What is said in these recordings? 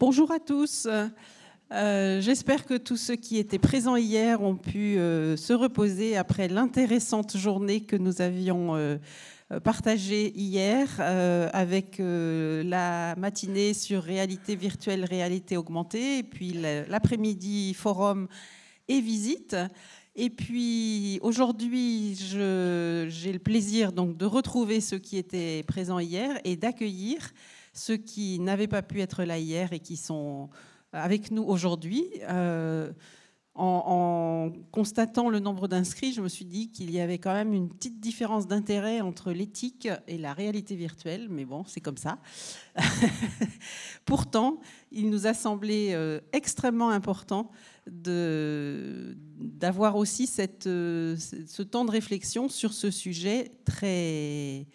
Bonjour à tous. Euh, j'espère que tous ceux qui étaient présents hier ont pu euh, se reposer après l'intéressante journée que nous avions euh, partagée hier avec la matinée sur réalité virtuelle, réalité augmentée, et puis l'après-midi forum et visite. Et puis aujourd'hui, j'ai le plaisir donc de retrouver ceux qui étaient présents hier et d'accueillir ceux qui n'avaient pas pu être là hier et qui sont avec nous aujourd'hui. Euh, en, constatant le nombre d'inscrits, je me suis dit qu'il y avait quand même une petite différence d'intérêt entre l'éthique et la réalité virtuelle, mais bon, c'est comme ça. Pourtant, il nous a semblé euh, extrêmement important d'avoir aussi euh, ce temps de réflexion sur ce sujet très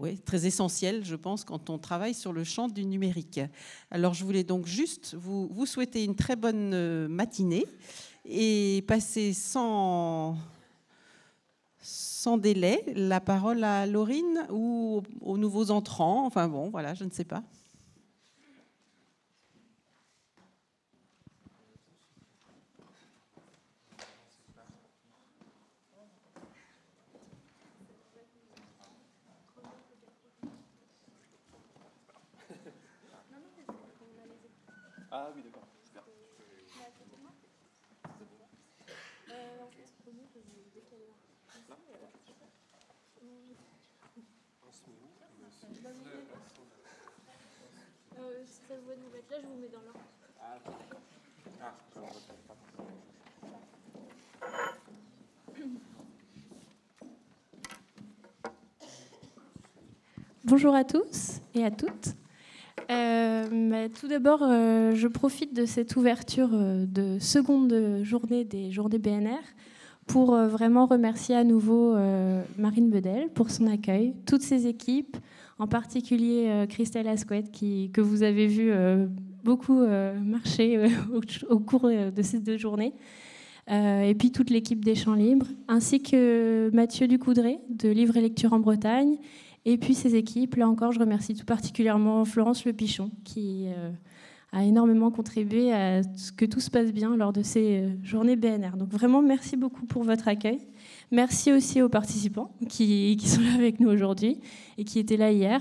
oui, très essentiel, je pense, quand on travaille sur le champ du numérique. Alors, je voulais donc juste vous, souhaiter une très bonne euh, matinée et passer sans, sans délai la parole à Laurine ou aux nouveaux entrants. Enfin bon, voilà, je ne sais pas. Ah oui, d'accord. Super. Euh, si ça vous va de vous mettre Bonjour à tous et à toutes. Euh, tout d'abord, euh, je profite de cette ouverture euh, de seconde journée des journées BNR pour vraiment remercier à nouveau Marine Bedel pour son accueil, toutes ses équipes, en particulier Christelle Asquette qui, que vous avez vu beaucoup marcher au, cours de ces deux journées. et puis toute l'équipe des Champs Libres, ainsi que Mathieu Ducoudré de Livre et Lecture en Bretagne, et puis ces équipes, là encore, je remercie tout particulièrement Florence Le Pichon, qui euh, a énormément contribué à ce que tout se passe bien lors de ces euh, journées BNR. Donc vraiment, merci beaucoup pour votre accueil. Merci aussi aux participants qui, sont là avec nous aujourd'hui et qui étaient là hier.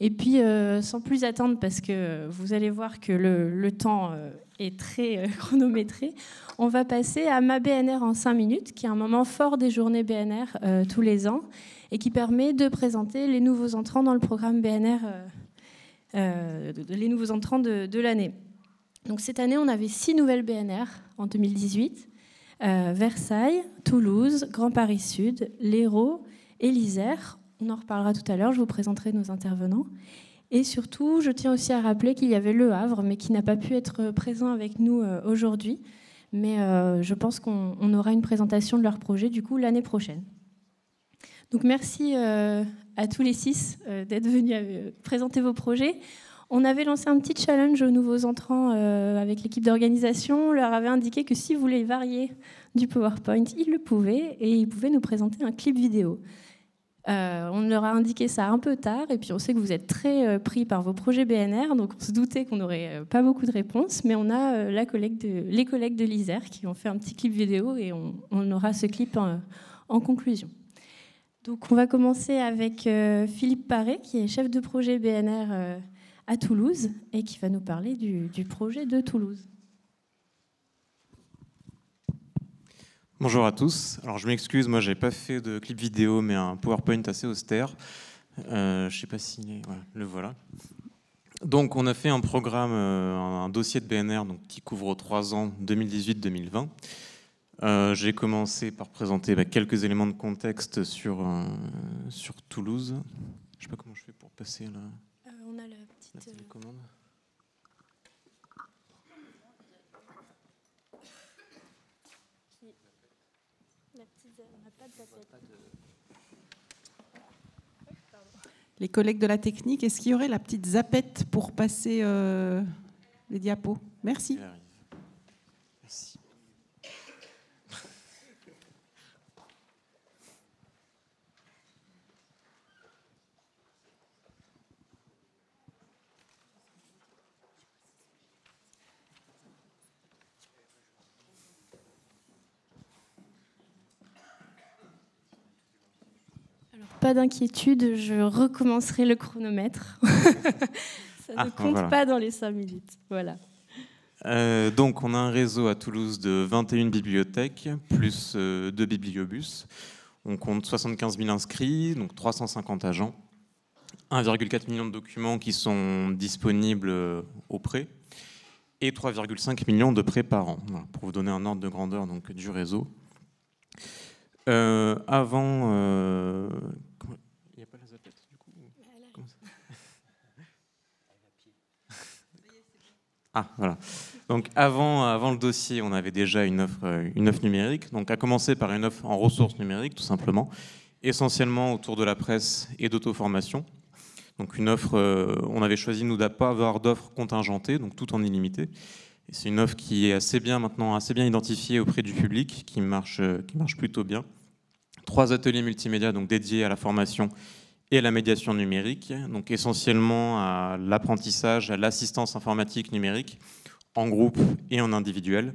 Et puis, euh, sans plus attendre, parce que vous allez voir que le, temps est très chronométré, on va passer à ma BNR en 5 minutes, qui est un moment fort des journées BNR tous les ans et qui permet de présenter les nouveaux entrants dans le programme BNR, euh, euh, les nouveaux entrants de, l'année. Donc cette année, on avait six nouvelles BNR en 2018. Euh, Versailles, Toulouse, Grand Paris Sud, l'Hérault et l'Isère. On en reparlera tout à l'heure, je vous présenterai nos intervenants. Et surtout, je tiens aussi à rappeler qu'il y avait Le Havre, mais qui n'a pas pu être présent avec nous aujourd'hui. Mais je pense qu'on aura une présentation de leur projet du coup l'année prochaine. Donc merci euh, à tous les six euh, d'être venus euh, présenter vos projets. On avait lancé un petit challenge aux nouveaux entrants avec l'équipe d'organisation. On leur avait indiqué que si vous varier du PowerPoint, ils le pouvaient et ils pouvaient nous présenter un clip vidéo. on leur a indiqué ça un peu tard et puis on sait que vous êtes très pris par vos projets BNR, donc on se doutait qu'on n'aurait pas beaucoup de réponses, mais on a les collègues de l'ISER qui ont fait un petit clip vidéo et on, aura ce clip en conclusion. Donc on va commencer avec euh, Philippe Paré, qui est chef de projet BNR euh, à Toulouse et qui va nous parler du, projet de Toulouse. Bonjour à tous. Alors je m'excuse, moi j'ai pas fait de clip vidéo, mais un PowerPoint assez austère. Euh, je sais pas si le voilà. Donc on a fait un programme, euh, un dossier de BNR donc, qui couvre trois ans 2018-2020. Euh, j'ai commencé par présenter bah, quelques éléments de contexte sur, euh, sur Toulouse. Je ne sais pas comment je fais pour passer là. Euh, la petite. Les collègues de la technique, est-ce qu'il y aurait la petite zapette pour passer les diapos? Merci. Pas d'inquiétude, je recommencerai le chronomètre. Ça Ah, ne compte voilà. pas dans les 5 minutes. Voilà. Euh, donc, on a un réseau à Toulouse de 21 bibliothèques, plus euh, deux bibliobus. On compte 75 000 inscrits, donc 350 agents, 1,4 million de documents qui sont disponibles euh, au prêt et 3,5 millions de prêts par an, Voilà, pour vous donner un ordre de grandeur donc, du réseau. Euh, avant. euh, comment- Il n'y a pas la zapette du coup Comment ça Ah, voilà. Donc avant, avant le dossier, on avait déjà une offre, euh, une offre numérique. Donc à commencer par une offre en ressources numériques, tout simplement, essentiellement autour de la presse et d'auto-formation. Donc une offre, euh, on avait choisi nous de pas avoir d'offre contingentée, donc tout en illimité. C'est une offre qui est assez bien maintenant, assez bien identifiée auprès du public, qui marche, euh, qui marche plutôt bien. Trois ateliers multimédia donc dédiés à la formation et la médiation numérique, donc essentiellement à l'apprentissage, à l'assistance informatique numérique en groupe et en individuel,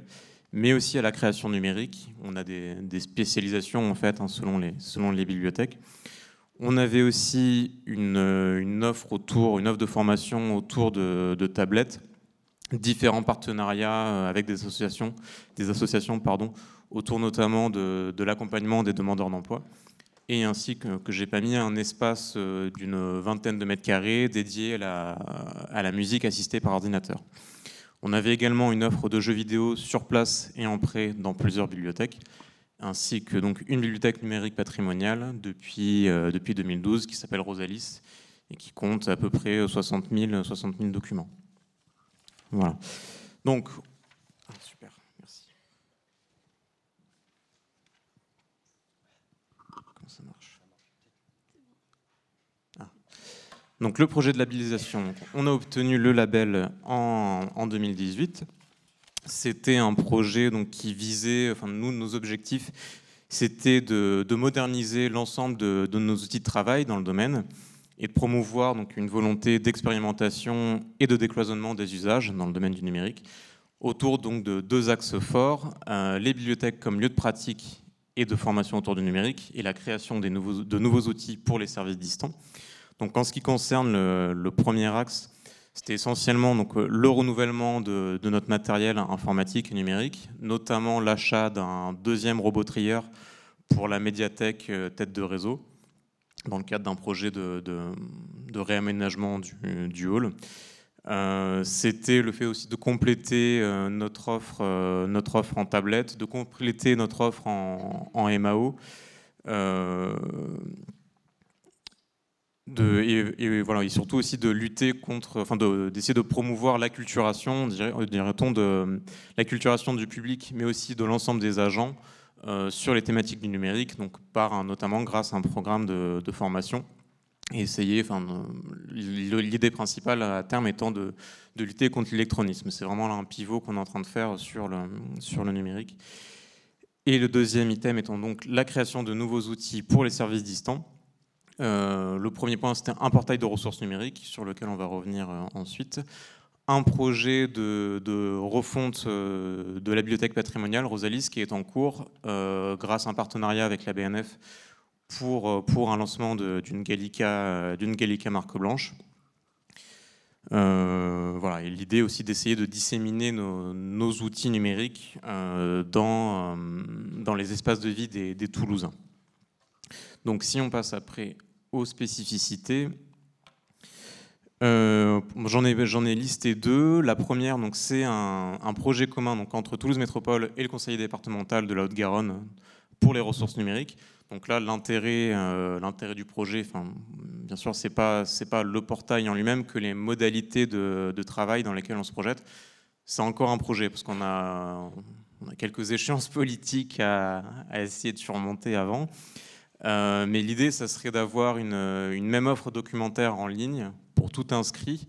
mais aussi à la création numérique. On a des, spécialisations en fait hein, selon, les, selon les bibliothèques. On avait aussi une, une offre autour, une offre de formation autour de, de tablettes, différents partenariats euh, avec des associations, des associations pardon, autour notamment de, de l'accompagnement des demandeurs d'emploi et ainsi que, que j'ai pas mis un espace euh, d'une vingtaine de mètres carrés dédié à la, à la musique assistée par ordinateur. On avait également une offre de jeux vidéo sur place et en prêt dans plusieurs bibliothèques, ainsi que donc une bibliothèque numérique patrimoniale depuis, euh, depuis 2012 qui s'appelle Rosalis et qui compte à peu près 60 000, 60 000 documents. Voilà. Donc, ah, super, merci. Comment ça marche Ah. Donc le projet de labellisation, on a obtenu le label en, en 2018. C'était un projet qui visait, enfin nous, nos objectifs, c'était de, de moderniser l'ensemble de, nos outils de travail dans le domaine et de promouvoir une volonté d'expérimentation et de décloisonnement des usages dans le domaine du numérique autour donc, de deux axes forts, euh, les bibliothèques comme lieu de pratique et de formation autour du numérique et la création de nouveaux outils pour les services distants. Donc, en ce qui concerne le, premier axe, c'était essentiellement donc, le renouvellement de, notre matériel informatique et numérique, notamment l'achat d'un deuxième robot trieur pour la médiathèque euh, tête de réseau, dans le cadre d'un projet de, réaménagement du, hall. Euh, C'était le fait aussi de compléter euh, notre, offre, euh, notre offre en tablette, de compléter notre offre en, MAO. Euh, et, voilà, et surtout aussi de lutter contre, enfin d'essayer de, promouvoir l'acculturation, dirait-on, de la culturation du public, mais aussi de l'ensemble des agents euh, sur les thématiques du numérique, donc par notamment grâce à un programme de, formation. Essayer, enfin, l'idée principale à terme étant de, de lutter contre l'électronisme. C'est vraiment là un pivot qu'on est en train de faire sur le, sur le numérique. Et le deuxième item étant donc la création de nouveaux outils pour les services distants. Euh, le premier point, c'était un portail de ressources numériques sur lequel on va revenir euh, ensuite. Un projet de, refonte euh, de la bibliothèque patrimoniale, Rosalis, qui est en cours grâce à un partenariat avec la BNF pour, un lancement d'une Gallica, Gallica marque blanche. Voilà, l'idée aussi d'essayer de disséminer nos, outils numériques dans, dans les espaces de vie des, des Toulousains. Donc si on passe après aux spécificités, euh, j'en ai, ai, listé deux. La première, c'est un, projet commun donc, entre Toulouse Métropole et le conseil départemental de la Haute-Garonne pour les ressources numériques. Donc là, l'intérêt euh, du projet, bien sûr, ce n'est pas, pas le portail en lui-même que les modalités de, de, travail dans lesquelles on se projette. C'est encore un projet, parce qu'on a, a quelques échéances politiques à, à, essayer de surmonter avant. Euh, mais l'idée, ça serait d'avoir une, une, même offre documentaire en ligne pour tout inscrit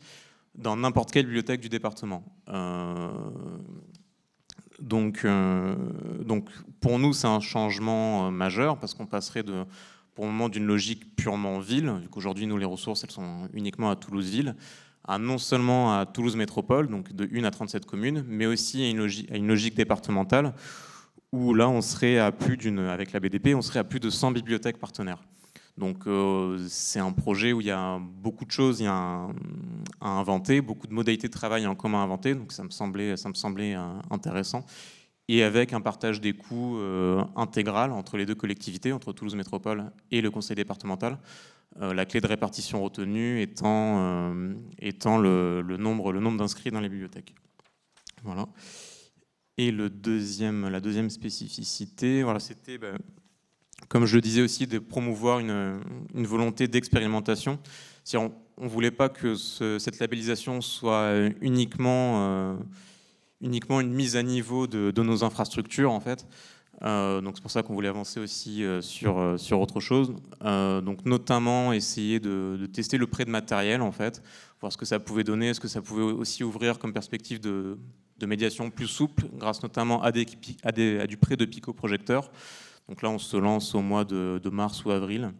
dans n'importe quelle bibliothèque du département. Euh, donc, euh, pour nous, c'est un changement euh, majeur parce qu'on passerait pour le moment d'une logique purement ville, vu qu'aujourd'hui, nous, les ressources, elles sont uniquement à Toulouse-Ville, à non seulement à Toulouse Métropole, donc de 1 à 37 communes, mais aussi à une logique départementale où là, on serait à plus d'une, avec la BDP, on serait à plus de 100 bibliothèques partenaires. Donc c'est un projet où il y a beaucoup de choses à inventer, beaucoup de modalités de travail en commun à inventer, donc ça me semblait, semblait intéressant et avec un partage des coûts euh, intégral entre les deux collectivités, entre Toulouse Métropole et le conseil départemental. Euh, la clé de répartition retenue étant, euh, le nombre d'inscrits dans les bibliothèques. Voilà. Et la deuxième spécificité, voilà, c'était, ben, comme je le disais aussi, de promouvoir une, volonté d'expérimentation. Si on ne voulait pas que cette labellisation soit uniquement uniquement une mise à niveau de, nos infrastructures en fait. Euh, donc c'est pour ça qu'on voulait avancer aussi euh, sur, euh, sur autre chose. donc notamment essayer de, tester le prêt de matériel en fait, voir ce que ça pouvait donner, ce que ça pouvait aussi ouvrir comme perspective de, de médiation plus souple, grâce notamment à, du prêt de pico-projecteurs. Donc là on se lance au mois de, mars ou avril.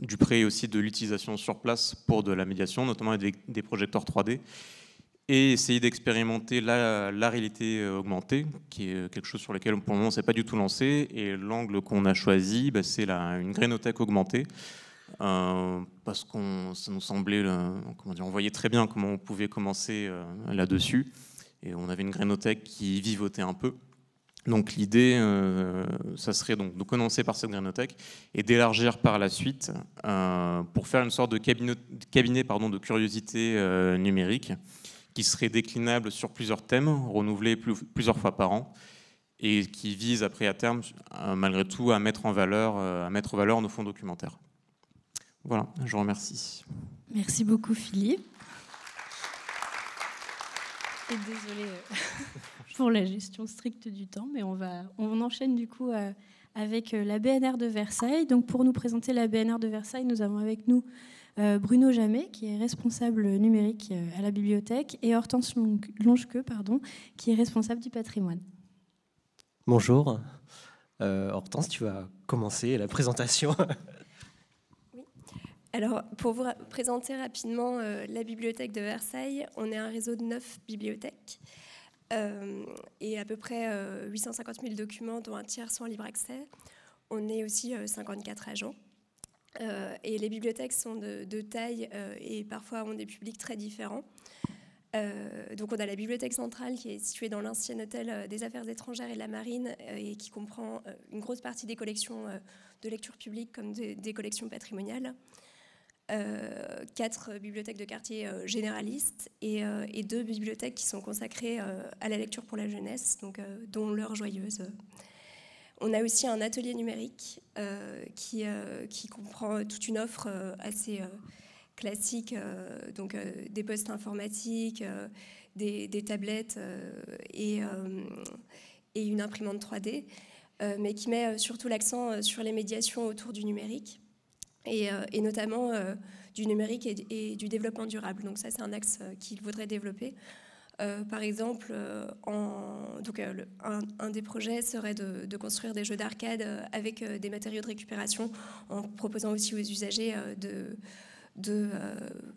du prêt aussi de l'utilisation sur place pour de la médiation, notamment des, des projecteurs 3D et essayer d'expérimenter la, réalité euh, augmentée, qui est quelque chose sur lequel pour le moment on s'est pas du tout lancé. Et l'angle qu'on a choisi, bah, c'est une grénothèque augmentée, euh, parce qu'on ça nous semblait, euh, comment dire, on voyait très bien comment on pouvait commencer là-dessus, et on avait une grénothèque qui vivotait un peu. Donc l'idée, ça serait donc de commencer par cette grénothèque et d'élargir par la suite pour faire une sorte de cabinet, cabinet pardon, de curiosité numérique qui serait déclinable sur plusieurs thèmes, renouvelé plusieurs fois par an, et qui vise après à terme, euh, malgré tout, à mettre en valeur, euh, à mettre en valeur nos fonds documentaires. Voilà, je vous remercie. Merci beaucoup Philippe. Et désolé euh, pour la gestion stricte du temps, mais on, va, on enchaîne du coup avec la BNR de Versailles. Donc pour nous présenter la BNR de Versailles, nous avons avec nous Bruno Jamet, qui est responsable numérique euh, à la bibliothèque, et Hortense Longequeux, pardon, qui est responsable du patrimoine. Bonjour. Euh, Hortense, tu vas commencer la présentation. oui. Alors, pour vous présenter rapidement la bibliothèque de Versailles, on est un réseau de neuf bibliothèques et à peu près 850 000 documents, dont un tiers sont en libre accès. On est aussi 54 agents. Euh, et les bibliothèques sont de, taille euh, et parfois ont des publics très différents. Euh, donc on a la bibliothèque centrale qui est située dans l'ancien hôtel des affaires étrangères et de la marine et qui comprend une grosse partie des collections de lecture publique comme des, collections patrimoniales. quatre bibliothèques de quartier généralistes et, et, deux bibliothèques qui sont consacrées à la lecture pour la jeunesse, donc, dont l'heure joyeuse on a aussi un atelier numérique euh, qui, euh, qui, comprend toute une offre euh, assez classique, donc des postes informatiques, des, tablettes et, et, une imprimante 3D, mais qui met surtout l'accent sur les médiations autour du numérique et, notamment du numérique et, du développement durable. Donc ça, c'est un axe qu'il voudrait développer. Euh, par exemple, euh, donc, euh, un, des projets serait de, construire des jeux d'arcade avec des matériaux de récupération, en proposant aussi aux usagers de,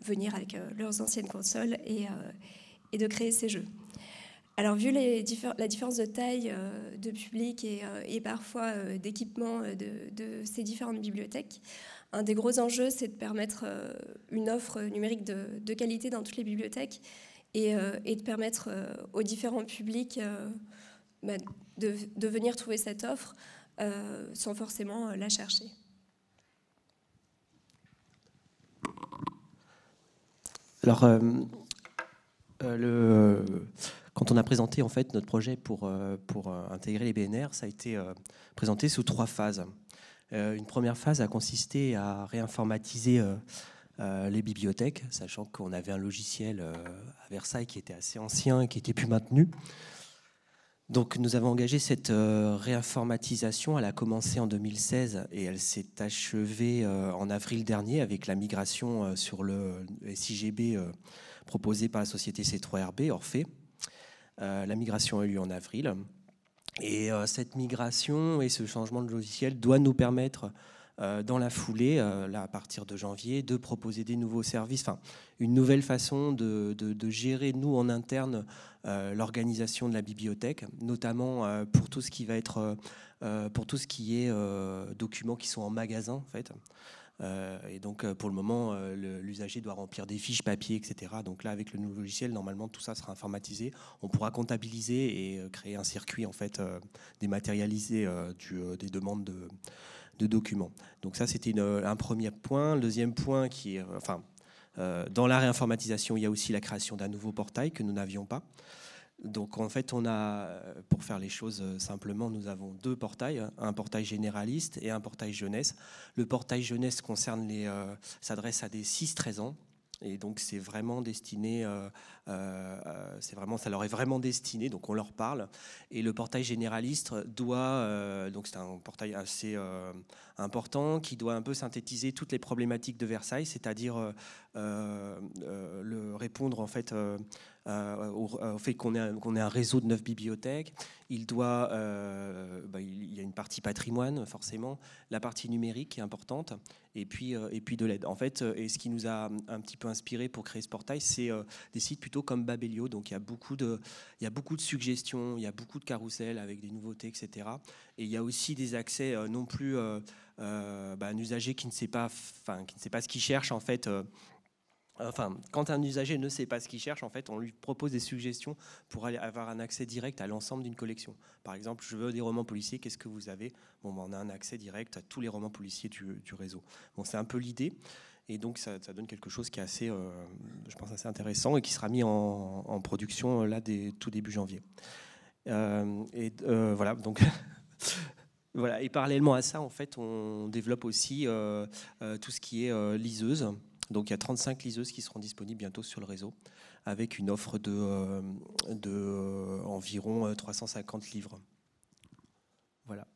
venir avec leurs anciennes consoles et, de créer ces jeux. Alors, vu la différence de taille de public et, parfois d'équipement de, ces différentes bibliothèques, un des gros enjeux, c'est de permettre une offre numérique de, qualité dans toutes les bibliothèques euh, et, de permettre euh, aux différents publics euh, bah, de, venir trouver cette offre sans forcément la chercher. Alors, le, quand on a présenté en fait notre projet pour, pour intégrer les BNR, ça a été présenté sous trois phases. une première phase a consisté à réinformatiser euh, les bibliothèques, sachant qu'on avait un logiciel euh, à Versailles qui était assez ancien et qui était plus maintenu. Donc nous avons engagé cette euh, réinformatisation. Elle a commencé en 2016 et elle s'est achevée en avril dernier avec la migration sur le SIGB proposé par la société C3RB, Orphée. la migration a eu lieu en avril. Et cette migration et ce changement de logiciel doit nous permettre dans la foulée, là à partir de janvier, de proposer des nouveaux services, une nouvelle façon de, gérer nous en interne l'organisation de la bibliothèque, notamment pour tout ce qui va être pour tout ce qui est documents qui sont en magasin en fait. Euh, et donc, euh, pour le moment, euh, l'usager doit remplir des fiches papier, etc. Donc là, avec le nouveau logiciel, normalement, tout ça sera informatisé. On pourra comptabiliser et créer un circuit, en fait, dématérialisé des demandes de, documents. Donc ça, c'était un premier point. Le deuxième point qui est, enfin, dans la réinformatisation, il y a aussi la création d'un nouveau portail que nous n'avions pas. Donc en fait, on a, pour faire les choses euh, simplement, nous avons deux portails, hein, un portail généraliste et un portail jeunesse. Le portail jeunesse euh, s'adresse à des 6-13 ans. Et donc c'est vraiment destiné, euh, c'est vraiment, ça leur est vraiment destiné, donc on leur parle. Et le portail généraliste doit, donc c'est un portail assez important qui doit un peu synthétiser toutes les problématiques de Versailles, c'est-à-dire le répondre en fait euh, au, fait qu'on ait, un réseau de neuf bibliothèques. Il, doit, euh, bah, il y a une partie patrimoine, forcément, la partie numérique qui est importante, et puis, euh, et puis de l'aide. En fait, et ce qui nous a un petit peu inspiré pour créer ce portail, c'est des sites plutôt comme Babelio. Donc il y, a beaucoup de, il y a beaucoup de suggestions, il y a beaucoup de carousels avec des nouveautés, etc. Et il y a aussi des accès non plus bah, un usager qui ne sait pas, enfin, qui ne sait pas ce qu'il cherche, en fait Enfin, quand un usager ne sait pas ce qu'il cherche, en fait, on lui propose des suggestions pour aller avoir un accès direct à l'ensemble d'une collection. Par exemple, je veux des romans policiers, qu'est-ce que vous avez? Bon, ben, on a un accès direct à tous les romans policiers du, réseau. Bon, c'est un peu l'idée. Et donc, ça, donne quelque chose qui est assez, euh, je pense, assez intéressant et qui sera mis en, production là, dès tout début janvier. Euh, et euh, voilà, donc. Et parallèlement à ça, en fait, on développe aussi tout ce qui est liseuse. Donc il y a 35 liseuses qui seront disponibles bientôt sur le réseau, avec une offre de, euh, euh, environ 350 euh, livres. Voilà.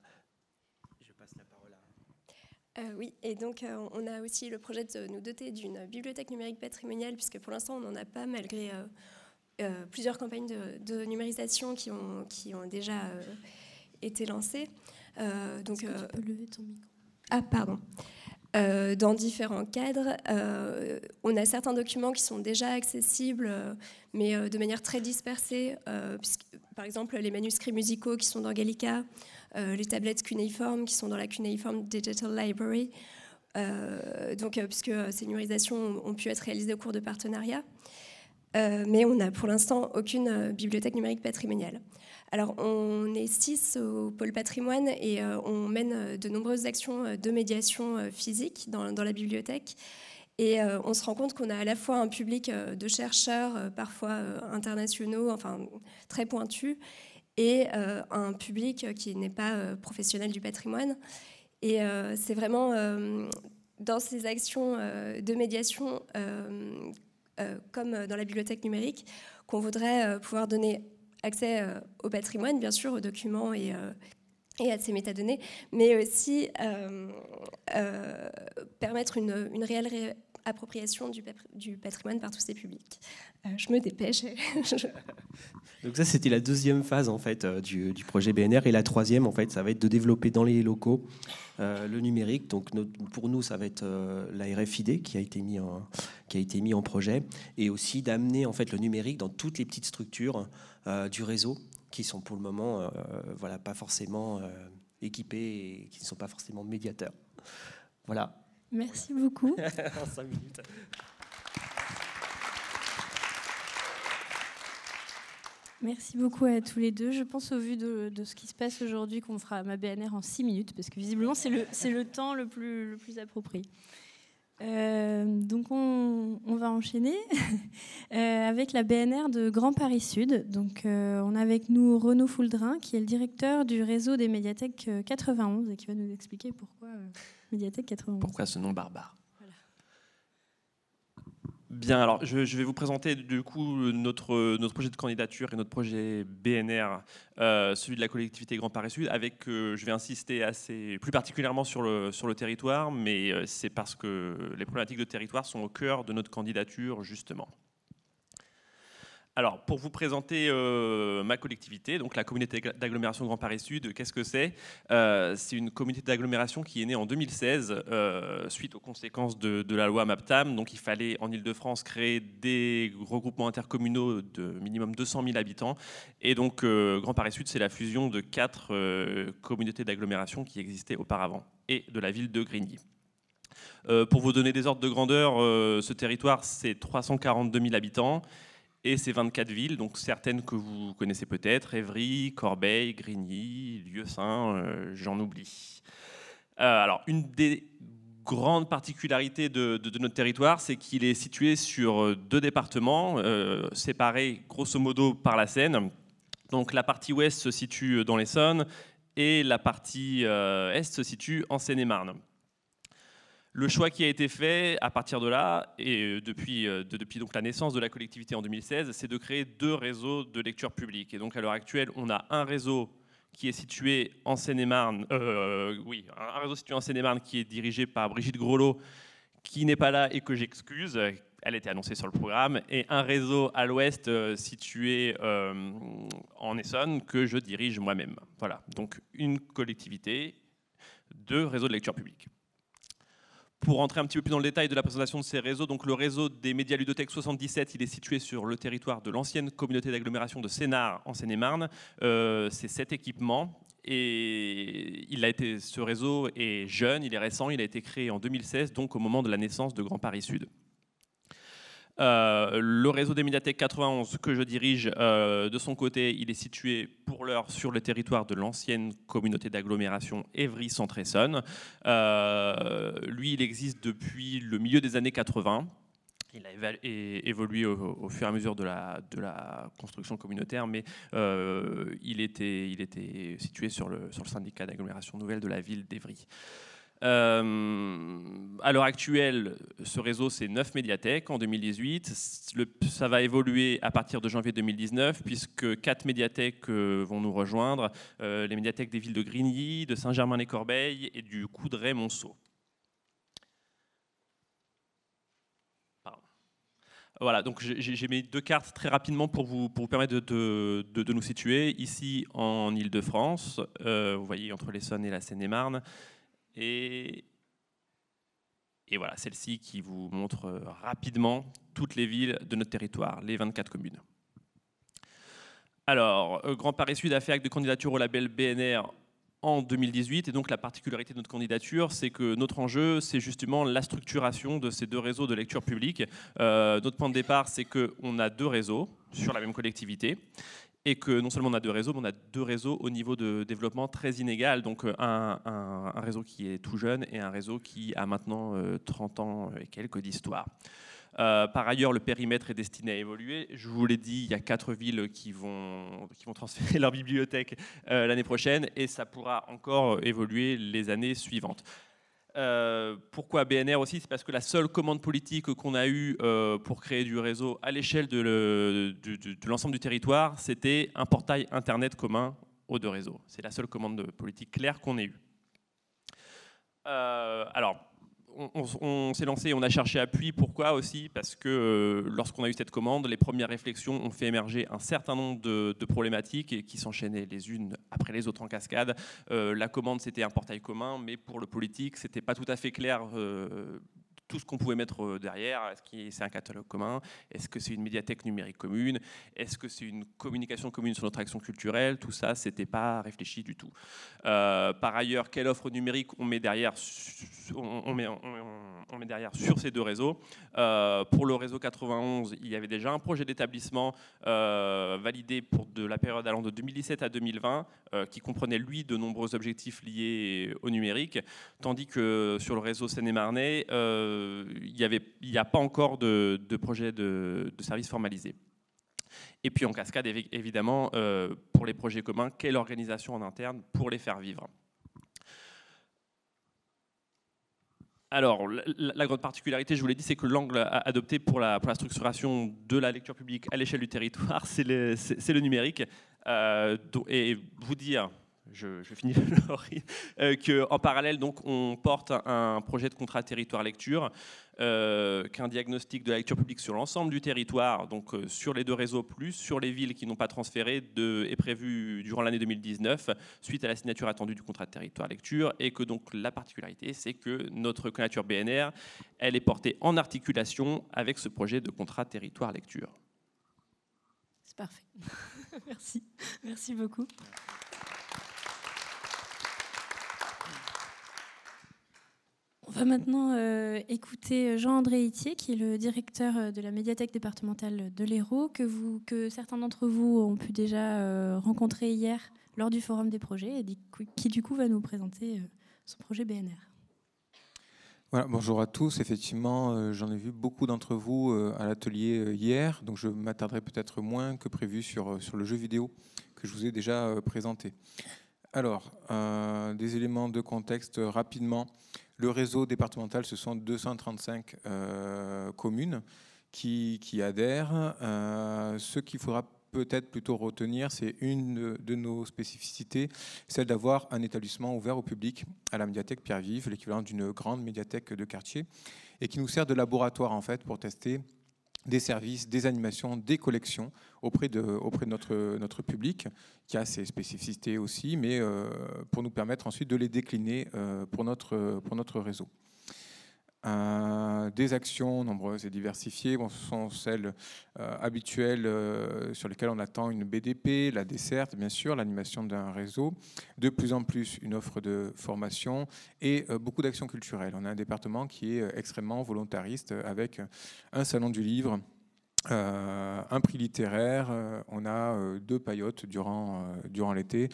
Je passe la parole à... oui, et donc on a aussi le projet de nous doter d'une bibliothèque numérique patrimoniale, puisque pour l'instant on n'en a pas, malgré plusieurs campagnes de, numérisation qui ont déjà été lancées. Donc, tu peux lever ton micro? Ah, pardon. Euh, dans différents cadres. Euh, on a certains documents qui sont déjà accessibles, euh, mais de manière très dispersée. par exemple, les manuscrits musicaux qui sont dans Gallica, les tablettes cunéiformes qui sont dans la Cuneiform Digital Library. donc, puisque ces numérisations ont pu être réalisées au cours de partenariats. mais on n'a pour l'instant aucune bibliothèque numérique patrimoniale. Alors, on est six au pôle patrimoine et euh, on mène euh, de nombreuses actions euh, de médiation physique dans, la bibliothèque. Et on se rend compte qu'on a à la fois un public de chercheurs, parfois internationaux, enfin très pointus, et un public qui n'est pas professionnel du patrimoine. Et c'est vraiment dans ces actions de médiation, comme dans la bibliothèque numérique, qu'on voudrait pouvoir donner accès euh, au patrimoine, bien sûr, aux documents et, euh, à ces métadonnées, mais aussi euh, permettre une, réelle appropriation du, patrimoine par tous ces publics. je me dépêche. Donc ça, c'était la deuxième phase en fait du, projet BNR, et la troisième, en fait, ça va être de développer dans les locaux le numérique. Donc pour nous, ça va être la RFID qui a été mis en, qui a été mis en projet, et aussi d'amener en fait le numérique dans toutes les petites structures. Euh, du réseau qui sont pour le moment euh, voilà, pas forcément euh, équipés et qui ne sont pas forcément médiateurs. Voilà. Merci beaucoup. en cinq minutes. Merci beaucoup à tous les deux. Je pense au vu de, ce qui se passe aujourd'hui qu'on fera ma BNR en six minutes, parce que visiblement c'est le, le, temps le plus, le plus approprié. Euh, donc on, va enchaîner euh, avec la BNR de Grand Paris Sud. Donc euh, on a avec nous Renaud Fouldrin qui est le directeur du réseau des médiathèques 91 et qui va nous expliquer pourquoi médiathèque 91. Pourquoi ce nom barbare? Bien, alors je, vais vous présenter du coup notre, notre projet de candidature et notre projet BNR, euh, celui de la collectivité Grand Paris Sud, avec, euh, je vais insister assez, plus particulièrement sur le, territoire, mais euh, c'est parce que les problématiques de territoire sont au cœur de notre candidature justement. Alors, pour vous présenter euh, ma collectivité, donc la communauté d'agglomération Grand Paris Sud, qu'est-ce que c'est? Euh, C'est une communauté d'agglomération qui est née en 2016 euh, suite aux conséquences de, la loi MAPTAM. Donc, il fallait en Ile-de-France créer des regroupements intercommunaux de minimum 200 000 habitants. Et donc, Grand Paris Sud, c'est la fusion de quatre communautés d'agglomération qui existaient auparavant et de la ville de Grigny. pour vous donner des ordres de grandeur, ce territoire, c'est 342 000 habitants et ces 24 villes, donc certaines que vous connaissez peut-être, Évry, Corbeil, Grigny, Lieu-Saint, euh, j'en oublie. Euh, alors, une des grandes particularités de, notre territoire, c'est qu'il est situé sur deux départements, euh, séparés grosso modo par la Seine. Donc la partie ouest se situe dans l'Essonne et la partie est se situe en Seine-et-Marne. Le choix qui a été fait à partir de là, et euh, depuis, euh, depuis donc la naissance de la collectivité en 2016, c'est de créer deux réseaux de lecture publique. Et donc à l'heure actuelle, on a un réseau qui est situé en Seine-et-Marne, euh, oui, un réseau situé en Seine-et-Marne qui est dirigé par Brigitte Grelot, qui n'est pas là et que j'excuse, elle était annoncée sur le programme, et un réseau à l'ouest situé en Essonne que je dirige moi-même. Voilà, donc une collectivité, deux réseaux de lecture publique. Pour rentrer un petit peu plus dans le détail de la présentation de ces réseaux, le réseau des médias ludothèques 77, il est situé sur le territoire de l'ancienne communauté d'agglomération de Sénart en Seine-et-Marne. Euh, c'est sept équipements et il a été, ce réseau est jeune, il est récent, il a été créé en 2016, donc au moment de la naissance de Grand Paris Sud. Euh, le réseau des médiathèques 91 que je dirige, euh, de son côté, il est situé pour l'heure sur le territoire de l'ancienne communauté d'agglomération Évry-Centre-Essonne. Euh, lui, il existe depuis le milieu des années 80. Il a évolué au, fur et à mesure de la, construction communautaire, mais il, était, situé sur le, sur le syndicat d'agglomération nouvelle de la ville d'Évry. Euh, à l'heure actuelle, ce réseau, c'est 9 médiathèques en 2018. ça va évoluer à partir de janvier 2019, puisque 4 médiathèques euh, vont nous rejoindre. Euh, les médiathèques des villes de Grigny, de Saint-Germain-les-Corbeilles et du Coudray-Monceau. Voilà, donc j'ai mis deux cartes très rapidement pour vous, pour vous permettre de, de, nous situer. Ici, en Ile-de-France, vous voyez entre l'Essonne et la Seine-et-Marne, et, voilà, celle-ci qui vous montre euh, rapidement toutes les villes de notre territoire, les 24 communes. Alors, euh, Grand Paris Sud a fait acte de candidature au label BNR en 2018. Et donc la particularité de notre candidature, c'est que notre enjeu, c'est justement la structuration de ces deux réseaux de lecture publique. Euh, notre point de départ, c'est qu'on a deux réseaux sur la même collectivité et que non seulement on a deux réseaux, mais on a deux réseaux au niveau de développement très inégal. Donc euh, un, réseau qui est tout jeune et un réseau qui a maintenant 30 euh, ans et quelques d'histoire. Euh, par ailleurs, le périmètre est destiné à évoluer. Je vous l'ai dit, il y a quatre villes qui vont, qui vont transférer leur bibliothèque l'année prochaine et ça pourra encore évoluer les années suivantes. Euh, pourquoi BNR aussi? C'est parce que la seule commande politique qu'on a eue euh, pour créer du réseau à l'échelle de, l'ensemble du territoire, c'était un portail Internet commun aux deux réseaux. C'est la seule commande politique claire qu'on ait eue. Euh, alors, on, s'est lancé, on a cherché appui. Pourquoi aussi? Parce que euh, lorsqu'on a eu cette commande, les premières réflexions ont fait émerger un certain nombre de, problématiques qui s'enchaînaient les unes après les autres en cascade. Euh, la commande, c'était un portail commun, mais pour le politique, c'était pas tout à fait clair euh, tout ce qu'on pouvait mettre euh, derrière. Est-ce que c'est un catalogue commun? Est-ce que c'est une médiathèque numérique commune? Est-ce que c'est une communication commune sur notre action culturelle? Tout ça, c'était pas réfléchi du tout. Euh, par ailleurs, quelle offre numérique on met derrière, on, met, derrière sur ces deux réseaux? Euh, Pour le réseau 91, il y avait déjà un projet d'établissement validé pour de la période allant de 2017 à 2020, qui comprenait lui de nombreux objectifs liés au numérique, tandis que sur le réseau Seine-et-Marnais, il n'y a pas encore de, projet de, service formalisé. Et puis en cascade, évidemment, euh, pour les projets communs, quelle organisation en interne pour les faire vivre? Alors, la, grande particularité, je vous l'ai dit, c'est que l'angle adopté pour la, structuration de la lecture publique à l'échelle du territoire, c'est le, numérique. Euh, et vous dire je, finis euh, qu'en parallèle, donc, on porte un projet de contrat territoire lecture, euh, qu'un diagnostic de la lecture publique sur l'ensemble du territoire, donc euh, sur les deux réseaux plus, sur les villes qui n'ont pas transféré, est prévu durant l'année 2019, suite à la signature attendue du contrat territoire lecture, et que donc la particularité, c'est que notre candidature BNR, elle est portée en articulation avec ce projet de contrat territoire lecture. C'est parfait. Merci. Merci beaucoup. On va maintenant euh, écouter Jean-André Itier, qui est le directeur euh, de la médiathèque départementale de l'Hérault, que, certains d'entre vous ont pu déjà euh, rencontrer hier lors du Forum des projets, et qui du coup va nous présenter son projet BNR. Voilà, bonjour à tous. Effectivement, j'en ai vu beaucoup d'entre vous à l'atelier hier, donc je m'attarderai peut-être moins que prévu sur, sur le jeu vidéo que je vous ai déjà présenté. Alors, des éléments de contexte rapidement. Le réseau départemental, ce sont 235 euh, communes qui, adhèrent. Euh, ce qu'il faudra peut-être plutôt retenir, c'est une de nos spécificités, celle d'avoir un établissement ouvert au public à la médiathèque Pierre-Vive, l'équivalent d'une grande médiathèque de quartier, et qui nous sert de laboratoire en fait pour tester des services, des animations, des collections auprès de, auprès de notre, notre public, qui a ses spécificités aussi, mais euh, pour nous permettre ensuite de les décliner euh, pour, notre, pour notre réseau. Euh, des actions nombreuses et diversifiées. Ce sont celles habituelles sur lesquelles on attend une BDP, la desserte, bien sûr, l'animation d'un réseau, de plus en plus une offre de formation et beaucoup d'actions culturelles. On a un département qui est extrêmement volontariste avec un salon du livre. Un prix littéraire, on a deux paillotes durant, durant l'été,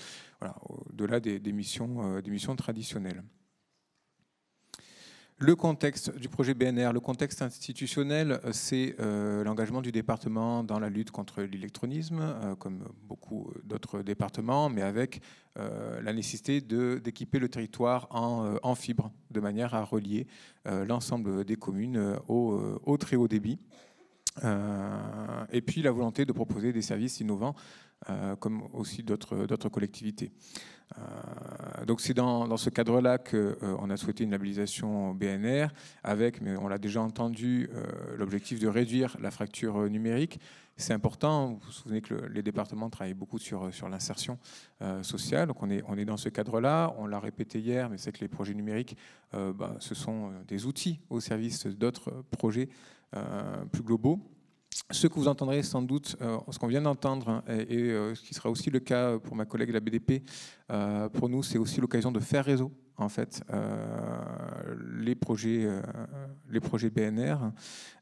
au-delà des, missions, des missions traditionnelles. Le contexte du projet BNR, le contexte institutionnel, c'est euh, l'engagement du département dans la lutte contre l'électronisme, euh, comme beaucoup d'autres départements, mais avec euh, la nécessité d'équiper le territoire en, en, fibre, de manière à relier l'ensemble des communes au, au, très haut débit. Et puis la volonté de proposer des services innovants, comme aussi d'autres collectivités. Euh, donc c'est dans, ce cadre-là qu'on euh, a souhaité une labellisation BNR avec, mais on l'a déjà entendu, euh, l'objectif de réduire la fracture numérique. C'est important, vous vous souvenez que les départements travaillent beaucoup sur, sur l'insertion sociale, donc on est, on est dans ce cadre-là, on l'a répété hier, mais c'est que les projets numériques, bah, ce sont des outils au service d'autres projets plus globaux. Ce que vous entendrez sans doute, euh, ce qu'on vient d'entendre, hein, et, euh, ce qui sera aussi le cas pour ma collègue de la BDP, euh, pour nous, c'est aussi l'occasion de faire réseau, en fait, les, projets, les projets BNR,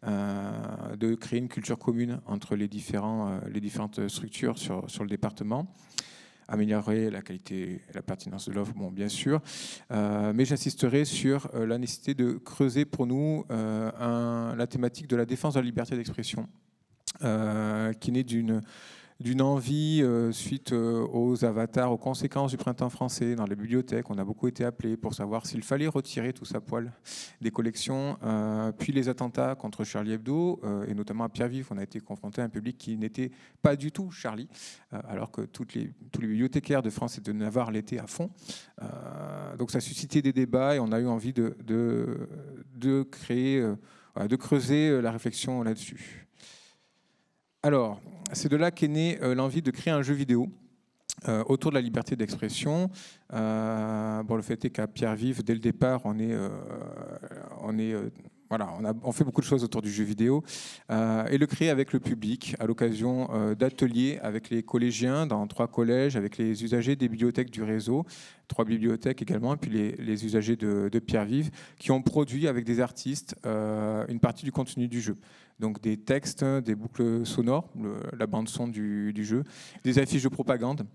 de créer une culture commune entre les, différents, les différentes structures sur, sur le département améliorer la qualité et la pertinence de l'offre, bon, bien sûr. mais j'insisterai sur la nécessité de creuser pour nous la thématique de la défense de la liberté d'expression euh, qui naît d'une d'une envie euh, suite euh, aux avatars, aux conséquences du printemps français dans les bibliothèques. On a beaucoup été appelés pour savoir s'il fallait retirer tout ça poil des collections. puis les attentats contre Charlie Hebdo, et notamment à Pierre-Vif, on a été confronté à un public qui n'était pas du tout Charlie, alors que tous les bibliothécaires de France et de Navarre l'étaient à fond. donc ça a suscité des débats et on a eu envie de, de créer, de creuser la réflexion là-dessus. Alors, c'est de là qu'est née euh, l'envie de créer un jeu vidéo euh, autour de la liberté d'expression. Euh, le fait est qu'à Pierre-Vive, dès le départ, on fait beaucoup de choses autour du jeu vidéo et le créer avec le public à l'occasion d'ateliers avec les collégiens dans trois collèges, avec les usagers des bibliothèques du réseau, trois bibliothèques également, et puis les, les usagers de, de Pierre-Vive qui ont produit avec des artistes une partie du contenu du jeu donc des textes, des boucles sonores, la bande son du, jeu, des affiches de propagande.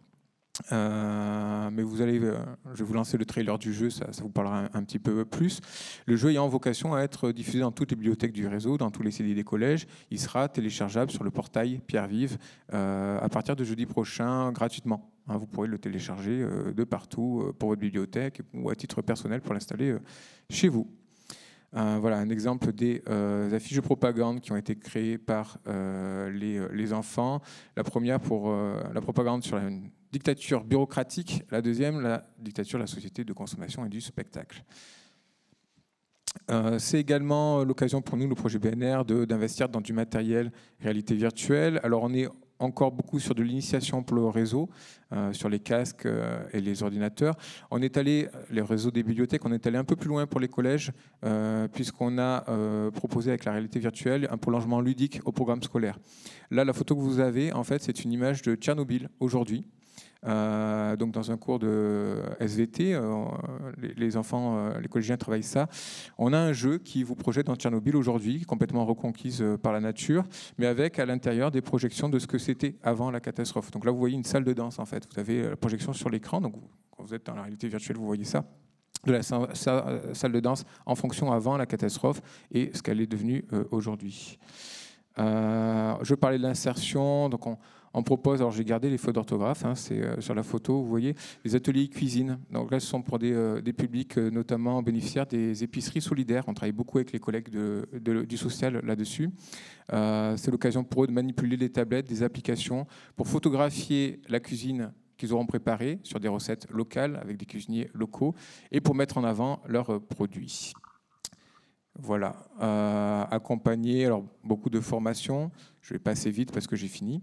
Euh, mais vous allez, euh, je vais vous lancer le trailer du jeu, ça, vous parlera un, petit peu plus. Le jeu ayant vocation à être diffusé dans toutes les bibliothèques du réseau, dans tous les CD des collèges, il sera téléchargeable sur le portail Pierre Vive euh, à partir de jeudi prochain gratuitement. Hein, vous pourrez le télécharger de partout pour votre bibliothèque ou à titre personnel pour l'installer chez vous voilà un exemple des euh, affiches de propagande qui ont été créées par euh, les, enfants. La première pour la propagande sur la dictature bureaucratique, la deuxième, la dictature de la société de consommation et du spectacle. Euh, c'est également l'occasion pour nous, le projet BNR, d'investir dans du matériel réalité virtuelle. Alors on est encore beaucoup sur de l'initiation pour le réseau, euh, sur les casques euh, et les ordinateurs. On est allé, les réseaux des bibliothèques, on est allé un peu plus loin pour les collèges, puisqu'on a proposé avec la réalité virtuelle un prolongement ludique au programme scolaire. Là, la photo que vous avez, en fait, c'est une image de Tchernobyl aujourd'hui. Euh, donc dans un cours de SVT, euh, les, enfants, euh, les collégiens travaillent ça. On a un jeu qui vous projette dans Tchernobyl aujourd'hui, complètement reconquise par la nature, mais avec à l'intérieur des projections de ce que c'était avant la catastrophe. Donc là, vous voyez une salle de danse en fait. Vous avez la projection sur l'écran, donc quand vous êtes dans la réalité virtuelle, vous voyez ça de la salle de danse en fonction avant la catastrophe et ce qu'elle est devenue aujourd'hui. je parlais de l'insertion, donc on, on propose, alors j'ai gardé les fautes d'orthographe, hein, c'est euh, sur la photo, vous voyez, les ateliers cuisine. Donc là, ce sont pour des, euh, publics euh, notamment bénéficiaires des épiceries solidaires. On travaille beaucoup avec les collègues du social là-dessus. c'est l'occasion pour eux de manipuler des tablettes, des applications, pour photographier la cuisine qu'ils auront préparée sur des recettes locales avec des cuisiniers locaux et pour mettre en avant leurs produits. Voilà, accompagner, alors beaucoup de formations, je vais passer vite parce que j'ai fini.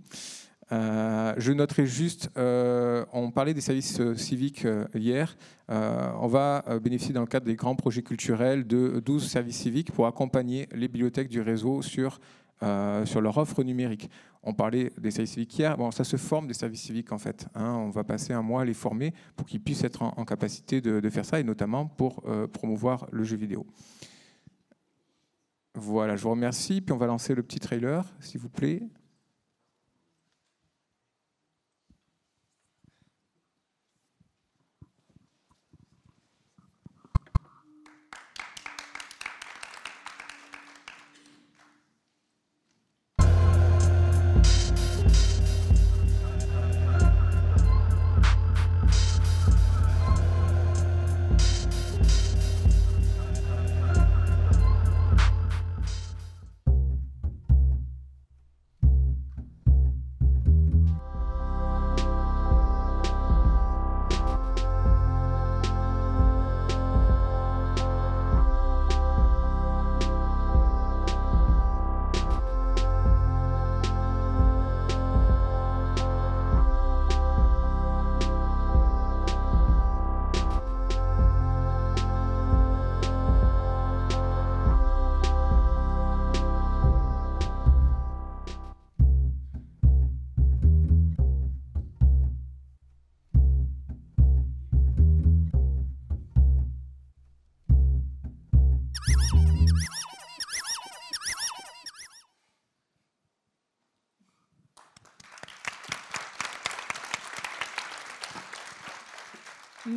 Euh, je noterai juste, euh, on parlait des services euh, civiques hier, on va bénéficier dans le cadre des grands projets culturels de 12 services civiques pour accompagner les bibliothèques du réseau sur, sur leur offre numérique. On parlait des services civiques hier, bon, ça se forme des services civiques en fait. Hein. on va passer un mois à les former pour qu'ils puissent être en, capacité de, de, faire ça et notamment pour promouvoir le jeu vidéo. Voilà, je vous remercie. Puis on va lancer le petit trailer, s'il vous plaît.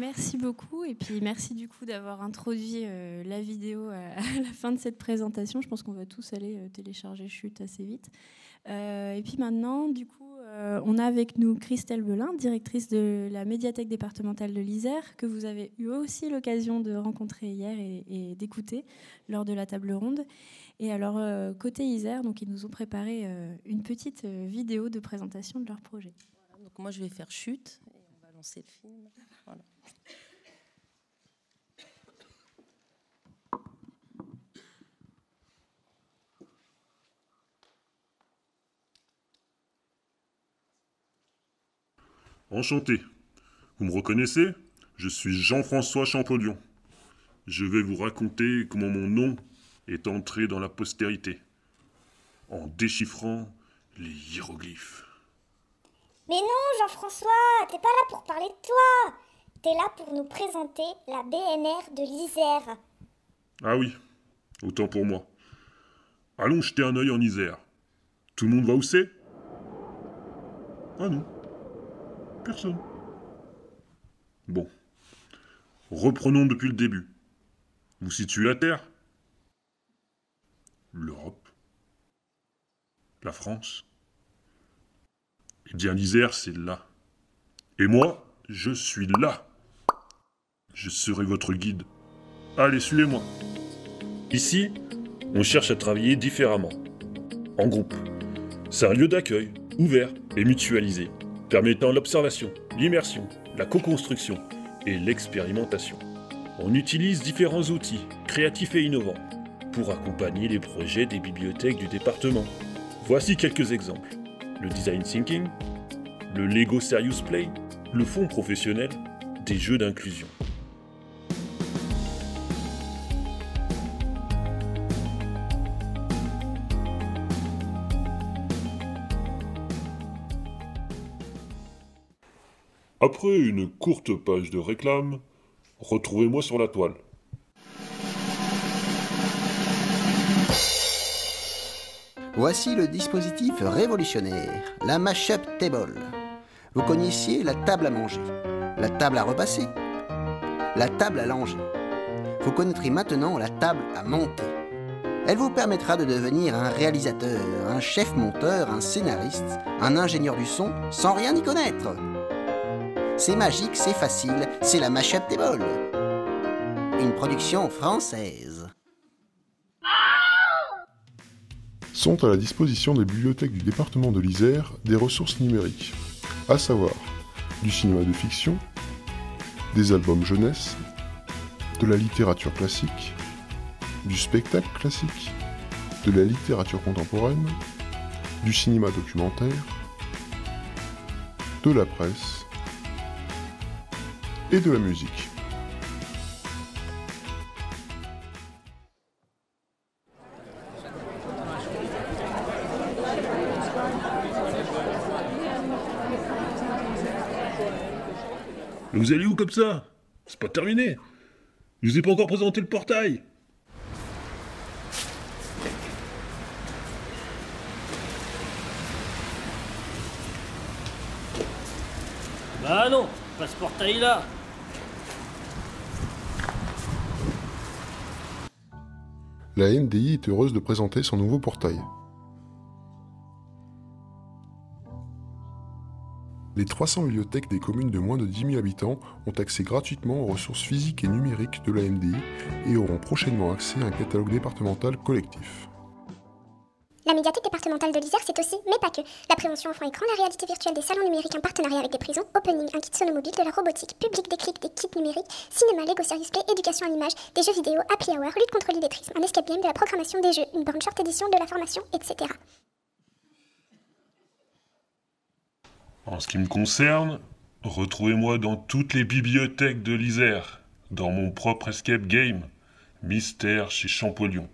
Merci beaucoup et puis merci du coup d'avoir introduit euh, la vidéo à, la fin de cette présentation. Je pense qu'on va tous aller euh, télécharger Chute assez vite. Euh, et puis maintenant, du coup, on a avec nous Christelle Belin, directrice de la médiathèque départementale de l'Isère, que vous avez eu aussi l'occasion de rencontrer hier et, d'écouter lors de la table ronde. Et alors, côté Isère, donc, ils nous ont préparé une petite vidéo de présentation de leur projet. donc moi, je vais faire Chute le film. Enchanté. Vous me reconnaissez? Je suis Jean-François Champollion. Je vais vous raconter comment mon nom est entré dans la postérité, en déchiffrant les hiéroglyphes. Mais non, Jean-François, t'es pas là pour parler de toi. T'es là pour nous présenter la BNR de l'Isère. Ah oui, autant pour moi. Allons jeter un œil en Isère. Tout le monde va où c'est? Ah non. Personne. Bon. Reprenons depuis le début. Vous situez la Terre? L'Europe La France Eh bien, l'Isère, c'est là. Et moi, je suis là. Je serai votre guide. Allez, suivez-moi. Ici, on cherche à travailler différemment. En groupe. C'est un lieu d'accueil, ouvert et mutualisé permettant l'observation, l'immersion, la co-construction et l'expérimentation. On utilise différents outils, créatifs et innovants, pour accompagner les projets des bibliothèques du département. Voici quelques exemples. Le design thinking, le Lego Serious Play, le fonds professionnel, des jeux d'inclusion. Après une courte page de réclame, retrouvez-moi sur la toile. Voici le dispositif révolutionnaire, la Mashup Table. Vous connaissiez la table à manger, la table à repasser, la table à langer. Vous connaîtrez maintenant la table à monter. Elle vous permettra de devenir un réalisateur, un chef monteur, un scénariste, un ingénieur du son sans rien y connaître. C'est magique, c'est facile, c'est la Mashup Table. Une production française. Sont à la disposition des bibliothèques du département de l'Isère des ressources numériques, à savoir du cinéma de fiction, des albums jeunesse, de la littérature classique, du spectacle classique, de la littérature contemporaine, du cinéma documentaire, de la presse et de la musique. Mais vous allez où comme ça? C'est pas terminé. Je vous ai pas encore présenté le portail. Bah non, pas ce portail là. La MDI est heureuse de présenter son nouveau portail. Les 300 bibliothèques des communes de moins de 10 000 habitants ont accès gratuitement aux ressources physiques et numériques de la MDI et auront prochainement accès à un catalogue départemental collectif. La médiathèque départementale de l'Isère, c'est aussi, mais pas que, la prévention enfant écran, la réalité virtuelle des salons numériques en partenariat avec des prisons, Opening, un kit sonomobile, de la robotique, public des clics, des kits numériques, cinéma, Lego Service Play, éducation à l'image, des jeux vidéo, happy hour, lutte contre l'illettrisme, un escape game, de la programmation des jeux, une borne short édition, de la formation, etc. En ce qui me concerne, retrouvez-moi dans toutes les bibliothèques de l'Isère, dans mon propre escape game, Mystère chez Champollion.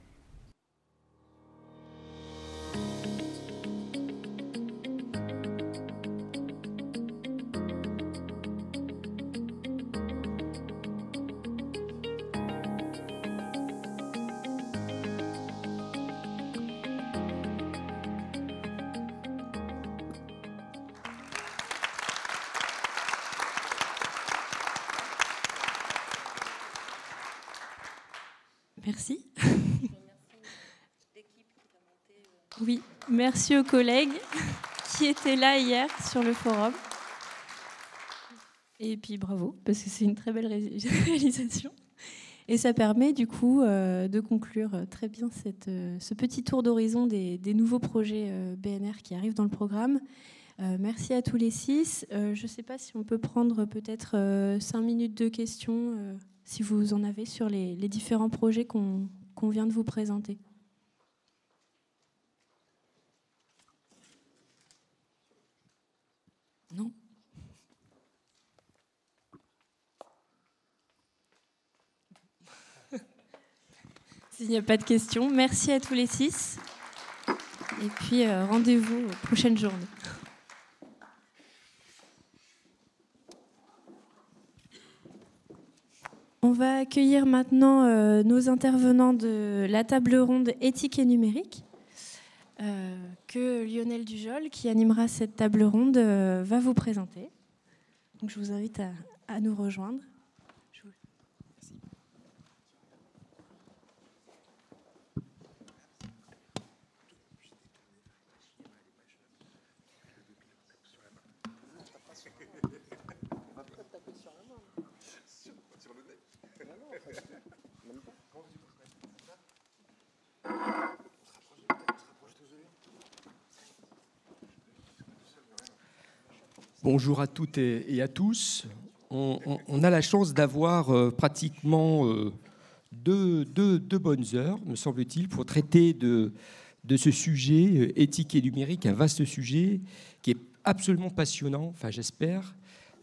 Merci aux collègues qui étaient là hier sur le forum. Et puis bravo, parce que c'est une très belle ré- réalisation. Et ça permet du coup euh, de conclure très bien cette, euh, ce petit tour d'horizon des, nouveaux projets euh, BNR qui arrivent dans le programme. Merci à tous les six. Je ne sais pas si on peut prendre peut-être cinq minutes de questions, si vous en avez, sur les, différents projets qu'on vient de vous présenter. Non S'il n'y a pas de questions, merci à tous les six. Et puis euh, rendez-vous aux prochaines journées. On va accueillir maintenant euh, nos intervenants de la table ronde éthique et numérique, euh, que Lionel Dujol, qui animera cette table ronde, va vous présenter. Donc, je vous invite à nous rejoindre. Bonjour à toutes et, à tous. On, a la chance d'avoir euh, pratiquement euh, deux, bonnes heures, me semble-t-il, pour traiter de, ce sujet euh, éthique et numérique, un vaste sujet qui est absolument passionnant, enfin j'espère.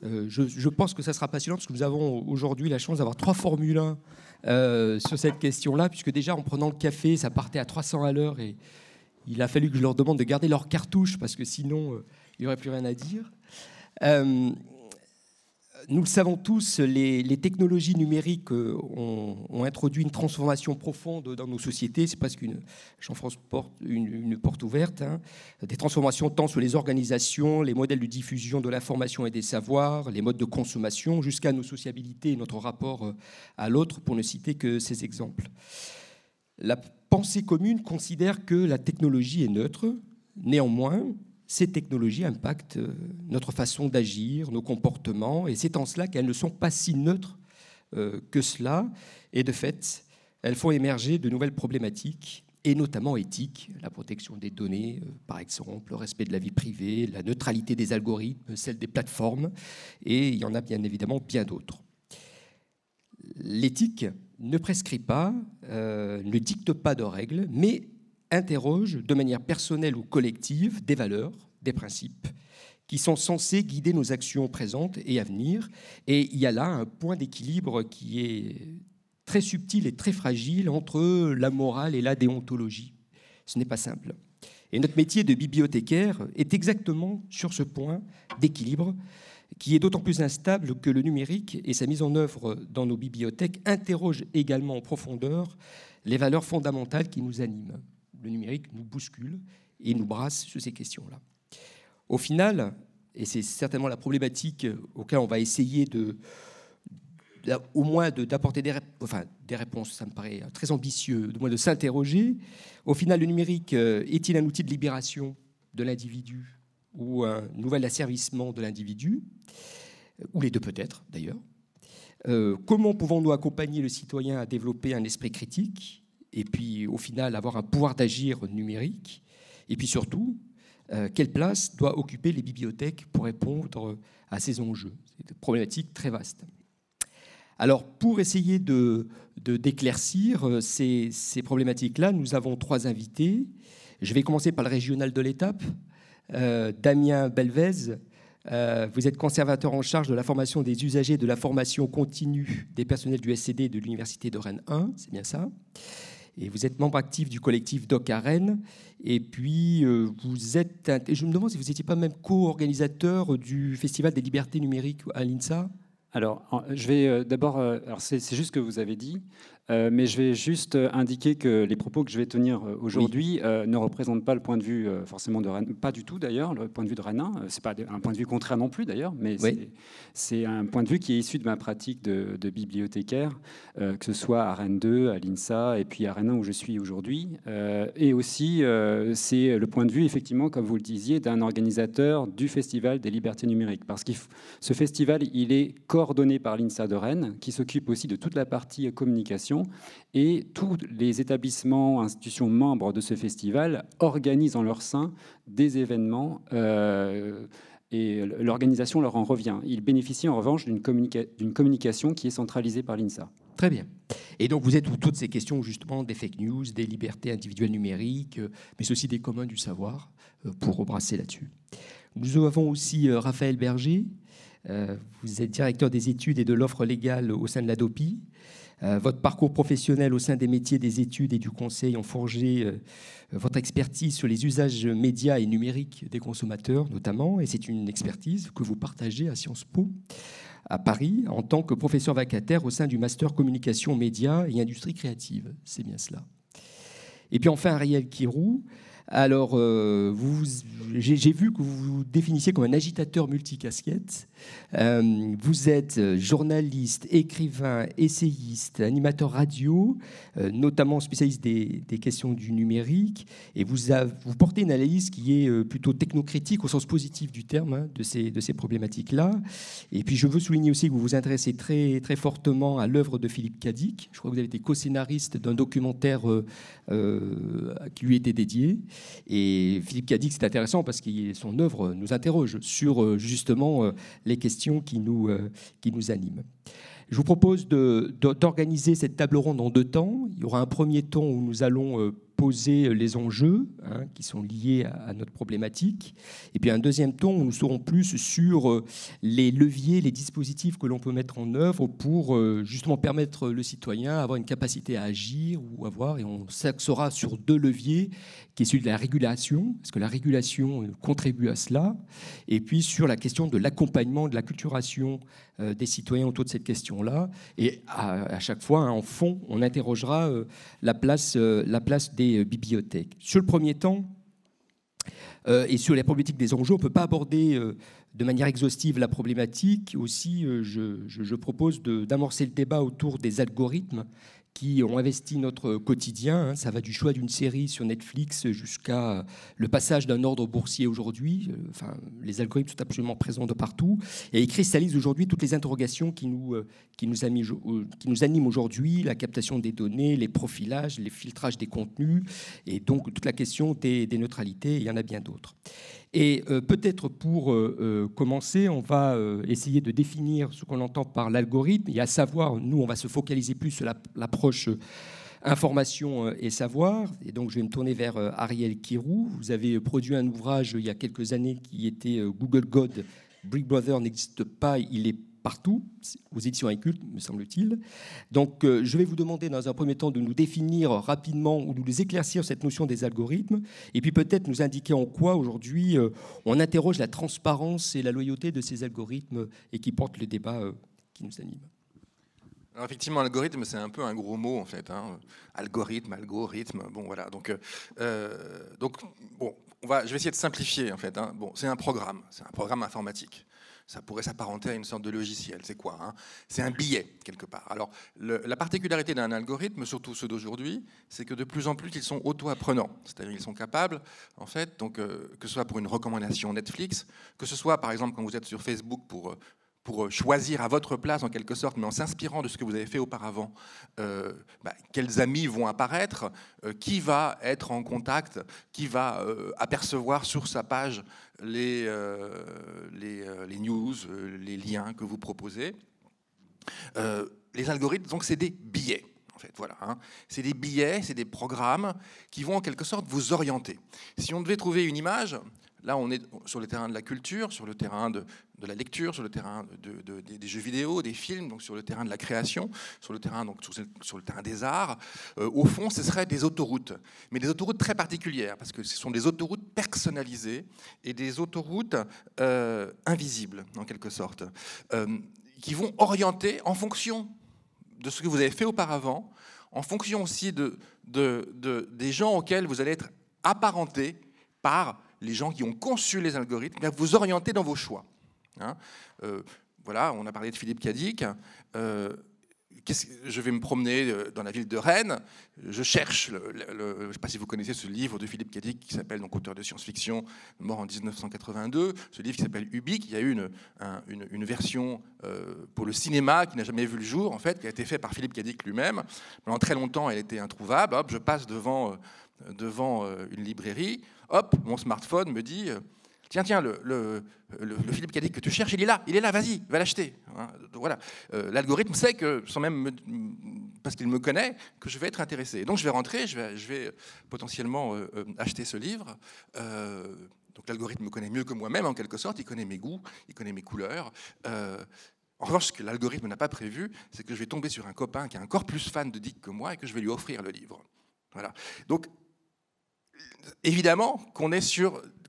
je, pense que ça sera passionnant parce que nous avons aujourd'hui la chance d'avoir trois Formule 1 sur cette question-là, puisque déjà en prenant le café, ça partait à 300 à l'heure et il a fallu que je leur demande de garder leur cartouche parce que sinon il n'y aurait plus rien à dire. Euh, nous le savons tous, les, technologies numériques euh, ont, introduit une transformation profonde dans nos sociétés. C'est presque une, porte, une, porte ouverte. Hein. Des transformations tant sur les organisations, les modèles de diffusion de l'information et des savoirs, les modes de consommation, jusqu'à nos sociabilités et notre rapport euh, à l'autre, pour ne citer que ces exemples. La pensée commune considère que la technologie est neutre. Néanmoins, ces technologies impactent euh, notre façon d'agir, nos comportements, et c'est en cela qu'elles ne sont pas si neutres euh, que cela. Et de fait, elles font émerger de nouvelles problématiques, et notamment éthiques, la protection des données, euh, par exemple, le respect de la vie privée, la neutralité des algorithmes, celle des plateformes, et il y en a bien évidemment bien d'autres. L'éthique ne prescrit pas, ne dicte pas de règles, mais interroge de manière personnelle ou collective des valeurs, des principes qui sont censés guider nos actions présentes et à venir. Et il y a là un point d'équilibre qui est très subtil et très fragile entre la morale et la déontologie. Ce n'est pas simple. Et notre métier de bibliothécaire est exactement sur ce point d'équilibre qui est d'autant plus instable que le numérique et sa mise en œuvre dans nos bibliothèques interrogent également en profondeur les valeurs fondamentales qui nous animent le numérique nous bouscule et nous brasse sur ces questions-là. Au final, et c'est certainement la problématique auquel on va essayer de, au moins d'apporter des, enfin, des réponses, ça me paraît très ambitieux, au moins de s'interroger. Au final, le numérique euh, est-il un outil de libération de l'individu ou un nouvel asservissement de l'individu? Ou les deux peut-être, d'ailleurs. Euh, comment pouvons-nous accompagner le citoyen à développer un esprit critique et puis au final avoir un pouvoir d'agir numérique, et puis surtout, euh, quelle place doit occuper les bibliothèques pour répondre à ces enjeux? C'est une problématique très vaste. Alors pour essayer de, d'éclaircir euh, ces, problématiques-là, nous avons trois invités. Je vais commencer par le régional de l'étape, euh, Damien Belvez. vous êtes conservateur en charge de la formation des usagers de la formation continue des personnels du SCD de l'Université de Rennes 1, c'est bien ça? Et vous êtes membre actif du collectif Doc. Et puis, euh, vous êtes. Et je me demande si vous n'étiez pas même co-organisateur du Festival des libertés numériques à l'INSA? Alors, je vais euh, d'abord, euh, alors c'est juste ce que vous avez dit, euh, mais je vais juste indiquer que les propos que je vais tenir euh, aujourd'hui euh, ne représentent pas le point de vue forcément de Rennes, pas du tout d'ailleurs, le point de vue de Rennes. C'est pas un point de vue contraire non plus d'ailleurs, mais c'est un point de vue qui est issu de ma pratique de, bibliothécaire, que ce soit à Rennes 2, à l'INSA et puis à Rennes 1 où je suis aujourd'hui. et aussi, c'est le point de vue effectivement, comme vous le disiez, d'un organisateur du Festival des libertés numériques. Parce que ce festival, il est coordonné par l'INSA de Rennes, qui s'occupe aussi de toute la partie communication et tous les établissements, institutions membres de ce festival organisent en leur sein des événements euh, et l'organisation leur en revient. Ils bénéficient en revanche d'une communication qui est centralisée par l'INSA. Très bien. Et donc vous êtes toutes ces questions justement des fake news, des libertés individuelles numériques, euh, mais aussi des communs du savoir, euh, pour rebrasser là-dessus. Nous avons aussi Raphaël Berger. Vous êtes directeur des études et de l'offre légale au sein de l'ADOPI. Euh, votre parcours professionnel au sein des métiers des études et du conseil ont forgé euh, votre expertise sur les usages médias et numériques des consommateurs notamment, et c'est une expertise que vous partagez à Sciences Po à Paris en tant que professeur vacataire au sein du master communication médias et industrie créative. C'est bien cela. Et puis enfin, Ariel Kirou, alors, euh, j'ai vu que vous vous définissiez comme un agitateur multicasquette. Euh, vous êtes journaliste, écrivain, essayiste, animateur radio, euh, notamment spécialiste des, questions du numérique, et vous, portez une analyse qui est plutôt technocritique au sens positif du terme hein, de ces, de ces problématiques-là. Et puis, je veux souligner aussi que vous vous intéressez très, très fortement à l'œuvre de Philippe Cadic. Je crois que vous avez été co-scénariste d'un documentaire qui lui était dédié. Et Philippe Cadic, c'est intéressant parce que son œuvre nous interroge sur justement les questions qui nous, qui nous animent. Je vous propose d'organiser cette table ronde en deux temps. Il y aura un premier temps où nous allons poser les enjeux hein, qui sont liés à, notre problématique. Et puis un deuxième temps où nous serons plus sur euh, les leviers, les dispositifs que l'on peut mettre en œuvre pour euh, justement permettre le citoyen avoir une capacité à agir ou avoir, et on s'axera sur deux leviers, qui est celui de la régulation, parce que la régulation contribue à cela, et puis sur la question de l'accompagnement, de la culturation euh, des citoyens autour de cette question-là. Et à, chaque fois, hein, en fond, on interrogera la place, la place des euh, bibliothèques. Sur le premier temps, euh, et sur les problématiques des enjeux, on ne peut pas aborder euh, de manière exhaustive la problématique. Aussi, je propose d'amorcer le débat autour des algorithmes qui ont investi notre quotidien. Hein. Ça va du choix d'une série sur Netflix jusqu'à le passage d'un ordre boursier aujourd'hui. Euh, enfin, les algorithmes sont absolument présents de partout. Et ils cristallisent aujourd'hui toutes les interrogations qui nous, euh, qui nous, qui nous animent aujourd'hui, la captation des données, les profilages, les filtrages des contenus, et donc toute la question des neutralités, il y en a bien d'autres. Et euh, peut-être pour euh, euh, commencer, on va essayer de définir ce qu'on entend par l'algorithme, et à savoir, nous, on va se focaliser plus sur l'approche information et savoir. Et donc, je vais me tourner vers Ariel Kirou. Vous avez produit un ouvrage il y a quelques années qui était Google God. Big Brother n'existe pas, il est partout, aux éditions Inculte, me semble-t-il. Donc, euh, je vais vous demander dans un premier temps de nous définir rapidement ou de nous éclaircir cette notion des algorithmes, et puis peut-être nous indiquer en quoi aujourd'hui euh, on interroge la transparence et la loyauté de ces algorithmes et qui portent le débat euh, qui nous anime. Alors effectivement, algorithme, c'est un peu un gros mot en fait. Hein. Algorithme, algorithme. Bon voilà. Donc, donc bon, on va, je vais essayer de simplifier en fait. Hein. Bon, c'est un programme, c'est un programme informatique ça pourrait s'apparenter à une sorte de logiciel. C'est quoi hein? C'est un billet, quelque part. Alors, la particularité d'un algorithme, surtout ceux d'aujourd'hui, c'est que de plus en plus, ils sont auto-apprenants. C'est-à-dire qu'ils sont capables, en fait, donc, euh, que ce soit pour une recommandation Netflix, que ce soit, par exemple, quand vous êtes sur Facebook pour... Euh, pour choisir à votre place en quelque sorte, mais en s'inspirant de ce que vous avez fait auparavant, euh, bah, quels amis vont apparaître, qui va être en contact, qui va apercevoir sur sa page les, euh, euh, news, euh, les liens que vous proposez. les algorithmes, donc, c'est des billets. En fait, voilà, hein. C'est des billets, c'est des programmes qui vont en quelque sorte vous orienter. Si on devait trouver une image, Là, on est sur le terrain de la culture, sur le terrain de, la lecture, sur le terrain des jeux vidéo, des films, donc sur le terrain de la création, sur le terrain, donc sur, le terrain des arts. Euh, au fond, ce seraient des autoroutes, mais des autoroutes très particulières, parce que ce sont des autoroutes personnalisées et des autoroutes euh, invisibles, en quelque sorte, euh, qui vont orienter en fonction de ce que vous avez fait auparavant, en fonction aussi de, des gens auxquels vous allez être apparenté par les gens qui ont conçu les algorithmes, à vous orienter dans vos choix. Hein. Euh, voilà, on a parlé de Philippe Cadic. Euh, je vais me promener euh, dans la ville de Rennes. Je cherche, je ne sais pas si vous connaissez ce livre de Philippe Cadic qui s'appelle donc auteur de science-fiction, mort en 1982. Ce livre qui s'appelle Ubik. Il y a eu une, une, version pour le cinéma qui n'a jamais vu le jour, en fait, qui a été faite par Philippe Cadic lui-même. Pendant très longtemps, elle était introuvable. Hop, je passe devant, devant une librairie hop, mon smartphone me dit euh, Tiens, tiens, le, le, le, Philippe Cadic que tu cherches, il est là, il est là, vas-y, va l'acheter. Hein, voilà. Euh, l'algorithme sait que, sans même parce qu'il me connaît, que je vais être intéressé. Donc je vais rentrer, je vais, je vais potentiellement euh, acheter ce livre. donc l'algorithme me connaît mieux que moi-même, en quelque sorte, il connaît mes goûts, il connaît mes couleurs. en revanche, ce que l'algorithme n'a pas prévu, c'est que je vais tomber sur un copain qui est encore plus fan de Dick que moi et que je vais lui offrir le livre. Voilà. Donc évidemment qu'on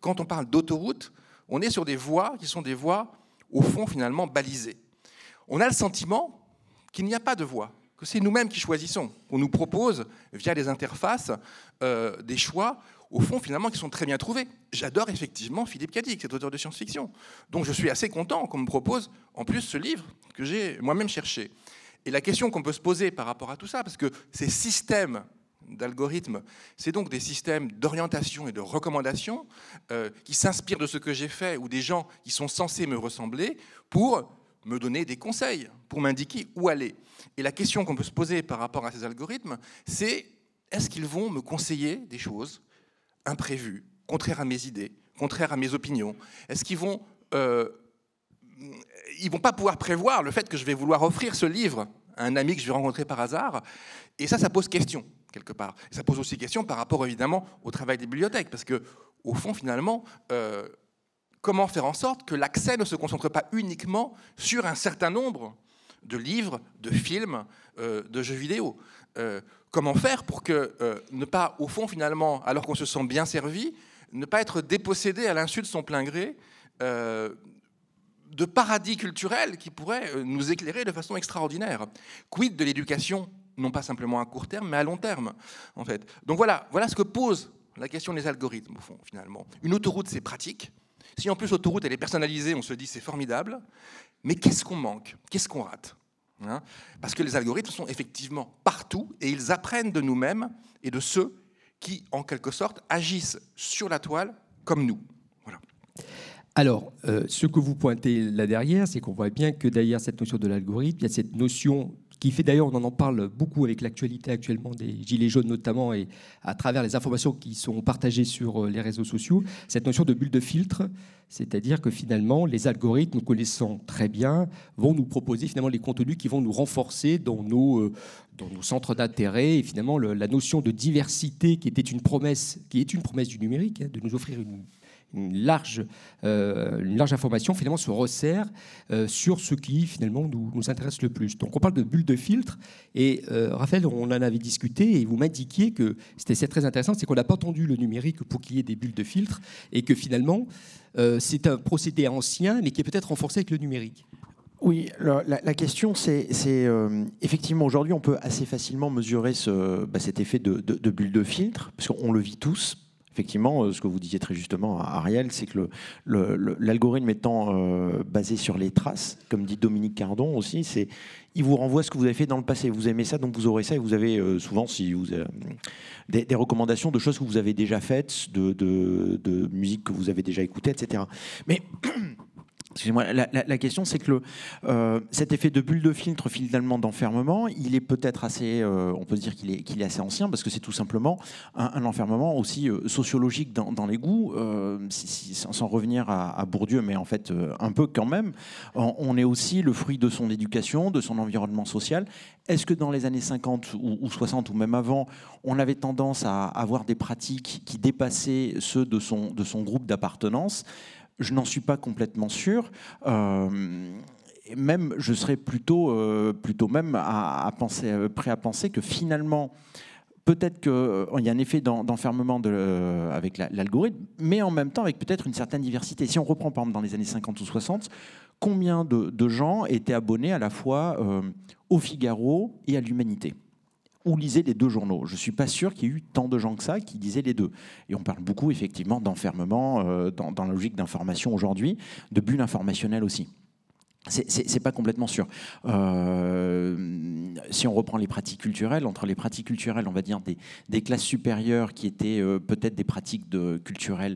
quand on parle d'autoroute, on est sur des voies qui sont des voies, au fond, finalement balisées. On a le sentiment qu'il n'y a pas de voie, que c'est nous-mêmes qui choisissons. On nous propose, via des interfaces, euh, des choix, au fond, finalement, qui sont très bien trouvés. J'adore effectivement Philippe Cadic, cet auteur de science-fiction. Donc je suis assez content qu'on me propose, en plus, ce livre que j'ai moi-même cherché. Et la question qu'on peut se poser par rapport à tout ça, parce que ces systèmes d'algorithmes, c'est donc des systèmes d'orientation et de recommandation euh, qui s'inspirent de ce que j'ai fait ou des gens qui sont censés me ressembler pour me donner des conseils, pour m'indiquer où aller. Et la question qu'on peut se poser par rapport à ces algorithmes, c'est est-ce qu'ils vont me conseiller des choses imprévues, contraires à mes idées, contraires à mes opinions? Est-ce qu'ils vont euh, ils vont pas pouvoir prévoir le fait que je vais vouloir offrir ce livre à un ami que je vais rencontrer par hasard? Et ça, ça pose question quelque part. Ça pose aussi question par rapport évidemment au travail des bibliothèques, parce que au fond, finalement, euh, comment faire en sorte que l'accès ne se concentre pas uniquement sur un certain nombre de livres, de films, euh, de jeux vidéo? Euh, Comment faire pour que ne pas, au fond, finalement, alors qu'on se sent bien servi, ne pas être dépossédé à l'insu de son plein gré de paradis culturels qui pourraient nous éclairer de façon extraordinaire? Quid de l'éducation non pas simplement à court terme, mais à long terme, en fait. Donc voilà, ce que pose la question des algorithmes, au fond, finalement. Une autoroute, c'est pratique. Si en plus l'autoroute, elle est personnalisée, on se dit c'est formidable. Mais qu'est-ce qu'on manque? Qu'est-ce qu'on rate? Hein? Parce que les algorithmes sont effectivement partout et ils apprennent de nous-mêmes et de ceux qui, en quelque sorte, agissent sur la toile comme nous. Voilà. Alors, euh, ce que vous pointez là derrière, c'est qu'on voit bien que derrière cette notion de l'algorithme, il y a cette notion qui fait d'ailleurs, on en parle beaucoup avec l'actualité actuellement des Gilets jaunes notamment, et à travers les informations qui sont partagées sur euh, les réseaux sociaux, cette notion de bulle de filtre, c'est-à-dire que finalement, les algorithmes, nous connaissons très bien, vont nous proposer finalement les contenus qui vont nous renforcer dans nos, euh, dans nos centres d'intérêt, et finalement la notion de diversité qui était une promesse, qui est une promesse du numérique, hein, de nous offrir une une large, euh, une large information finalement se resserre euh, sur ce qui finalement nous, nous, intéresse le plus. Donc on parle de bulles de filtre et euh, Raphaël, on en avait discuté et vous m'indiquiez que c'était très intéressant, c'est qu'on n'a pas entendu le numérique pour qu'il y ait des bulles de filtre et que finalement c'est un procédé ancien mais qui est peut-être renforcé avec le numérique. Oui, la, question, c'est effectivement aujourd'hui, on peut assez facilement mesurer bah, cet effet de, de, de bulle de filtre, parce qu'on le vit tous effectivement, euh, ce que vous disiez très justement, Ariel, c'est que l'algorithme étant euh, basé sur les traces, comme dit Dominique Cardon aussi, c'est il vous renvoie ce que vous avez fait dans le passé. Vous aimez ça, donc vous aurez ça, et vous avez euh, souvent, si vous des, recommandations de choses que vous avez déjà faites, de, de, de musique que vous avez déjà écoutée, etc. Mais Excusez-moi, la, question c'est que euh, cet effet de bulle de filtre finalement d'enfermement, il est peut-être assez, euh, on peut dire qu'il est, qu'il est assez ancien parce que c'est tout simplement un, enfermement aussi euh, sociologique dans, les goûts, sans revenir à, Bourdieu, mais en fait un peu quand même. On, est aussi le fruit de son éducation, de son environnement social. Est-ce que dans les années 50 ou, ou 60 ou même avant, on avait tendance à avoir des pratiques qui dépassaient ceux de son, de son groupe d'appartenance? Je n'en suis pas complètement sûr. Euh, même, je serais plutôt, euh, plutôt même euh, prêt à penser que finalement, peut-être qu'il y a un effet d'enfermement avec l'algorithme, mais en même temps avec peut-être une certaine diversité. Si on reprend par exemple dans les années 50 ou 60, combien de, gens étaient abonnés à la fois au Figaro et à l'Humanité? Ou lisaient les deux journaux. Je ne suis pas sûr qu'il y ait eu tant de gens que ça qui lisaient les deux. Et on parle beaucoup effectivement d'enfermement euh, dans, la logique d'information aujourd'hui, de bulles informationnelles aussi. C'est pas complètement sûr. Euh, si on reprend les pratiques culturelles, entre les pratiques culturelles, on va dire des, classes supérieures qui étaient euh, peut-être des pratiques culturelles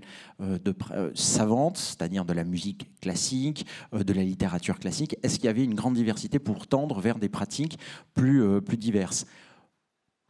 savantes, c'est-à-dire de la musique classique, de la littérature classique, est-ce qu'il y avait une grande diversité pour tendre vers des pratiques plus diverses?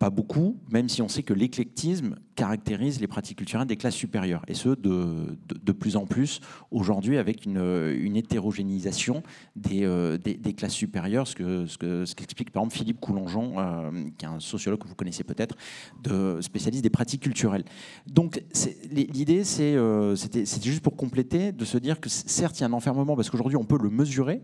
Pas beaucoup, même si on sait que l'éclectisme caractérise les pratiques culturelles des classes supérieures, et ce, de, de, plus en plus aujourd'hui, avec une, une hétérogénéisation des, euh, des, classes supérieures, ce qu'explique ce que, ce qu'explique par exemple Philippe Coulongeon, euh, qui est un sociologue que vous connaissez peut-être, de spécialiste des pratiques culturelles. Donc l'idée, euh, c'était juste pour compléter, de se dire que certes, il y a un enfermement, parce qu'aujourd'hui, on peut le mesurer,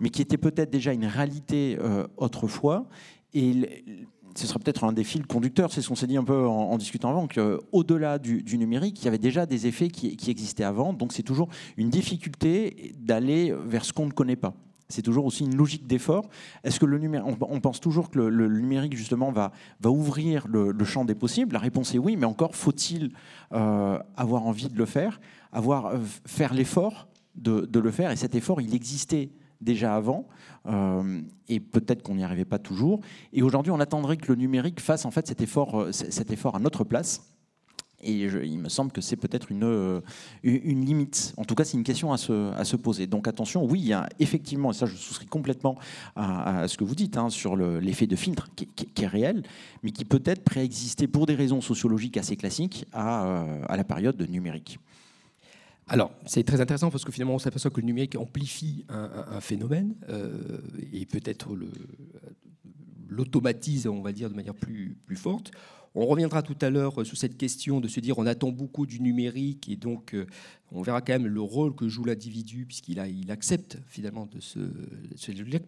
mais qui était peut-être déjà une réalité autrefois, et ce sera peut-être un des fils conducteurs, c'est ce qu'on s'est dit un peu en, discutant avant, qu'au-delà du, numérique, il y avait déjà des effets qui, existaient avant, donc c'est toujours une difficulté d'aller vers ce qu'on ne connaît pas. C'est toujours aussi une logique d'effort. Est-ce que le numérique, on, pense toujours que le, numérique justement va, ouvrir le, champ des possibles? La réponse est oui, mais encore faut-il euh, avoir envie de le faire, avoir euh, faire l'effort de, le faire. Et cet effort, il existait déjà avant, euh, et peut-être qu'on n'y arrivait pas toujours. Et aujourd'hui, on attendrait que le numérique fasse en fait cet effort, euh, cet effort à notre place. Et il me semble que c'est peut-être une, euh, une limite. En tout cas, c'est une question à se, à se, poser. Donc attention, oui, il y a effectivement, et ça je souscris complètement à, ce que vous dites, hein, sur l'effet de filtre qui, est réel, mais qui peut-être préexistait pour des raisons sociologiques assez classiques à, à la période numérique. Alors, c'est très intéressant parce que finalement, on s'aperçoit que le numérique amplifie un, phénomène et peut-être l'automatise, on va dire, de manière plus, forte. On reviendra tout à l'heure sur cette question de se dire on attend beaucoup du numérique et donc euh, on verra quand même le rôle que joue l'individu puisqu'il il accepte finalement de ce,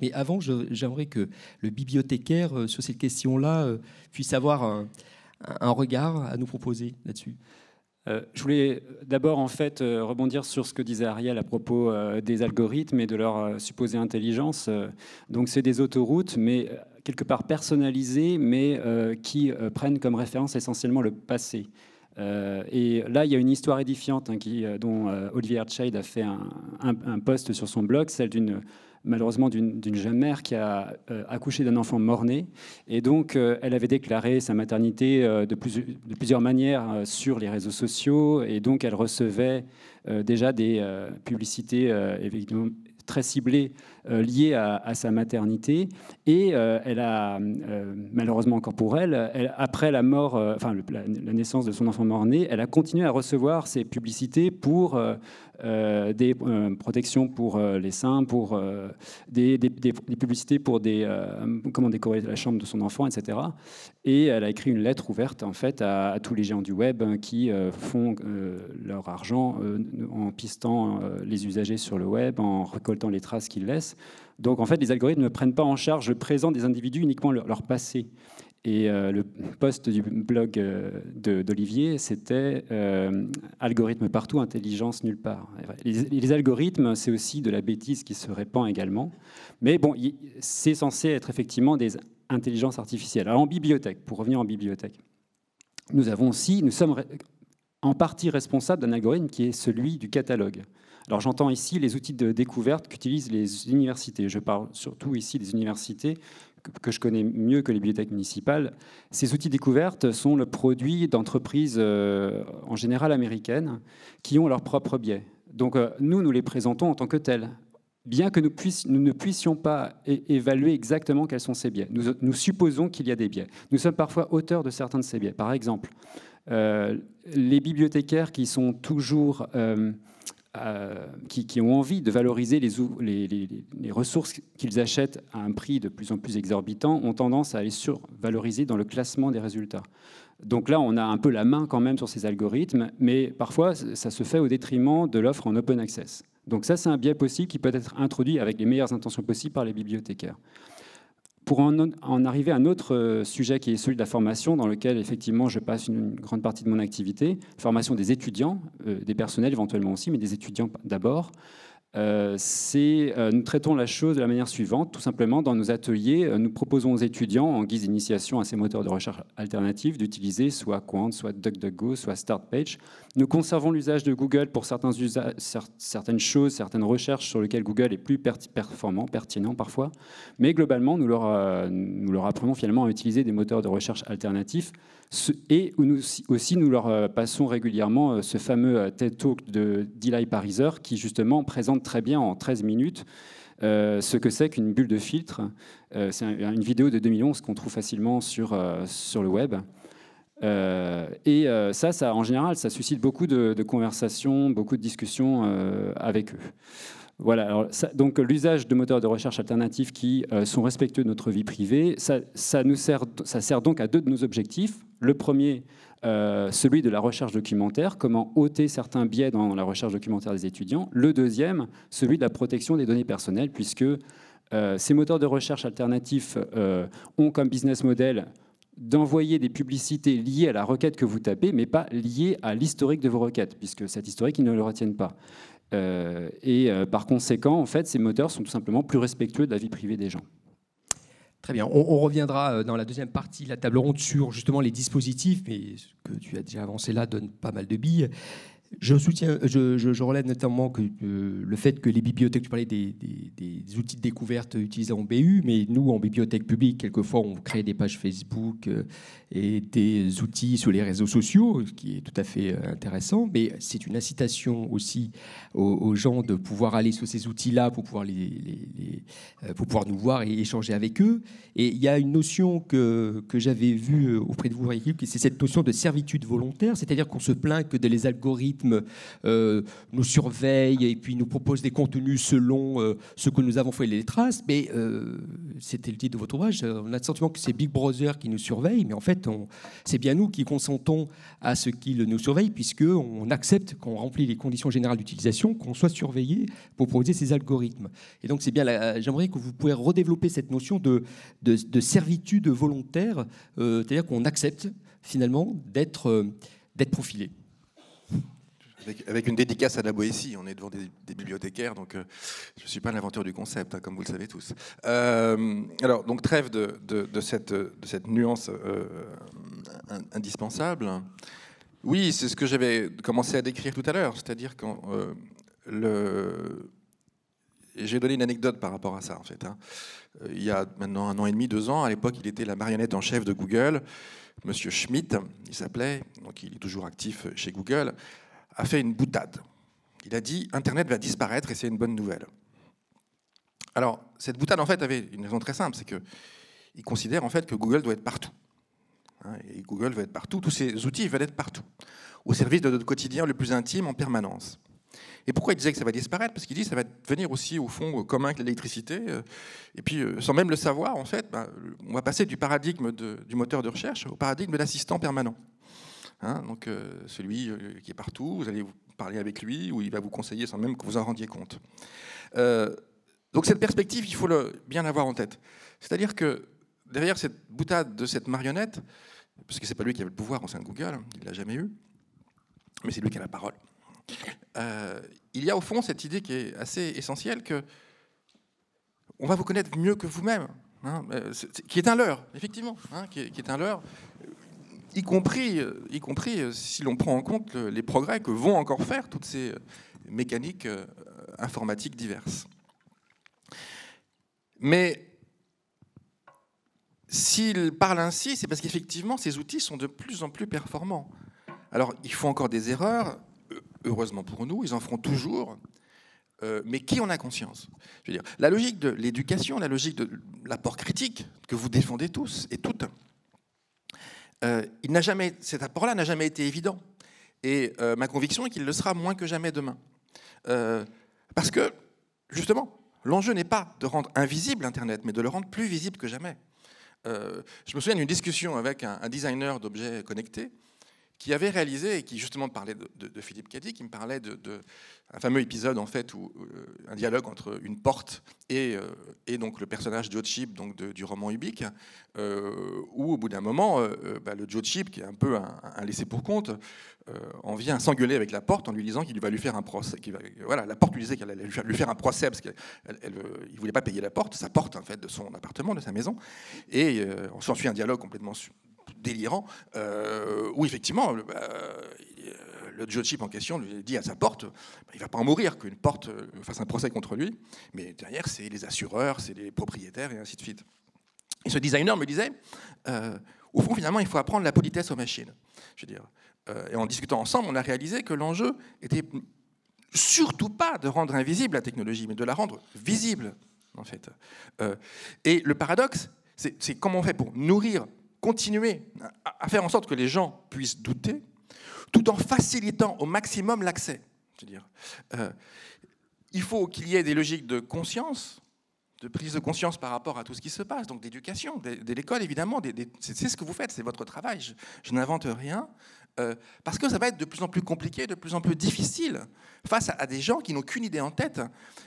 Mais avant, j'aimerais que le bibliothécaire euh, sur cette question-là euh, puisse avoir un, regard à nous proposer là-dessus. Je voulais d'abord en fait rebondir sur ce que disait Ariel à propos des algorithmes et de leur supposée intelligence. donc c'est des autoroutes, mais quelque part personnalisés, mais euh, qui euh, prennent comme référence essentiellement le passé. Euh, et là, il y a une histoire édifiante hein, dont Olivier Hertscheid a fait un, un, post sur son blog, celle d'une malheureusement d'une jeune mère qui a accouché d'un enfant mort-né. Et donc, elle avait déclaré sa maternité de, de, plusieurs manières sur les réseaux sociaux. Et donc, elle recevait déjà des publicités très ciblée euh, liée à, sa maternité. Et euh, elle a, euh, malheureusement encore pour elle, après la mort, enfin la, naissance de son enfant mort-né, elle a continué à recevoir ces publicités pour des protections pour les seins, pour des, publicités pour des, comment décorer la chambre de son enfant, etc. Et elle a écrit une lettre ouverte en fait à, tous les géants du web hein, qui font leur argent en pistant les usagers sur le web, en récoltant les traces qu'ils laissent. Donc en fait, les algorithmes ne prennent pas en charge le présent des individus, uniquement leur, passé. Et euh, le post du blog euh, d'Olivier, c'était euh, algorithme partout, intelligence nulle part. Les, algorithmes, c'est aussi de la bêtise qui se répand également. Mais bon, c'est censé être effectivement des intelligences artificielles. Alors en bibliothèque, pour revenir en bibliothèque, nous avons aussi, nous sommes en partie responsables d'un algorithme qui est celui du catalogue. Alors j'entends ici les outils de découverte qu'utilisent les universités. Je parle surtout ici des universités que je connais mieux que les bibliothèques municipales. Ces outils de découverte sont le produit d'entreprises euh, en général américaines qui ont leur propre biais. Donc euh, nous, nous les présentons en tant que tels. Bien que nous, nous ne puissions pas évaluer exactement quels sont ces biais, nous, supposons qu'il y a des biais. Nous sommes parfois auteurs de certains de ces biais. Par exemple, euh, les bibliothécaires qui sont toujours euh, qui, ont envie de valoriser les, les, ressources qu'ils achètent à un prix de plus en plus exorbitant ont tendance à aller survaloriser dans le classement des résultats. Donc là, on a un peu la main quand même sur ces algorithmes, mais parfois, ça se fait au détriment de l'offre en open access. Donc ça, c'est un biais possible qui peut être introduit avec les meilleures intentions possibles par les bibliothécaires. Pour en, arriver à un autre euh, sujet qui est celui de la formation, dans lequel effectivement je passe une grande partie de mon activité, formation des étudiants, euh, des personnels éventuellement aussi, mais des étudiants d'abord. Euh, euh, nous traitons la chose de la manière suivante. Tout simplement, dans nos ateliers, euh, nous proposons aux étudiants, en guise d'initiation à ces moteurs de recherche alternatifs, d'utiliser soit Quant, soit DuckDuckGo, soit StartPage. Nous conservons l'usage de Google pour certains certaines choses, certaines recherches sur lesquelles Google est plus performant, pertinent parfois. Mais globalement, nous leur apprenons finalement à utiliser des moteurs de recherche alternatifs et aussi nous leur euh, passons régulièrement euh, ce fameux euh, TED Talk de Delay Pariser qui justement présente très bien en 13 minutes ce que c'est qu'une bulle de filtre. c'est une vidéo de 2011 qu'on trouve facilement sur, sur le web. et ça, ça, en général, ça suscite beaucoup de, conversations, beaucoup de discussions avec eux. Voilà, donc l'usage de moteurs de recherche alternatifs qui sont respectueux de notre vie privée, ça, nous sert, ça sert donc à deux de nos objectifs. Le premier, euh, celui de la recherche documentaire, comment ôter certains biais dans la recherche documentaire des étudiants. Le deuxième, celui de la protection des données personnelles, puisque euh, ces moteurs de recherche alternatifs ont comme business model d'envoyer des publicités liées à la requête que vous tapez, mais pas liées à l'historique de vos requêtes, puisque cet historique, ils ne le retiennent pas. Euh, et euh, par conséquent, en fait, ces moteurs sont tout simplement plus respectueux de la vie privée des gens. Très bien. On, reviendra euh, dans la deuxième partie de la table ronde sur justement les dispositifs, mais ce que tu as déjà avancé là donne pas mal de billes. Je soutiens, je, relève notamment que le fait que les bibliothèques, tu parlais des, outils de découverte utilisés en BU, mais nous, en bibliothèque publique, quelquefois, on crée des pages Facebook euh, et des outils sur les réseaux sociaux, ce qui est tout à fait euh, intéressant, mais c'est une incitation aussi aux, gens de pouvoir aller sur ces outils-là pour pouvoir, les, euh, pour pouvoir nous voir et échanger avec eux. Et il y a une notion que, que j'avais vue auprès de vous, c'est cette notion de servitude volontaire, c'est-à-dire qu'on se plaint que les algorithmes euh, nous surveille et puis nous propose des contenus selon euh, ce que nous avons fait les traces. Mais euh, c'était le titre de votre ouvrage. On a le sentiment que c'est Big Brother qui nous surveille, mais en fait, c'est bien nous qui consentons à ce qu'il nous surveille, puisque on accepte qu'on remplit les conditions générales d'utilisation, qu'on soit surveillé pour proposer ces algorithmes. Et donc, c'est bien. J'aimerais que vous pouvez redévelopper cette notion de, de, servitude volontaire, c'est-à-dire qu'on accepte finalement d'être profilé. Avec, une dédicace à la Boétie, on est devant des, bibliothécaires, donc euh, je ne suis pas l'inventeur du concept, hein, comme vous le savez tous. Euh, alors, donc trêve de, cette, nuance euh, indispensable. Oui, c'est ce que j'avais commencé à décrire tout à l'heure, c'est-à-dire quand. J'ai donné une anecdote par rapport à ça, en fait. Hein. Il y a maintenant un an et demi, deux ans, à l'époque, il était la marionnette en chef de Google. Monsieur Schmidt, il s'appelait, donc il est toujours actif chez Google, a fait une boutade. Il a dit Internet va disparaître et c'est une bonne nouvelle. Alors, cette boutade, en fait, avait une raison très simple c'est qu'il considère en fait que Google doit être partout. Hein, et Google veut être partout, tous ces outils veulent être partout, au service de notre quotidien le plus intime en permanence. Et pourquoi il disait que ça va disparaître? Parce qu'il dit ça va devenir aussi, au fond, commun que l'électricité. Euh, et puis, euh, sans même le savoir, en fait, bah, on va passer du paradigme du moteur de recherche au paradigme de l'assistant permanent. Hein, donc, euh, celui qui est partout, vous allez vous parler avec lui, ou il va vous conseiller sans même que vous en rendiez compte. donc, cette perspective, il faut le, bien l'avoir en tête. C'est-à-dire que derrière cette boutade de cette marionnette, parce que c'est pas lui qui avait le pouvoir au sein de Google, il l'a jamais eu, mais c'est lui qui a la parole. Euh, il y a au fond cette idée qui est assez essentielle que on va vous connaître mieux que vous-même, hein, euh, qui est un leurre, effectivement, hein, qui, est, un leurre, y compris, y compris si l'on prend en compte les progrès que vont encore faire toutes ces mécaniques euh, informatiques diverses. Mais s'il parle ainsi, c'est parce qu'effectivement, ces outils sont de plus en plus performants. Alors, il faut encore des erreurs, heureusement pour nous, ils en feront toujours. Euh, mais qui en a conscience? Je veux La logique de l'éducation, la logique de l'apport critique que vous défendez tous et toutes, euh, il n'a jamais, cet apport-là n'a jamais été évident. Et euh, ma conviction est qu'il le sera moins que jamais demain. parce que, justement, l'enjeu n'est pas de rendre invisible Internet, mais de le rendre plus visible que jamais. je me souviens d'une discussion avec un designer d'objets connectés qui avait réalisé et qui justement parlait de, Philippe Caddy, qui me parlait de, un fameux épisode en fait où euh, un dialogue entre une porte et, euh, donc le personnage Joe Chip donc du roman Ubik, euh, où au bout d'un moment bah, le Joe Chip qui est un peu un, laissé pour compte en vient s'engueuler avec la porte en lui disant qu'il va lui faire un procès. Voilà, la porte lui disait qu'elle allait lui faire, un procès parce qu'il ne voulait pas payer la porte, sa porte en fait de son appartement, de sa maison, et on s'ensuit un dialogue complètement délirant, euh, où effectivement, le, bah, le Joe Chip en question lui dit à sa porte, bah, il va pas en mourir qu'une porte euh, fasse un procès contre lui, mais derrière, c'est les assureurs, c'est les propriétaires, et ainsi de suite. Et ce designer me disait, euh, au fond, finalement, il faut apprendre la politesse aux machines. Je veux dire. et en discutant ensemble, on a réalisé que l'enjeu était surtout pas de rendre invisible la technologie, mais de la rendre visible, en fait. et le paradoxe, c'est comment on fait pour nourrir continuer à faire en sorte que les gens puissent douter, tout en facilitant au maximum l'accès. euh, il faut qu'il y ait des logiques de conscience, de prise de conscience par rapport à tout ce qui se passe, donc d'éducation, de, l'école évidemment. c'est ce que vous faites, c'est votre travail. je n'invente rien. Euh, parce que ça va être de plus en plus compliqué, de plus en plus difficile face à, des gens qui n'ont qu'une idée en tête,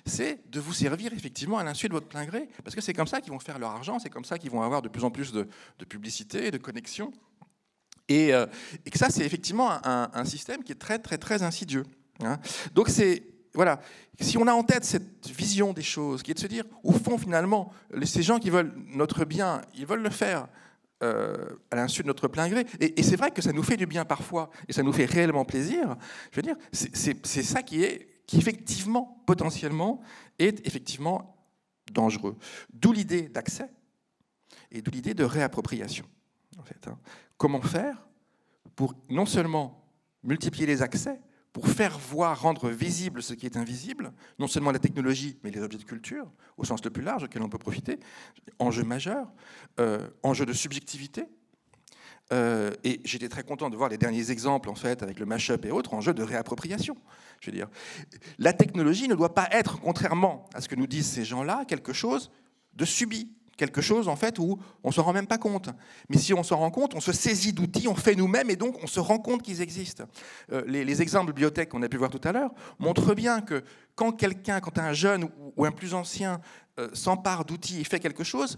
c'est de vous servir effectivement à l'insu de votre plein gré, parce que c'est comme ça qu'ils vont faire leur argent, c'est comme ça qu'ils vont avoir de plus en plus de, publicité, de connexion, et, euh, que ça c'est effectivement un, système qui est très très très insidieux. Hein. Donc c'est voilà, si on a en tête cette vision des choses, qui est de se dire, au fond finalement, ces gens qui veulent notre bien, ils veulent le faire euh, à l'insu de notre plein gré. Et, c'est vrai que ça nous fait du bien parfois, et ça nous fait réellement plaisir. Je veux dire, c'est ça qui est, qui effectivement, potentiellement, est effectivement dangereux. D'où l'idée d'accès et d'où l'idée de réappropriation. En fait, hein. Comment faire pour non seulement multiplier les accès, pour faire voir, rendre visible ce qui est invisible, non seulement la technologie, mais les objets de culture, au sens le plus large auquel on peut profiter, enjeu majeur, euh, enjeu de subjectivité, Euh, et j'étais très content de voir les derniers exemples en fait avec le mashup et autres en jeu de réappropriation. Je veux dire, la technologie ne doit pas être, contrairement à ce que nous disent ces gens-là, quelque chose de subi, quelque chose en fait où on se rend même pas compte. Mais si on s'en rend compte, on se saisit d'outils, on fait nous-mêmes et donc on se rend compte qu'ils existent. Euh, les, exemples de bibliothèques qu'on a pu voir tout à l'heure montrent bien que quand quelqu'un, quand un jeune ou, un plus ancien euh, s'empare d'outils et fait quelque chose,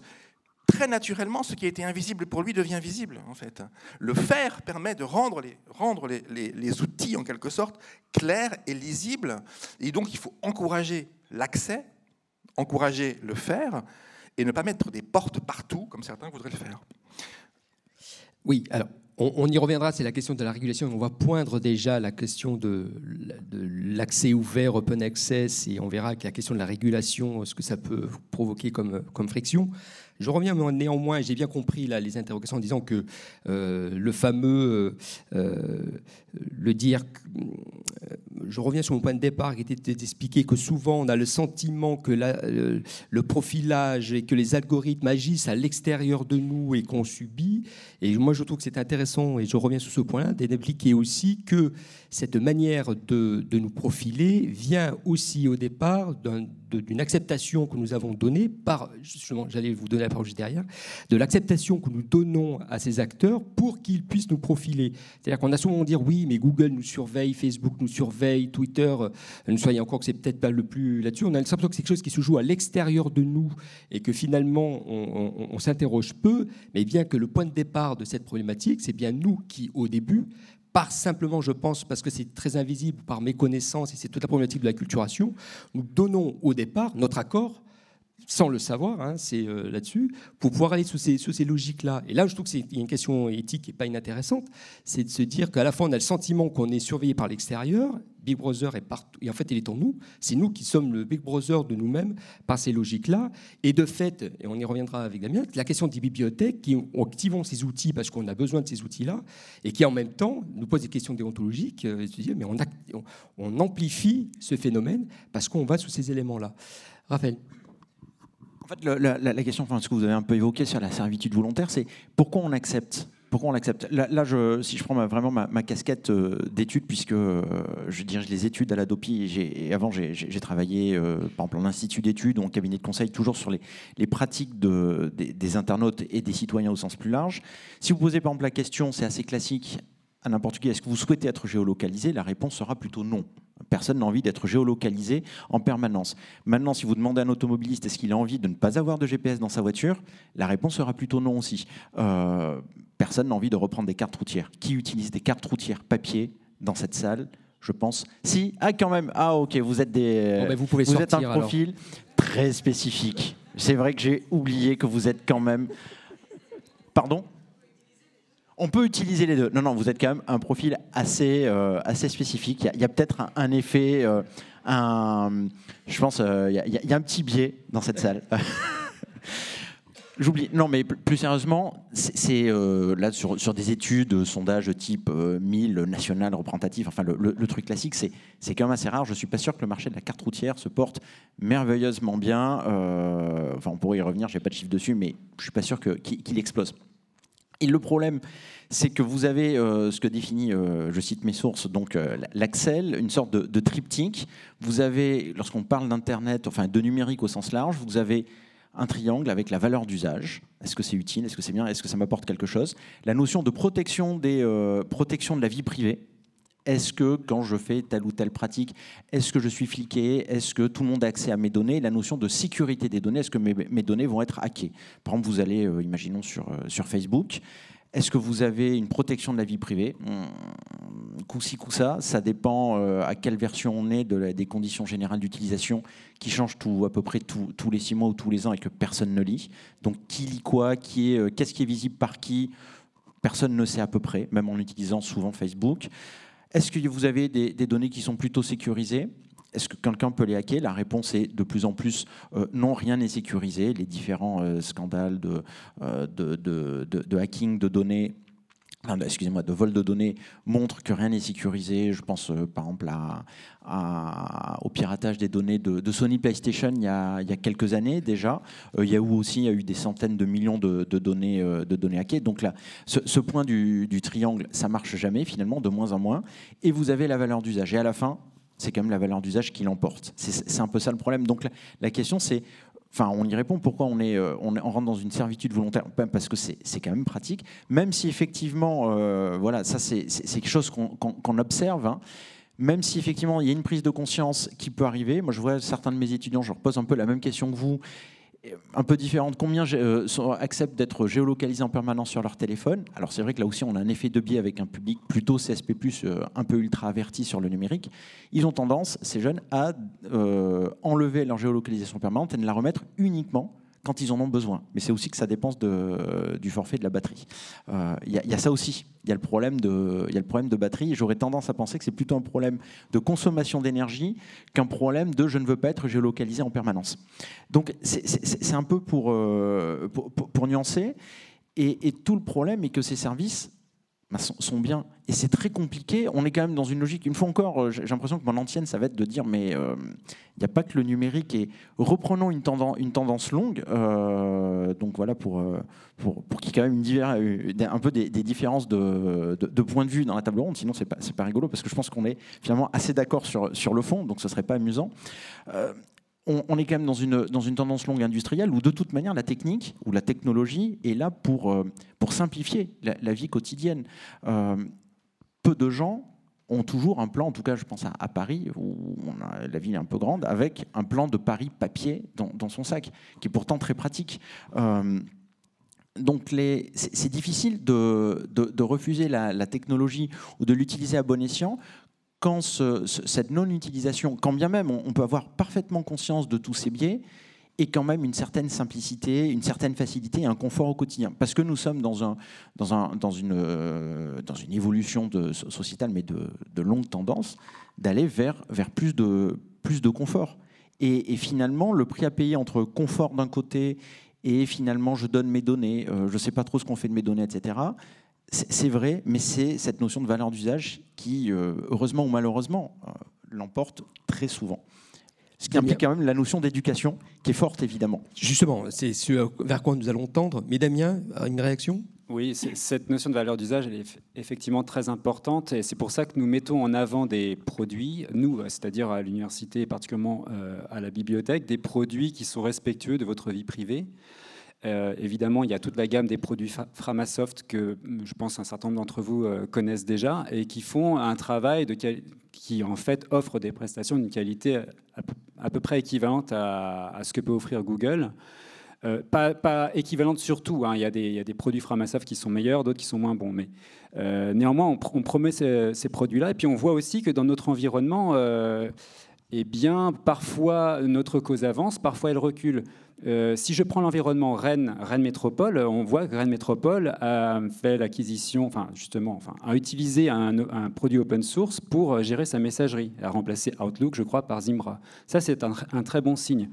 très naturellement, ce qui a été invisible pour lui devient visible, en fait. Le faire permet de rendre les, les, les, outils, en quelque sorte, clairs et lisibles. Et donc, il faut encourager l'accès, encourager le faire, et ne pas mettre des portes partout, comme certains voudraient le faire. Oui, alors, on, y reviendra, c'est la question de la régulation. On va poindre déjà la question de, l'accès ouvert, open access, et on verra que la question de la régulation, ce que ça peut provoquer comme, comme friction. Je reviens néanmoins, j'ai bien compris là, les interrogations en disant que euh, le fameux, euh, euh, le dire, je reviens sur mon point de départ qui était d'expliquer que souvent on a le sentiment que le profilage et que les algorithmes agissent à l'extérieur de nous et qu'on subit. Et moi je trouve que c'est intéressant, et je reviens sur ce point-là, d'expliquer aussi que cette manière de, de, nous profiler vient aussi au départ d'une acceptation que nous avons donnée par, justement, j'allais vous donner la parole juste derrière, de l'acceptation que nous donnons à ces acteurs pour qu'ils puissent nous profiler. C'est-à-dire qu'on a souvent dit oui, mais Google nous surveille, Facebook nous surveille, Twitter, euh, nous soyez encore que c'est peut-être pas le plus là-dessus. On a l'impression que c'est quelque chose qui se joue à l'extérieur de nous et que finalement on s'interroge peu, mais bien que le point de départ de cette problématique, c'est bien nous qui, au début, par simplement, je pense, parce que c'est très invisible, par méconnaissance, et c'est toute la problématique de la culturation, nous donnons au départ notre accord sans le savoir, hein, c'est euh, là-dessus, pour pouvoir aller sous ces, logiques-là. Et là, je trouve qu'il y a une question éthique et pas inintéressante, c'est de se dire qu'à la fois, on a le sentiment qu'on est surveillé par l'extérieur, Big Brother est partout, et en fait, il est en nous, c'est nous qui sommes le Big Brother de nous-mêmes par ces logiques-là. Et de fait, et on y reviendra avec Damien, la question des bibliothèques qui activent ces outils parce qu'on a besoin de ces outils-là, et qui en même temps nous posent des questions déontologiques, euh, mais on, on amplifie ce phénomène parce qu'on va sous ces éléments-là. Raphaël fait, la, question, enfin, ce que vous avez un peu évoqué sur la servitude volontaire, c'est pourquoi on accepte pourquoi on l'accepte? Là, si je prends vraiment ma, casquette euh, d'études, puisque euh, je dirige les études à la DOPI, et, avant j'ai travaillé euh, par exemple en institut d'études ou en cabinet de conseil, toujours sur les, pratiques de, des, internautes et des citoyens au sens plus large. Si vous posez par exemple la question, c'est assez classique à n'importe qui, est-ce que vous souhaitez être géolocalisé? La réponse sera plutôt non. Personne n'a envie d'être géolocalisé en permanence. Maintenant, si vous demandez à un automobiliste est-ce qu'il a envie de ne pas avoir de GPS dans sa voiture, la réponse sera plutôt non aussi. Euh, personne n'a envie de reprendre des cartes routières. Qui utilise des cartes routières papier dans cette salle? Je pense. Si, ah quand même, ah ok, vous êtes des, ben, vous, pouvez vous êtes un profil très spécifique. C'est vrai que j'ai oublié que vous êtes quand même. Pardon? On peut utiliser les deux. Non, non, vous êtes quand même un profil assez, euh, assez spécifique. Il y a, peut-être un, effet, euh, un, je pense, euh, il, y a, un petit biais dans cette salle. J'oublie. Non, mais plus sérieusement, c'est là sur, des études, sondages type 1000, national, représentatif, enfin le, truc classique, c'est quand même assez rare. Je suis pas sûr que le marché de la carte routière se porte merveilleusement bien. enfin, on pourrait y revenir, j'ai pas de chiffre dessus, mais je suis pas sûr qu'il explose. Et le problème, c'est que vous avez euh, ce que définit, euh, je cite mes sources, donc euh, l'Axel, une sorte de, triptyque. Vous avez, lorsqu'on parle d'Internet, enfin de numérique au sens large, vous avez un triangle avec la valeur d'usage. Est-ce que c'est utile? Est-ce que c'est bien? Est-ce que ça m'apporte quelque chose? La notion de protection, des, protection de la vie privée. Est-ce que quand je fais telle ou telle pratique, est-ce que je suis fliqué? Est-ce que tout le monde a accès à mes données? La notion de sécurité des données, est-ce que mes, données vont être hackées? Par exemple, vous allez, euh, imaginons, sur, euh, sur Facebook. Est-ce que vous avez une protection de la vie privée? Hmm, Coup ci, coup ça, ça dépend euh, à quelle version on est de des conditions générales d'utilisation qui changent tout, à peu près tous les six mois ou tous les ans et que personne ne lit. Donc qui lit quoi? Qu'est-ce qui est visible par qui? Personne ne sait à peu près, même en utilisant souvent Facebook. Est-ce que vous avez des, données qui sont plutôt sécurisées? Est-ce que quelqu'un peut les hacker? La réponse est de plus en plus euh, non, rien n'est sécurisé. Les différents euh, scandales euh, de, de, hacking de données excusez-moi, de vol de données montrent que rien n'est sécurisé. Je pense par exemple au piratage des données de, Sony PlayStation il y, a, quelques années déjà. Yahoo aussi a eu des centaines de millions de, données, de données hackées. Donc là, ce, point du, du, triangle, ça marche jamais finalement, de moins en moins. Et vous avez la valeur d'usage. Et à la fin, c'est quand même la valeur d'usage qui l'emporte. C'est un peu ça le problème. Donc la, question, c'est Enfin, on y répond pourquoi on, est, euh, on, rentre dans une servitude volontaire, parce que c'est quand même pratique, même si effectivement, euh, voilà, ça c'est quelque chose qu'on observe. Hein. même si effectivement il y a une prise de conscience qui peut arriver, moi je vois certains de mes étudiants, je leur pose un peu la même question que vous, un peu différente. Combien euh, acceptent d'être géolocalisés en permanence sur leur téléphone? Alors c'est vrai que là aussi on a un effet de biais avec un public plutôt CSP+, euh, un peu ultra averti sur le numérique. Ils ont tendance, ces jeunes, à euh, enlever leur géolocalisation permanente et ne la remettre uniquement quand ils en ont besoin. Mais c'est aussi que ça dépend de, du forfait de la batterie. Il euh, y, a ça aussi. Il y, a le problème de, y a le problème de batterie. J'aurais tendance à penser que c'est plutôt un problème de consommation d'énergie qu'un problème de je ne veux pas être géolocalisé en permanence. Donc c'est un peu pour, euh, pour, nuancer. Et, tout le problème est que ces services sont, bien. Et c'est très compliqué. On est quand même dans une logique. Une fois encore, euh, j'ai l'impression que mon ancienne, ça va être de dire mais il euh, n'y a pas que le numérique. Et reprenons une tendance, une tendance longue. Euh, donc voilà, pour, pour, pour qu'il y ait quand même une un peu des, différences de, de, point de vue dans la table ronde. Sinon, c'est pas, pas rigolo parce que je pense qu'on est finalement assez d'accord sur, sur le fond. Donc ce serait pas amusant on, est quand même dans une, dans une tendance longue industrielle où de toute manière la technique ou la technologie est là pour, euh, pour simplifier la, vie quotidienne. Euh, peu de gens ont toujours un plan, en tout cas je pense à, Paris, où la ville est un peu grande, avec un plan de Paris papier dans, son sac, qui est pourtant très pratique. Euh, donc c'est difficile de, de, refuser la, la, technologie ou de l'utiliser à bon escient quand cette non-utilisation, quand bien même on, peut avoir parfaitement conscience de tous ces biais, et quand même une certaine simplicité, une certaine facilité et un confort au quotidien. Parce que nous sommes dans, euh, une évolution sociétale, mais de, longue tendance, d'aller vers, vers plus, de, plus de confort. Et, finalement, le prix à payer entre confort d'un côté et finalement je donne mes données, euh, je ne sais pas trop ce qu'on fait de mes données, etc., c'est vrai, mais c'est cette notion de valeur d'usage qui, euh, heureusement ou malheureusement, euh, l'emporte très souvent. Ce qui implique quand même la notion d'éducation, qui est forte évidemment. Justement, c'est ce vers quoi nous allons tendre. Mais Damien, une réaction? Oui, cette notion de valeur d'usage, elle est effectivement très importante et c'est pour ça que nous mettons en avant des produits, nous, c'est-à-dire à l'université et particulièrement euh, à la bibliothèque, des produits qui sont respectueux de votre vie privée, euh, évidemment, il y a toute la gamme des produits Framasoft que mm, je pense un certain nombre d'entre vous euh, connaissent déjà et qui font un travail de qui en fait offre des prestations d'une qualité à, peu près équivalente à, ce que peut offrir Google. Euh, pas, équivalente sur tout. Hein. Il, y a des, produits Framasoft qui sont meilleurs, d'autres qui sont moins bons. Mais néanmoins, on, promet ces, ces produits-là. Et puis on voit aussi que dans notre environnement, eh bien, parfois notre cause avance, parfois elle recule. Euh, si je prends l'environnement Rennes, Rennes Métropole, on voit que Rennes Métropole a fait l'acquisition, enfin justement, enfin, a utilisé un, produit open source pour euh, gérer sa messagerie, a remplacé Outlook, je crois, par Zimbra. Ça, c'est un, très bon signe.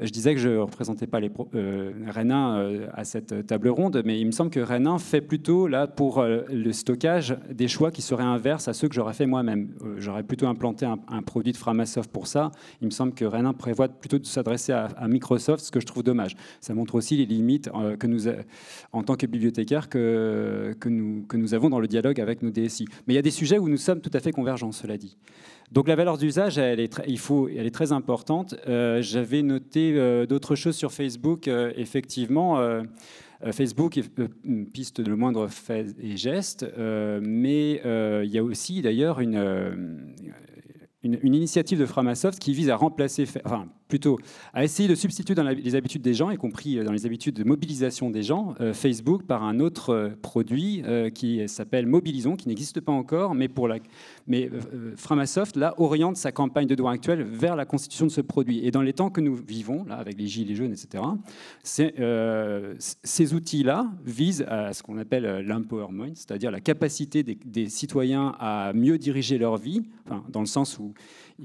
Je disais que je ne représentais pas les euh, euh, à cette table ronde, mais il me semble que Renin fait plutôt là pour euh, le stockage des choix qui seraient inverses à ceux que j'aurais fait moi-même. Euh, j'aurais plutôt implanté un, produit de Framasoft pour ça. Il me semble que Renin prévoit plutôt de s'adresser à, Microsoft, ce que je dommage. Ça montre aussi les limites que nous, en tant que bibliothécaires, que, nous, avons dans le dialogue avec nos DSI. Mais il y a des sujets où nous sommes tout à fait convergents, cela dit. Donc la valeur d'usage, elle est très, elle est très importante. Euh, j'avais noté euh, d'autres choses sur Facebook. Euh, effectivement, Facebook piste de le moindre fait et geste, mais il y a aussi d'ailleurs une, une, initiative de Framasoft qui vise à remplacer, plutôt à essayer de substituer dans les habitudes des gens, y compris euh, dans les habitudes de mobilisation des gens, euh, Facebook par un autre euh, produit qui s'appelle Mobilisons, qui n'existe pas encore, mais, pour Framasoft là oriente sa campagne de droit actuel vers la constitution de ce produit. Et dans les temps que nous vivons, là, avec les gilets jaunes, etc., ces outils-là visent à ce qu'on appelle l'empowerment, c'est-à-dire la capacité des, citoyens à mieux diriger leur vie, dans le sens où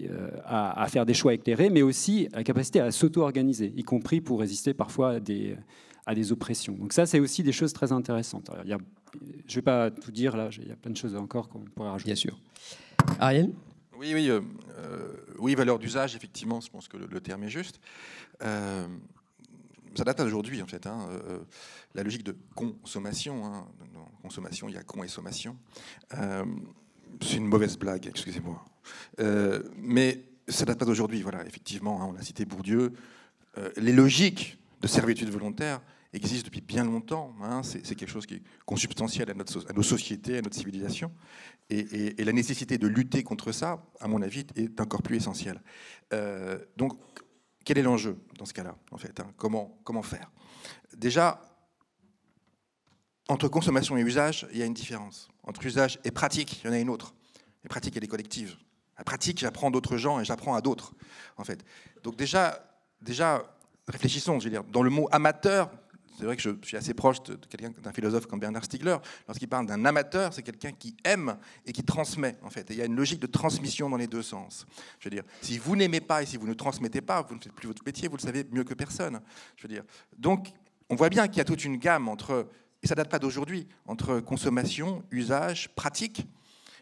euh, à, faire des choix éclairés, mais aussi la capacité à s'auto-organiser, y compris pour résister parfois à des, à des oppressions. Donc ça, c'est aussi des choses très intéressantes. il y a je ne vais pas tout dire là, il y a plein de choses encore qu'on pourrait rajouter. Bien sûr. Ariel? Oui, oui, euh, euh, oui, valeur d'usage, effectivement, je pense que le, le terme est juste. Euh, ça date d'aujourd'hui, en fait. hein, euh, la logique de consommation. hein, dans consommation, il y a con et sommation. Euh, c'est une mauvaise blague, excusez-moi. Euh, mais ça date pas d'aujourd'hui, voilà, effectivement, hein, on a cité Bourdieu. Euh, les logiques de servitude volontaire existent depuis bien longtemps. hein, c'est quelque chose qui est consubstantiel à, notre à nos sociétés, à notre civilisation. Et, la nécessité de lutter contre ça, à mon avis, est encore plus essentielle. Euh, donc, quel est l'enjeu dans ce cas-là, en fait hein comment, faire? Déjà, entre consommation et usage, il y a une différence. Entre usage et pratique, il y en a une autre. La pratique, elle est collective. La pratique, j'apprends d'autres gens et j'apprends à d'autres, en fait. Donc déjà, déjà, réfléchissons, je veux dire, dans le mot amateur, c'est vrai que je suis assez proche de quelqu'un, d'un philosophe comme Bernard Stiegler. Lorsqu'il parle d'un amateur, c'est quelqu'un qui aime et qui transmet, en fait. Et il y a une logique de transmission dans les deux sens. Je veux dire, si vous n'aimez pas et si vous ne transmettez pas, vous ne faites plus votre métier, vous le savez mieux que personne. Je veux dire, donc, on voit bien qu'il y a toute une gamme entre, et ça date pas d'aujourd'hui, entre consommation, usage, pratique,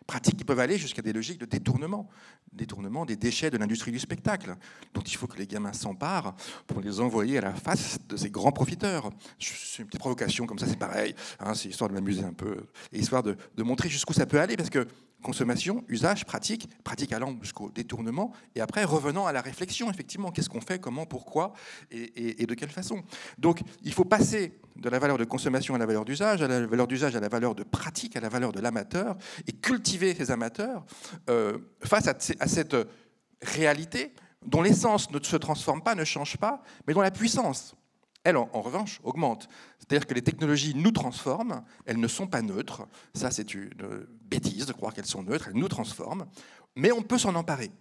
pratiques qui peuvent aller jusqu'à des logiques de détournement, détournement des déchets de l'industrie du spectacle, dont il faut que les gamins s'emparent pour les envoyer à la face de ces grands profiteurs. C'est une petite provocation comme ça, c'est pareil, hein, c'est histoire de m'amuser un peu, et histoire de, de montrer jusqu'où ça peut aller, parce que consommation, usage, pratique, pratique allant jusqu'au détournement, et après revenant à la réflexion, effectivement, qu'est-ce qu'on fait, comment, pourquoi, et, de quelle façon. Donc il faut passer de la valeur de consommation à la valeur d'usage, à la valeur d'usage à la valeur de pratique, à la valeur de l'amateur, et cultiver ces amateurs euh, face à cette réalité dont l'essence ne se transforme pas, ne change pas, mais dont la puissance, elle, en, revanche, augmente. C'est-à-dire que les technologies nous transforment, elles ne sont pas neutres. Ça, c'est une bêtise de croire qu'elles sont neutres, elles nous transforment. Mais on peut s'en emparer,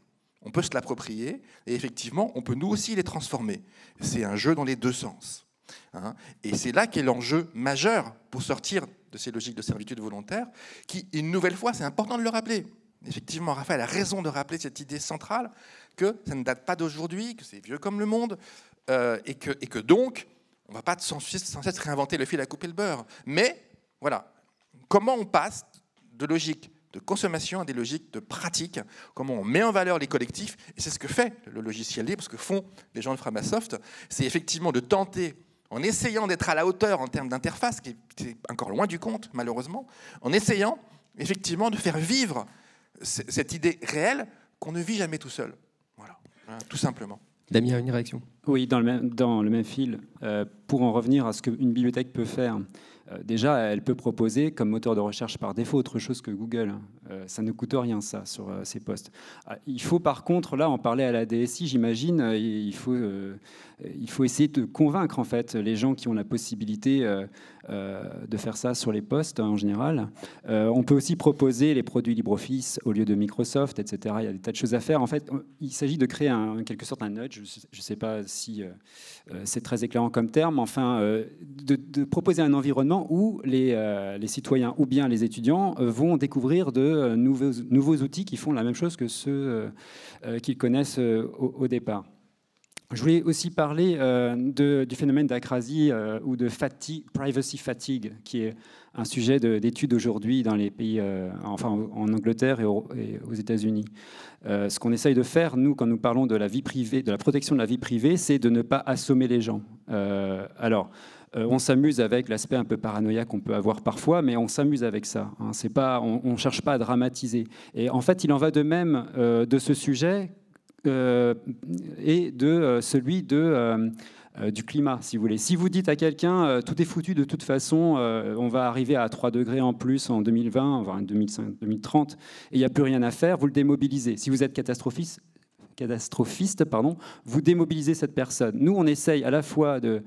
on peut se l'approprier, et effectivement, on peut nous aussi les transformer. C'est un jeu dans les deux sens. hein. Et c'est là qu'est l'enjeu majeur pour sortir de ces logiques de servitude volontaire, qui, une nouvelle fois, c'est important de le rappeler. Effectivement, Raphaël a raison de rappeler cette idée centrale que ça ne date pas d'aujourd'hui, que c'est vieux comme le monde, euh, et, que, et que donc, on ne va pas sans cesse, réinventer le fil à couper le beurre. Mais, voilà, comment on passe de logique de consommation à des logiques de pratique, comment on met en valeur les collectifs, et c'est ce que fait le logiciel libre, ce que font les gens de Framasoft, c'est effectivement de tenter, en essayant d'être à la hauteur en termes d'interface, qui est- encore loin du compte, malheureusement, en essayant effectivement de faire vivre cette idée réelle qu'on ne vit jamais tout seul. Voilà, Voilà, tout simplement. Damien, une réaction? Oui, dans le même, dans le même fil, euh, pour en revenir à ce qu'une bibliothèque peut faire, déjà, elle peut proposer comme moteur de recherche par défaut autre chose que Google. Euh, ça ne coûte rien, ça, sur euh, ces postes. Ah, il faut par contre, là, en parler à la DSI, j'imagine, euh, il, faut, euh, il faut essayer de convaincre, en fait, les gens qui ont la possibilité euh, euh, de faire ça sur les postes, en général. Euh, on peut aussi proposer les produits LibreOffice au lieu de Microsoft, etc. Il y a des tas de choses à faire. En fait, il s'agit de créer en quelque sorte un nudge. Je ne sais pas si euh, euh, c'est très éclairant comme terme, enfin, euh, de proposer un environnement où les, euh, les citoyens ou bien les étudiants euh, vont découvrir de euh, nouveaux, outils qui font la même chose que ceux qu'ils connaissent au, départ. Je voulais aussi parler du phénomène d'acrasie ou de privacy fatigue, qui est un sujet de- d'étude aujourd'hui dans les pays, enfin en Angleterre et, et aux États-Unis. Ce qu'on essaye de faire, nous, quand nous parlons de la vie privée, de la protection de la vie privée, c'est de ne pas assommer les gens. Alors, euh, on s'amuse avec l'aspect un peu paranoïaque qu'on peut avoir parfois, mais on s'amuse avec ça. hein. C'est pas, on ne cherche pas à dramatiser. Et en fait, il en va de même euh, de ce sujet euh, et de celui de, du climat, si vous voulez. Si vous dites à quelqu'un tout est foutu de toute façon, on va arriver à 3 degrés en plus en 2020, voire en 2005, 2030, et il n'y a plus rien à faire, vous le démobilisez. Si vous êtes catastrophiste, catastrophiste pardon, vous démobilisez cette personne. Nous, on essaye à la fois de...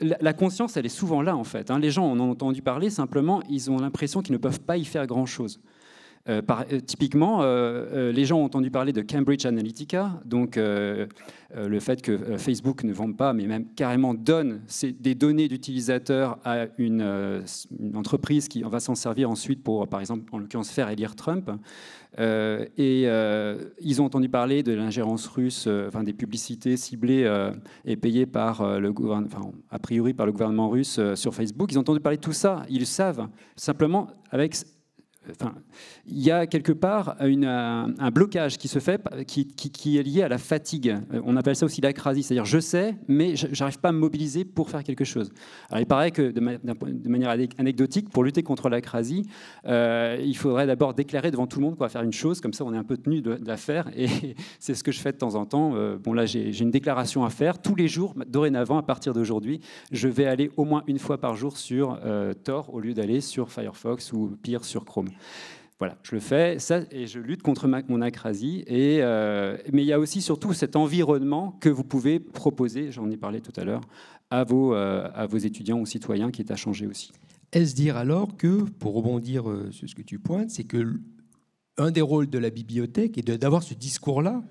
la conscience, elle est souvent là, en fait. hein. Les gens en ont entendu parler, simplement, ils ont l'impression qu'ils ne peuvent pas y faire grand-chose. Euh, euh, typiquement, euh, les gens ont entendu parler de Cambridge Analytica, donc le fait que Facebook ne vende pas, mais même carrément donne des données d'utilisateurs à une, une, entreprise qui va s'en servir ensuite pour, par exemple, en l'occurrence, faire élire Trump. et ils ont entendu parler de l'ingérence russe, enfin des publicités ciblées et payées par le gouvernement, a priori par le gouvernement russe sur Facebook. Ils ont entendu parler de tout ça. Ils savent simplement avec Il y a quelque part un, blocage qui se fait, qui, est lié à la fatigue. Euh, on appelle ça aussi l'acrasie, c'est-à-dire je sais, mais je n'arrive pas à me mobiliser pour faire quelque chose. Il paraît que de, manière anecdotique, pour lutter contre l'acrasie, euh, il faudrait d'abord déclarer devant tout le monde qu'on va faire une chose, comme ça on est un peu tenu de, la faire, et c'est ce que je fais de temps en temps. Euh, bon là j'ai une déclaration à faire tous les jours, dorénavant à partir d'aujourd'hui, je vais aller au moins une fois par jour sur Tor au lieu d'aller sur Firefox ou pire sur Chrome. Voilà, je le fais, et je lutte contre mon acrasie. Et, euh, mais il y a aussi surtout cet environnement que vous pouvez proposer, j'en ai parlé tout à l'heure, à vos, euh, à vos étudiants ou citoyens qui est à changer aussi. Est-ce dire alors que, pour rebondir euh, sur ce que tu pointes, c'est que un des rôles de la bibliothèque est d'avoir ce discours-là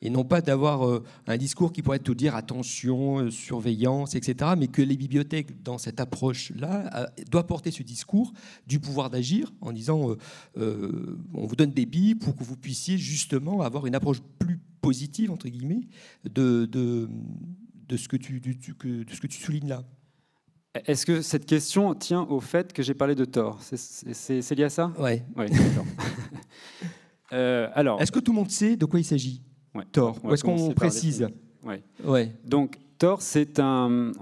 et non pas d'avoir euh, un discours qui pourrait te dire attention, euh, surveillance, etc., mais que les bibliothèques, dans cette approche-là, doivent porter ce discours du pouvoir d'agir en disant euh, on vous donne des billes pour que vous puissiez justement avoir une approche plus positive, entre guillemets, de, de, de ce, que tu, de ce que tu soulignes là. Est-ce que cette question tient au fait que j'ai parlé de tort? C'est lié à ça? Oui. Ouais, alors, Est-ce que tout le monde sait de quoi il s'agit? Tor. Où est-ce qu'on précise ouais. ouais. Donc, Tor, c'est un,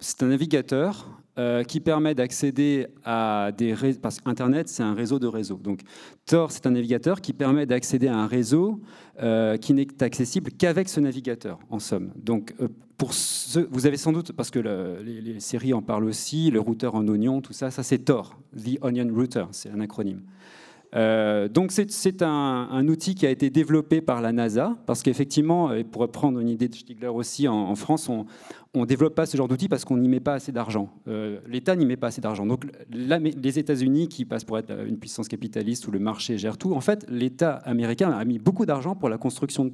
c'est un navigateur euh, qui permet d'accéder à des réseaux. Parce qu'Internet, c'est un réseau de réseaux. Donc, Tor, c'est un navigateur qui permet d'accéder à un réseau euh, qui n'est accessible qu'avec ce navigateur, en somme. Donc, euh, pour ce, vous avez sans doute, parce que les, les, séries en parlent aussi, le routeur en oignon, tout ça, ça c'est Tor, The Onion Router, c'est un acronyme. Euh, donc c'est un, outil qui a été développé par la NASA, parce qu'effectivement, pour reprendre une idée de Stigler aussi, en, France, on ne développe pas ce genre d'outil parce qu'on n'y met pas assez d'argent. Euh, L'État n'y met pas assez d'argent. Donc les États-Unis, qui passent pour être une puissance capitaliste où le marché gère tout, en fait, l'État américain a mis beaucoup d'argent pour la construction de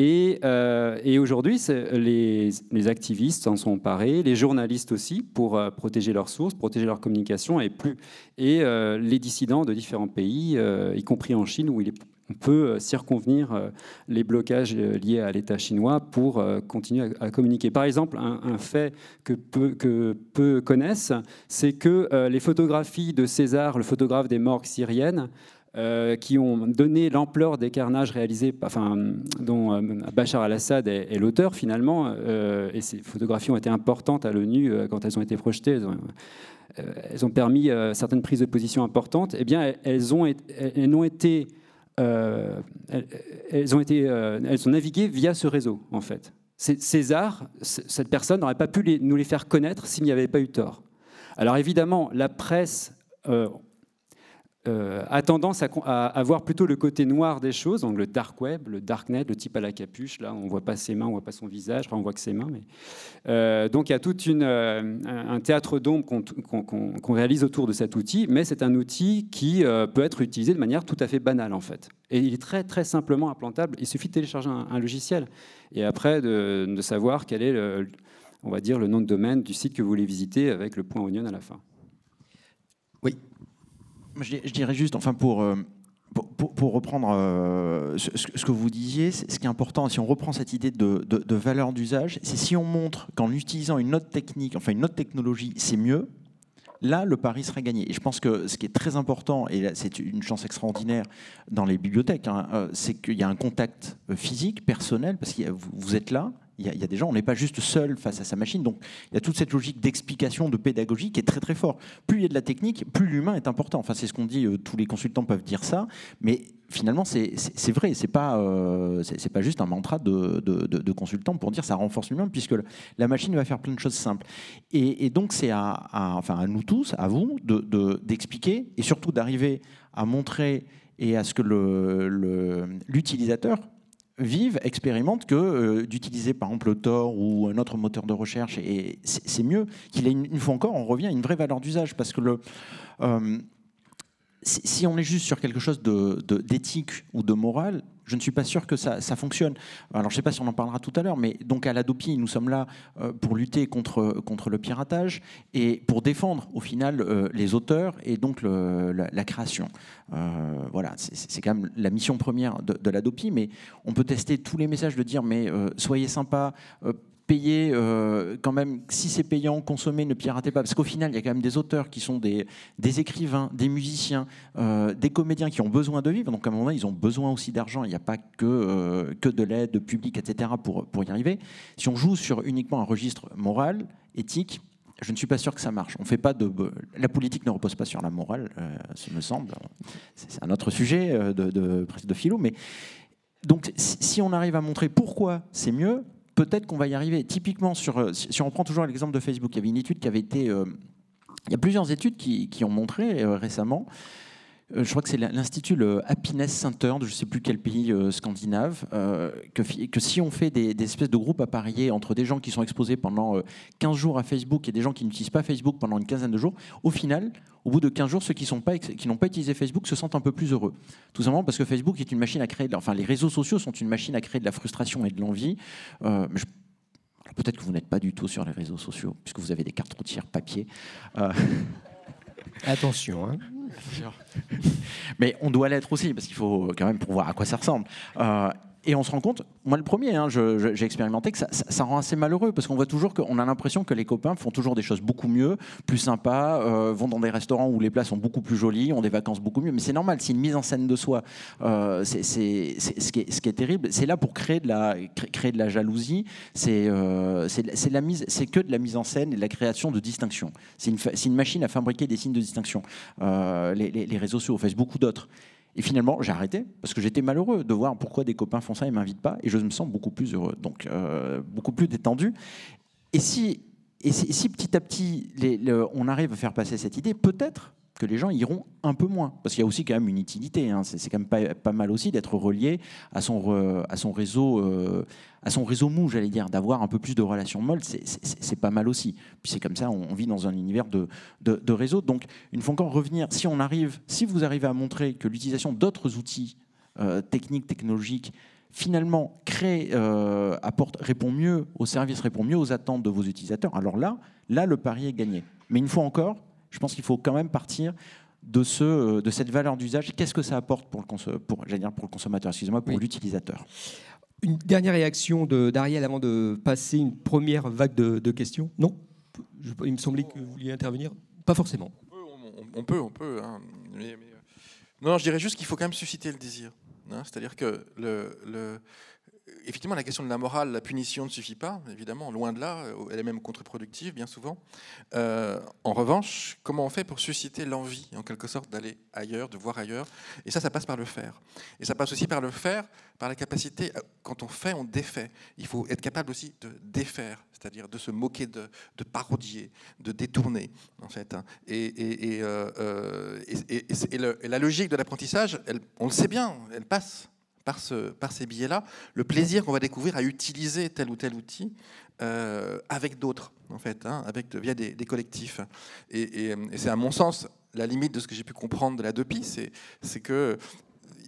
Euh, et, aujourd'hui, les, activistes en sont parés, les journalistes aussi, pour euh, protéger leurs sources, protéger leur communication, et, plus, euh, les dissidents de différents pays, y compris en Chine, où il on peut circonvenir les blocages liés à l'État chinois pour continuer à, communiquer. Par exemple, un, fait que peu, que peu connaissent, c'est que les photographies de César, le photographe des morgues syriennes, euh, qui ont donné l'ampleur des carnages réalisés, dont euh, Bachar al-Assad est, l'auteur finalement, euh, et ces photographies ont été importantes à l'ONU quand elles ont été projetées. Elles ont, permis certaines prises de position importantes. Eh bien, elles ont, été, elles ont navigué via ce réseau en fait. César, cette personne n'aurait pas pu nous les faire connaître s'il n'y avait pas eu tort. Alors évidemment, la presse a tendance à, à, plutôt le côté noir des choses, donc le dark web, le darknet, le type à la capuche. Là, on voit pas ses mains, on voit pas son visage, enfin, on voit que ses mains. Euh, donc il y a tout euh, un théâtre d'ombre qu'on réalise autour de cet outil, mais c'est un outil qui peut être utilisé de manière tout à fait banale en fait. Et il est très très simplement implantable. Il suffit de télécharger un, logiciel et après de, savoir quel est on va dire le nom de domaine du site que vous voulez visiter avec le point onion à la fin. Oui je, dirais juste, enfin pour, euh, pour, reprendre euh, ce, que vous disiez, ce qui est important, si on reprend cette idée de, de, valeur d'usage, c'est si on montre qu'en utilisant une autre technique, enfin une autre technologie, c'est mieux, là, le pari sera gagné. Et je pense que ce qui est très important, et c'est une chance extraordinaire dans les bibliothèques, hein, euh, c'est qu'il y a un contact physique, personnel, parce que vous êtes là, il y, a, des gens, on n'est pas juste seul face à sa machine. Donc il y a toute cette logique d'explication, de pédagogie qui est très très fort. Plus il y a de la technique, plus l'humain est important. Enfin, c'est ce qu'on dit, euh, tous les consultants peuvent dire ça, mais finalement c'est vrai, c'est pas, euh, pas juste un mantra de, de, consultant pour dire ça renforce l'humain, puisque la machine va faire plein de choses simples. Et, donc c'est à, enfin, à nous tous, à vous, d'expliquer et surtout d'arriver à montrer et à ce que l'utilisateur vivent, expérimentent que euh, d'utiliser par exemple le Tor ou un autre moteur de recherche, et c'est mieux qu'il ait une, fois encore, on revient à une vraie valeur d'usage parce que euh, si, on est juste sur quelque chose de- de- d'éthique ou de morale, je ne suis pas sûr que ça, fonctionne. Alors, je ne sais pas si on en parlera tout à l'heure, mais donc à l'Adopi, nous sommes là euh, pour lutter contre, contre le piratage et pour défendre au final euh, les auteurs et donc la, la création. Euh, voilà, c'est quand même la mission première de, de l'Adopi, mais on peut tester tous les messages de dire mais soyez sympa. Payez euh, quand même, si c'est payant, consommez, ne piratez pas. Parce qu'au final, il y a quand même des auteurs qui sont des, des écrivains, des musiciens, euh, des comédiens qui ont besoin de vivre. Donc à un moment, ils ont besoin aussi d'argent. Il n'y a pas que, euh, que de l'aide publique, etc. Pour, pour y arriver. Si on joue sur uniquement un registre moral, éthique, je ne suis pas sûr que ça marche. On fait pas de la politique ne repose pas sur la morale, euh, me semble. C'est un autre sujet de, de, de philo, mais donc si on arrive à montrer pourquoi c'est mieux, peut-être qu'on va y arriver. Typiquement, sur, euh, si on reprend toujours l'exemple de Facebook, il y avait une étude qui avait été... euh, il y a plusieurs études qui, ont montré euh, récemment, je crois que c'est l'Institut Happiness Center de je ne sais plus quel pays euh, scandinave, euh, que, si on fait des, espèces de groupes appareillés entre des gens qui sont exposés pendant euh, 15 jours à Facebook et des gens qui n'utilisent pas Facebook pendant une quinzaine de jours, au final, au bout de 15 jours, ceux qui n'ont pas utilisé Facebook se sentent un peu plus heureux. Tout simplement parce que Facebook est une machine à créer, enfin les réseaux sociaux sont une machine à créer de la frustration et de l'envie. Euh, Peut-être que vous n'êtes pas du tout sur les réseaux sociaux, puisque vous avez des cartes routières papier. Euh, Attention. Hein. Mais on doit l'être aussi, parce qu'il faut quand même pour voir à quoi ça ressemble. Euh, et on se rend compte, moi le premier, hein, j'ai expérimenté que ça, rend assez malheureux, parce qu'on voit toujours qu'on a l'impression que les copains font toujours des choses beaucoup mieux, plus sympas, euh, vont dans des restaurants où les plats sont beaucoup plus jolis, ont des vacances beaucoup mieux. Mais c'est normal, c'est une mise en scène de soi. Euh, c'est ce, qui est, terrible. C'est là pour créer de la, jalousie. C'est que de la mise en scène et de la création de distinctions. C'est une, machine à fabriquer des signes de distinction. Euh, les, les- réseaux sociaux, Facebook beaucoup d'autres. Et finalement, j'ai arrêté parce que j'étais malheureux de voir pourquoi des copains font ça et m'invitent pas, et je me sens beaucoup plus heureux, donc euh, beaucoup plus détendu. Et si, et si, petit à petit on arrive à faire passer cette idée, peut-être que les gens iront un peu moins, parce qu'il y a aussi quand même une utilité. hein. C'est quand même pas, mal aussi d'être relié à son, réseau, euh, à son réseau mou, j'allais dire, d'avoir un peu plus de relations molles. C'est- pas mal aussi. Puis c'est comme ça, on, vit dans un univers de, de, réseau. Donc, il faut encore revenir. Si on arrive, si vous arrivez à montrer que l'utilisation d'autres outils euh, techniques, technologiques, finalement crée, euh, apporte, répond mieux aux services, répond mieux aux attentes de vos utilisateurs, alors là, là, le pari est gagné. Mais une fois encore, je pense qu'il faut quand même partir de, ce, euh, de cette valeur d'usage. Qu'est-ce que ça apporte pour le, pour, j'allais dire pour le consommateur, excusez-moi, pour l'utilisateur? Une dernière réaction de- d'Ariel avant de passer une première vague de, de questions? Non? Je- Il me semblait que vous vouliez intervenir. Pas forcément. on, on peut, on peut. hein, mais- mais, euh, non, je dirais juste qu'il faut quand même susciter le désir. hein, C'est-à-dire que le, le- effectivement, la question de la morale, la punition ne suffit pas, évidemment, loin de là. Elle est même contre-productive, bien souvent. Euh, en revanche, comment on fait pour susciter l'envie, en quelque sorte, d'aller ailleurs, de voir ailleurs? Et ça, ça passe par le faire. Et ça passe aussi par le faire, par la capacité, quand on fait, on défait. Il faut être capable aussi de défaire, c'est-à-dire de se moquer, de, parodier, de détourner, en fait. Et, la logique de l'apprentissage, on le sait bien, elle passe par, ce, par ces billets-là, le plaisir qu'on va découvrir à utiliser tel ou tel outil euh, avec d'autres, en fait, hein, avec, via des, collectifs. Et, c'est à mon sens la limite de ce que j'ai pu comprendre de la DOPI, c'est que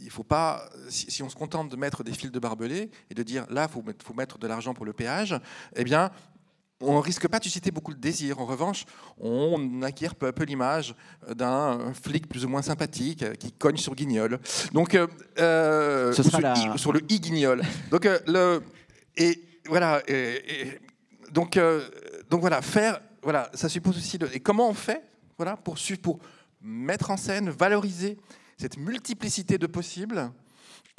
il faut pas, si, on se contente de mettre des fils de barbelés et de dire là, il faut mettre de l'argent pour le péage, eh bien, on risque pas de susciter beaucoup de désir. En revanche, on acquiert peu à peu l'image d'un flic plus ou moins sympathique euh, qui cogne sur Guignol. Donc, euh, euh, Ce ou sera sur, la- I- sur le i Guignol. Donc, euh, le, et voilà. et- et donc, euh, donc voilà, faire, voilà, ça suppose aussi. De, et comment on fait, voilà, pour pour mettre en scène, valoriser cette multiplicité de possibles.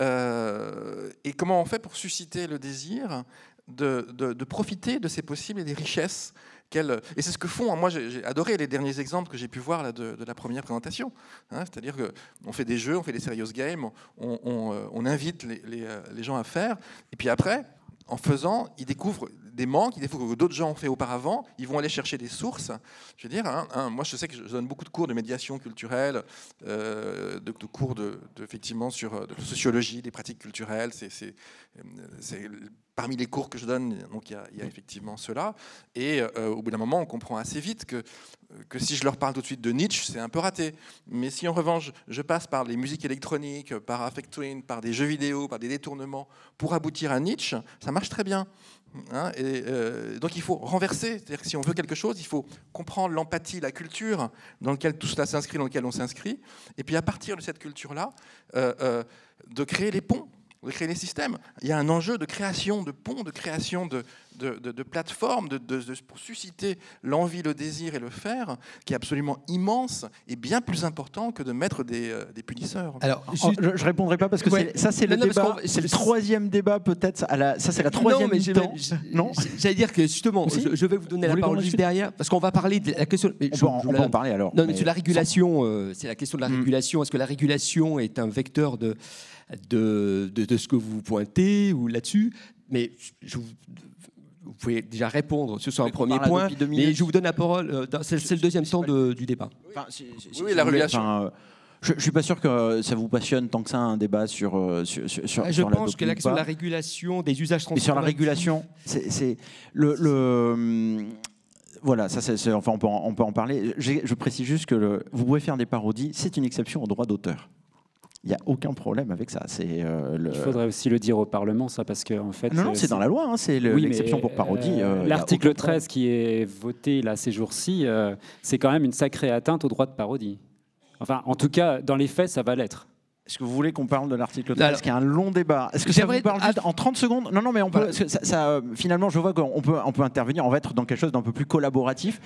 euh, et comment on fait pour susciter le désir de, de- profiter de ces possibles et des richesses Et c'est ce que font. Moi, j'ai adoré les derniers exemples que j'ai pu voir là, de, la première présentation. hein. C'est-à-dire qu'on fait des jeux, on fait des serious games, on, on, euh, invite les, les, euh, les gens à faire. Et puis après, en faisant, ils découvrent des manques, ils découvrent que d'autres gens ont fait auparavant, ils vont aller chercher des sources. Je veux dire, hein, hein, moi je sais que je donne beaucoup de cours de médiation culturelle, euh, de, cours de, effectivement sur euh, de sociologie des pratiques culturelles. Euh, c'est parmi les cours que je donne, donc il y a, effectivement cela. Et au bout d'un moment, on comprend assez vite que que si je leur parle tout de suite de Nietzsche, c'est un peu raté. Mais si en revanche, je passe par les musiques électroniques, par Affect Twin, par des jeux vidéo, par des détournements, pour aboutir à Nietzsche, ça marche très bien. Hein, euh, donc il faut renverser, c'est-à-dire que si on veut quelque chose, il faut comprendre l'empathie, la culture dans laquelle tout cela s'inscrit, dans laquelle on s'inscrit, et puis à partir de cette culture-là, euh, euh, de créer les ponts de créer des systèmes. Il y a un enjeu de création de ponts, de création de, de, de, de plateformes, pour susciter l'envie, le désir et le faire, qui est absolument immense et bien plus important que de mettre des, euh, des punisseurs. Alors, je ne répondrai pas parce que Ouais. ça, c'est le Non, débat. C'est le troisième débat, peut-être. Ça, c'est la troisième Non, J'allais dire que justement, je, je vais vous donner Vous la parole juste derrière, parce qu'on va parler de la question. mais On je- peut en- je on la- peut en parler, alors, Non, mais mais sur la sans- régulation, euh, c'est la question de la Mm. régulation. Est-ce que la régulation est un vecteur de, de, de, de ce que vous pointez ou là-dessus Mais je vous, pouvez déjà répondre sur un premier point, mais je vous donne la parole. euh, C'est le deuxième temps de- du débat. Enfin, si- si- si Oui, la enfin, euh, je, je suis pas sûr que ça vous passionne tant que ça un débat sur euh, sur, sur, sur- Ah, je sur pense que la ou question de pas. la régulation des usages Mais sur la régulation, c'est le, le- voilà, ça, c'est- enfin, on peut, en, on peut en parler. Je précise juste que le- vous pouvez faire des parodies, c'est une exception au droit d'auteur. Il n'y a aucun problème avec ça. C'est euh, le- Il faudrait aussi le dire au Parlement, ça, parce que en fait. Non, non, euh, c'est dans la loi, hein, c'est le- Oui, l'exception pour parodie, euh, L'article aucun problème. 13 qui est voté là ces jours-ci, euh, c'est quand même une sacrée atteinte au droit de parodie. Enfin, en tout cas, dans les faits, ça va l'être. Est-ce que vous voulez qu'on parle de l'article 13, Alors- qui est un long débat Est-ce que ça vous parle juste en 30 secondes? Non, non, mais on peut. Parce ça, ça, euh, finalement, je vois qu'on peut, on peut intervenir. On va être dans quelque chose d'un peu plus collaboratif.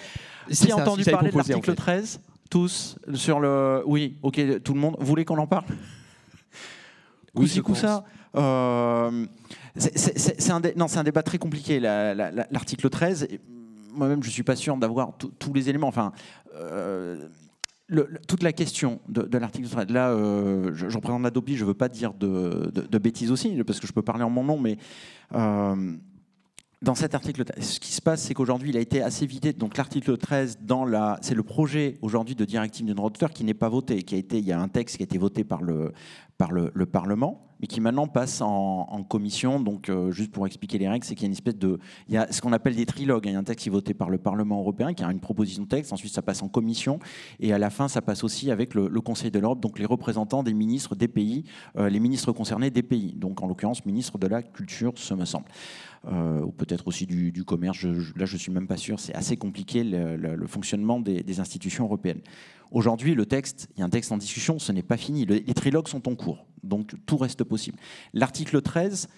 Entendu si j'avais parler de en l'article fait. 13 Tous sur le. Oui, ok, tout le monde. Vous voulez qu'on en parle? Oui, coup ça. Euh, c'est- un, dé- débat très compliqué, la- la- la- l'article 13. Et Moi-même, je ne suis pas sûr d'avoir tous- tous les éléments. Enfin, euh, toute la question de, l'article 13, là, euh, je, représente l'Adopi, je ne veux pas dire de bêtises aussi, parce que je peux parler en mon nom, mais euh, dans cet article, ce qui se passe, c'est qu'aujourd'hui, il a été assez vidé. Donc, l'article 13, dans la, c'est le projet aujourd'hui de directive du droit d'auteur qui n'est pas voté, qui a été, il y a un texte qui a été voté par le, par le, le Parlement, mais qui maintenant passe en, commission. Donc, euh, juste pour expliquer les règles, c'est qu'il y a une espèce de, il y a ce qu'on appelle des trilogues. Il y a un texte qui est voté par le Parlement européen, qui a une proposition de texte. Ensuite, ça passe en commission, et à la fin, ça passe aussi avec le, le Conseil de l'Europe, donc les représentants des ministres des pays, euh, les ministres concernés des pays. Donc, en l'occurrence, ministre de la Culture, ce me semble. Euh, ou peut-être aussi du, commerce. Je- je- là, je suis même pas sûr. C'est assez compliqué le, fonctionnement des, institutions européennes. Aujourd'hui, le texte, il y a un texte en discussion, ce n'est pas fini. Le- les trilogues sont en cours, donc tout reste possible. L'article 13,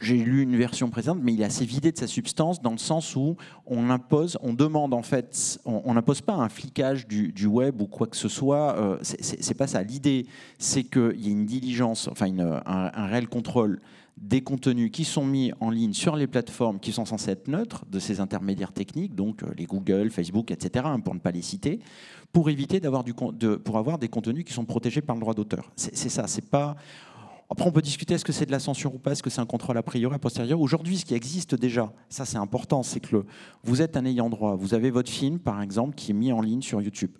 j'ai lu une version précédente, mais il est assez vidé de sa substance dans le sens où on impose, on demande en fait, on n'impose pas un flicage du, web ou quoi que ce soit. euh, c'est- pas ça. L'idée, c'est qu'il y ait une diligence, enfin un, réel contrôle des contenus qui sont mis en ligne sur les plateformes qui sont censées être neutres de ces intermédiaires techniques, donc euh, les Google, Facebook, etc., hein, pour ne pas les citer, pour éviter d'avoir pour avoir des contenus qui sont protégés par le droit d'auteur. C'est ça. C'est pas après, on peut discuter est-ce que c'est de la censure ou pas, est-ce que c'est un contrôle a priori, a posteriori. Aujourd'hui, ce qui existe déjà, ça c'est important, c'est que vous êtes un ayant droit. Vous avez votre film, par exemple, qui est mis en ligne sur YouTube.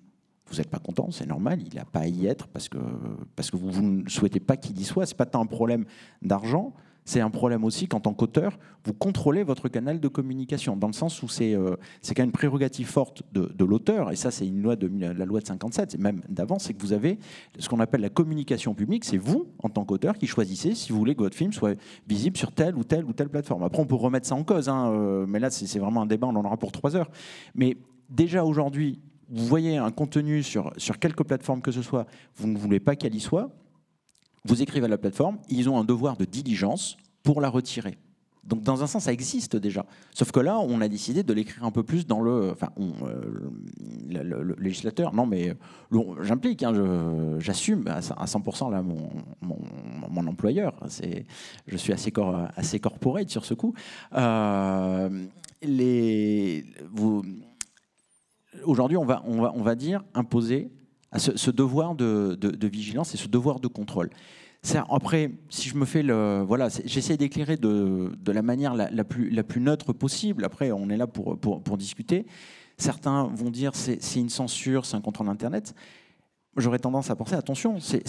Vous n'êtes pas content, c'est normal, il n'a pas à y être parce que, vous ne souhaitez pas qu'il y soit. Ce n'est pas tant un problème d'argent, c'est un problème aussi qu'en tant qu'auteur, vous contrôlez votre canal de communication, dans le sens où c'est euh, quand même une prérogative forte de, de l'auteur, et ça c'est une loi de la loi de 57, c'est même d'avant, c'est que vous avez ce qu'on appelle la communication publique, c'est vous, en tant qu'auteur, qui choisissez si vous voulez que votre film soit visible sur telle ou telle ou telle plateforme. Après, on peut remettre ça en cause, hein, euh, mais là c'est c'est vraiment un débat, on en aura pour trois heures. Mais déjà aujourd'hui, vous voyez un contenu sur, sur quelque plateforme que ce soit, vous ne voulez pas qu'elle y soit, vous écrivez à la plateforme, ils ont un devoir de diligence pour la retirer. Donc dans un sens, ça existe déjà. Sauf que là, on a décidé de l'écrire un peu plus dans le... Enfin, on, euh, le, législateur, non mais le- j'implique, hein, j'assume à 100% là, mon, mon, mon employeur. Je suis assez, cor, assez corporate sur ce coup. Euh, aujourd'hui, on va, on, va, on va dire imposer à ce, devoir de, vigilance et ce devoir de contrôle. Après, si je me fais le. Voilà, j'essaie d'éclairer de, la manière la, plus, neutre possible. Après, on est là pour, discuter. Certains vont dire c'est une censure, c'est un contrôle d'Internet. J'aurais tendance à penser attention, il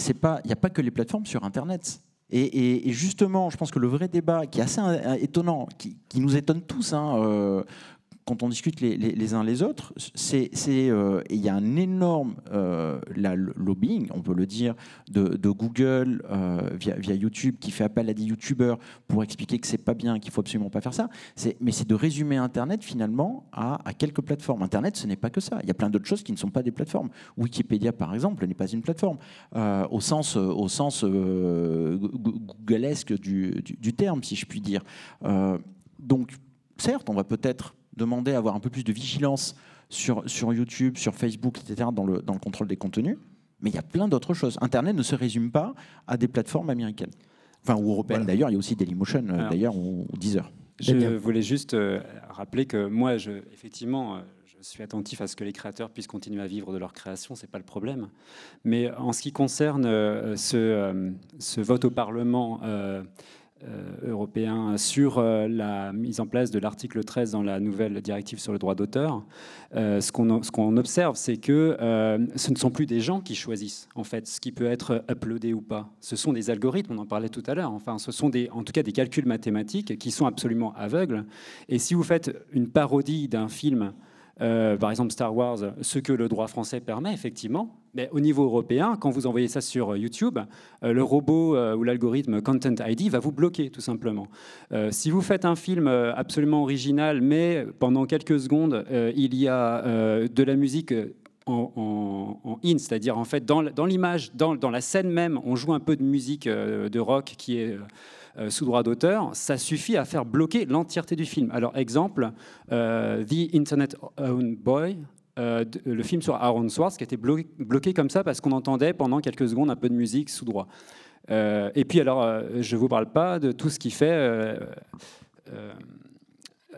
n'y a pas que les plateformes sur Internet. Et, justement, je pense que le vrai débat qui est assez euh, étonnant, qui, qui nous étonne tous, hein, euh, quand on discute les, uns les autres, c'est, euh, il y a un énorme euh, lobbying, on peut le dire, de, Google euh, via, YouTube qui fait appel à des YouTubeurs pour expliquer que c'est pas bien, qu'il faut absolument pas faire ça. Mais c'est de résumer Internet finalement à, quelques plateformes. Internet, ce n'est pas que ça. Il y a plein d'autres choses qui ne sont pas des plateformes. Wikipédia, par exemple, n'est pas une plateforme au sens, au googlesque du, du- terme, si je puis dire. Donc, certes, on va peut-être demander à avoir un peu plus de vigilance sur, sur YouTube, sur Facebook, etc., dans le, dans le contrôle des contenus. Mais il y a plein d'autres choses. Internet ne se résume pas à des plateformes américaines. Enfin, ou européennes d'ailleurs. Il y a aussi Dailymotion, euh, Alors, d'ailleurs, ou, ou Deezer. Je Damien. voulais juste euh, rappeler que moi, je, effectivement, euh, je suis attentif à ce que les créateurs puissent continuer à vivre de leur création, c'est pas le problème. Mais en ce qui concerne euh, ce, ce vote au Parlement européen sur euh, la mise en place de l'article 13 dans la nouvelle directive sur le droit d'auteur, euh, ce qu'on observe, c'est que euh, ce ne sont plus des gens qui choisissent en fait ce qui peut être uploadé ou pas. Ce sont des algorithmes, on en parlait tout à l'heure. Enfin, ce sont des, en tout cas des calculs mathématiques qui sont absolument aveugles. Et si vous faites une parodie d'un film euh, par exemple Star Wars, ce que le droit français permet, effectivement. Mais au niveau européen, quand vous envoyez ça sur YouTube, euh, le robot euh, ou l'algorithme Content ID va vous bloquer, tout simplement. Euh, si vous faites un film euh, absolument original, mais pendant quelques secondes, euh, il y a euh, de la musique en, in, c'est-à-dire en fait dans, l'image, dans, la scène même, on joue un peu de musique euh, de rock qui est euh, sous droit d'auteur, ça suffit à faire bloquer l'entièreté du film. Alors exemple, euh, The Internet Own Boy. euh, le film sur Aaron Swartz qui été bloqué, bloqué comme ça parce qu'on entendait pendant quelques secondes un peu de musique sous droit. Euh, et puis alors, euh, je ne vous parle pas de tout ce qui fait euh, euh,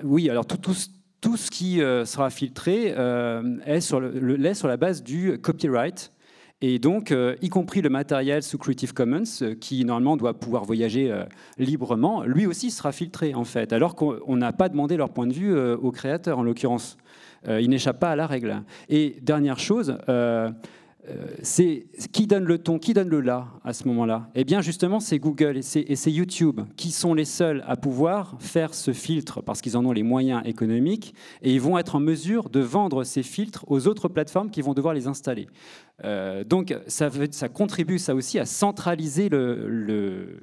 oui, alors tout, tout, tout ce qui euh, sera filtré euh, est sur la base du copyright. Et donc, euh, y compris le matériel sous Creative Commons, euh, qui normalement doit pouvoir voyager euh, librement, lui aussi sera filtré, en fait, alors qu'on on n'a pas demandé leur point de vue aux créateurs, en l'occurrence. Il n'échappe pas à la règle. Et dernière chose, c'est qui donne le ton, qui donne le là à ce moment-là? Eh bien, justement, c'est Google et c'est YouTube qui sont les seuls à pouvoir faire ce filtre parce qu'ils en ont les moyens économiques et ils vont être en mesure de vendre ces filtres aux autres plateformes qui vont devoir les installer. Euh, donc, ça, contribue ça aussi à centraliser le,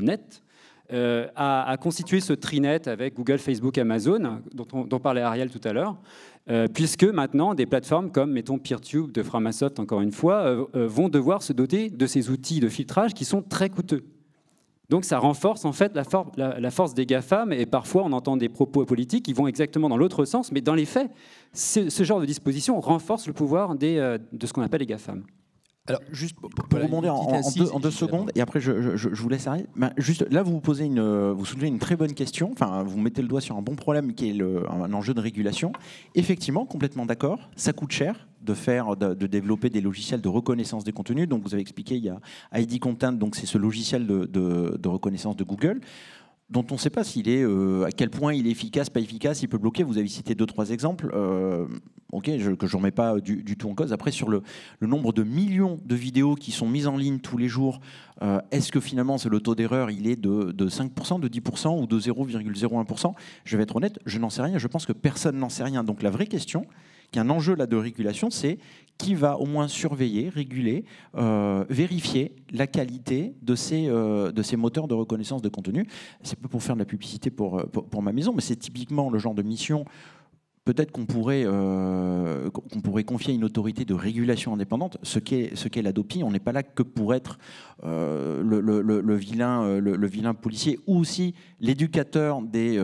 net. euh, à, constituer ce trinet avec Google, Facebook, Amazon, on, dont parlait Ariel tout à l'heure, euh, puisque maintenant des plateformes comme, mettons, PeerTube de Framasoft, encore une fois, euh, euh, vont devoir se doter de ces outils de filtrage qui sont très coûteux. Donc ça renforce en fait la, for- la- la force des GAFAM et parfois on entend des propos politiques qui vont exactement dans l'autre sens, mais dans les faits, ce, genre de disposition renforce le pouvoir de ce qu'on appelle les GAFAM. Alors, juste pour, pour rebondir en, en deux, en deux secondes, et après je, je- vous laisse arrêter. Ben, juste là, vous vous posez une, euh, vous soulevez une très bonne question. Enfin, vous mettez le doigt sur un bon problème qui est le- un enjeu de régulation. Effectivement, complètement d'accord. Ça coûte cher de faire, de, de développer des logiciels de reconnaissance des contenus. Donc, vous avez expliqué, il y a ID Content, donc c'est ce logiciel de, de- de reconnaissance de Google dont on ne sait pas s'il est, euh, à quel point il est efficace, pas efficace, il peut bloquer. Vous avez cité deux, trois exemples, euh, ok, que je ne remets pas du, tout en cause. Après, sur le, nombre de millions de vidéos qui sont mises en ligne tous les jours, euh, est-ce que finalement le taux d'erreur, il est de, de 5%, de 10% ou de 0,01% Je vais être honnête, je n'en sais rien. Je pense que personne n'en sait rien. Donc la vraie question, qui est un enjeu là de régulation, c'est qui va au moins surveiller, réguler, euh, vérifier la qualité de ces, euh, de ces moteurs de reconnaissance de contenu. C'est pas pour faire de la publicité pour, euh, ma maison, mais c'est typiquement le genre de mission peut-être qu'on pourrait, euh, qu'on pourrait confier à une autorité de régulation indépendante, ce qu'est ce qu'est l'ADOPI. On n'est pas là que pour être euh, le, vilain, euh, le, vilain policier ou aussi l'éducateur des,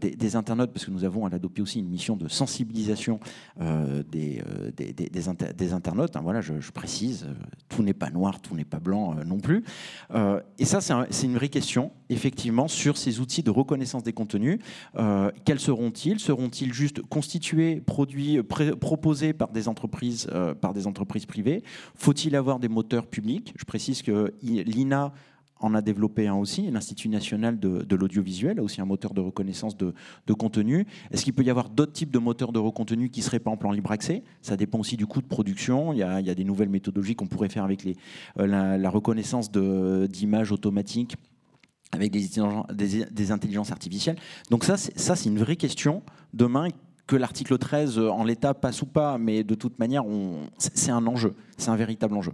des, internautes, parce que nous avons à l'ADOPI aussi une mission de sensibilisation des, des, des- des inter- des internautes. Hein, voilà, je, précise, tout n'est pas noir, tout n'est pas blanc non plus. Et ça, c'est c'est une vraie question, effectivement, sur ces outils de reconnaissance des contenus. Quels seront-ils? Seront-ils juste constitués, produits, proposés par des entreprises, euh, par des entreprises privées Faut-il avoir des moteurs publics? Je précise que l'INA en a développé un aussi, l'Institut national de, l'audiovisuel a aussi un moteur de reconnaissance de, contenu. Est-ce qu'il peut y avoir d'autres types de moteurs de recontenu qui seraient pas en plan libre accès? Ça dépend aussi du coût de production. Il y a, des nouvelles méthodologies qu'on pourrait faire avec euh, la, la reconnaissance d'images automatiques avec des, des, intelligences artificielles. Donc ça, ça c'est une vraie question. Demain, que l'article 13 en l'état passe ou pas, mais de toute manière, c'est un enjeu, c'est un véritable enjeu.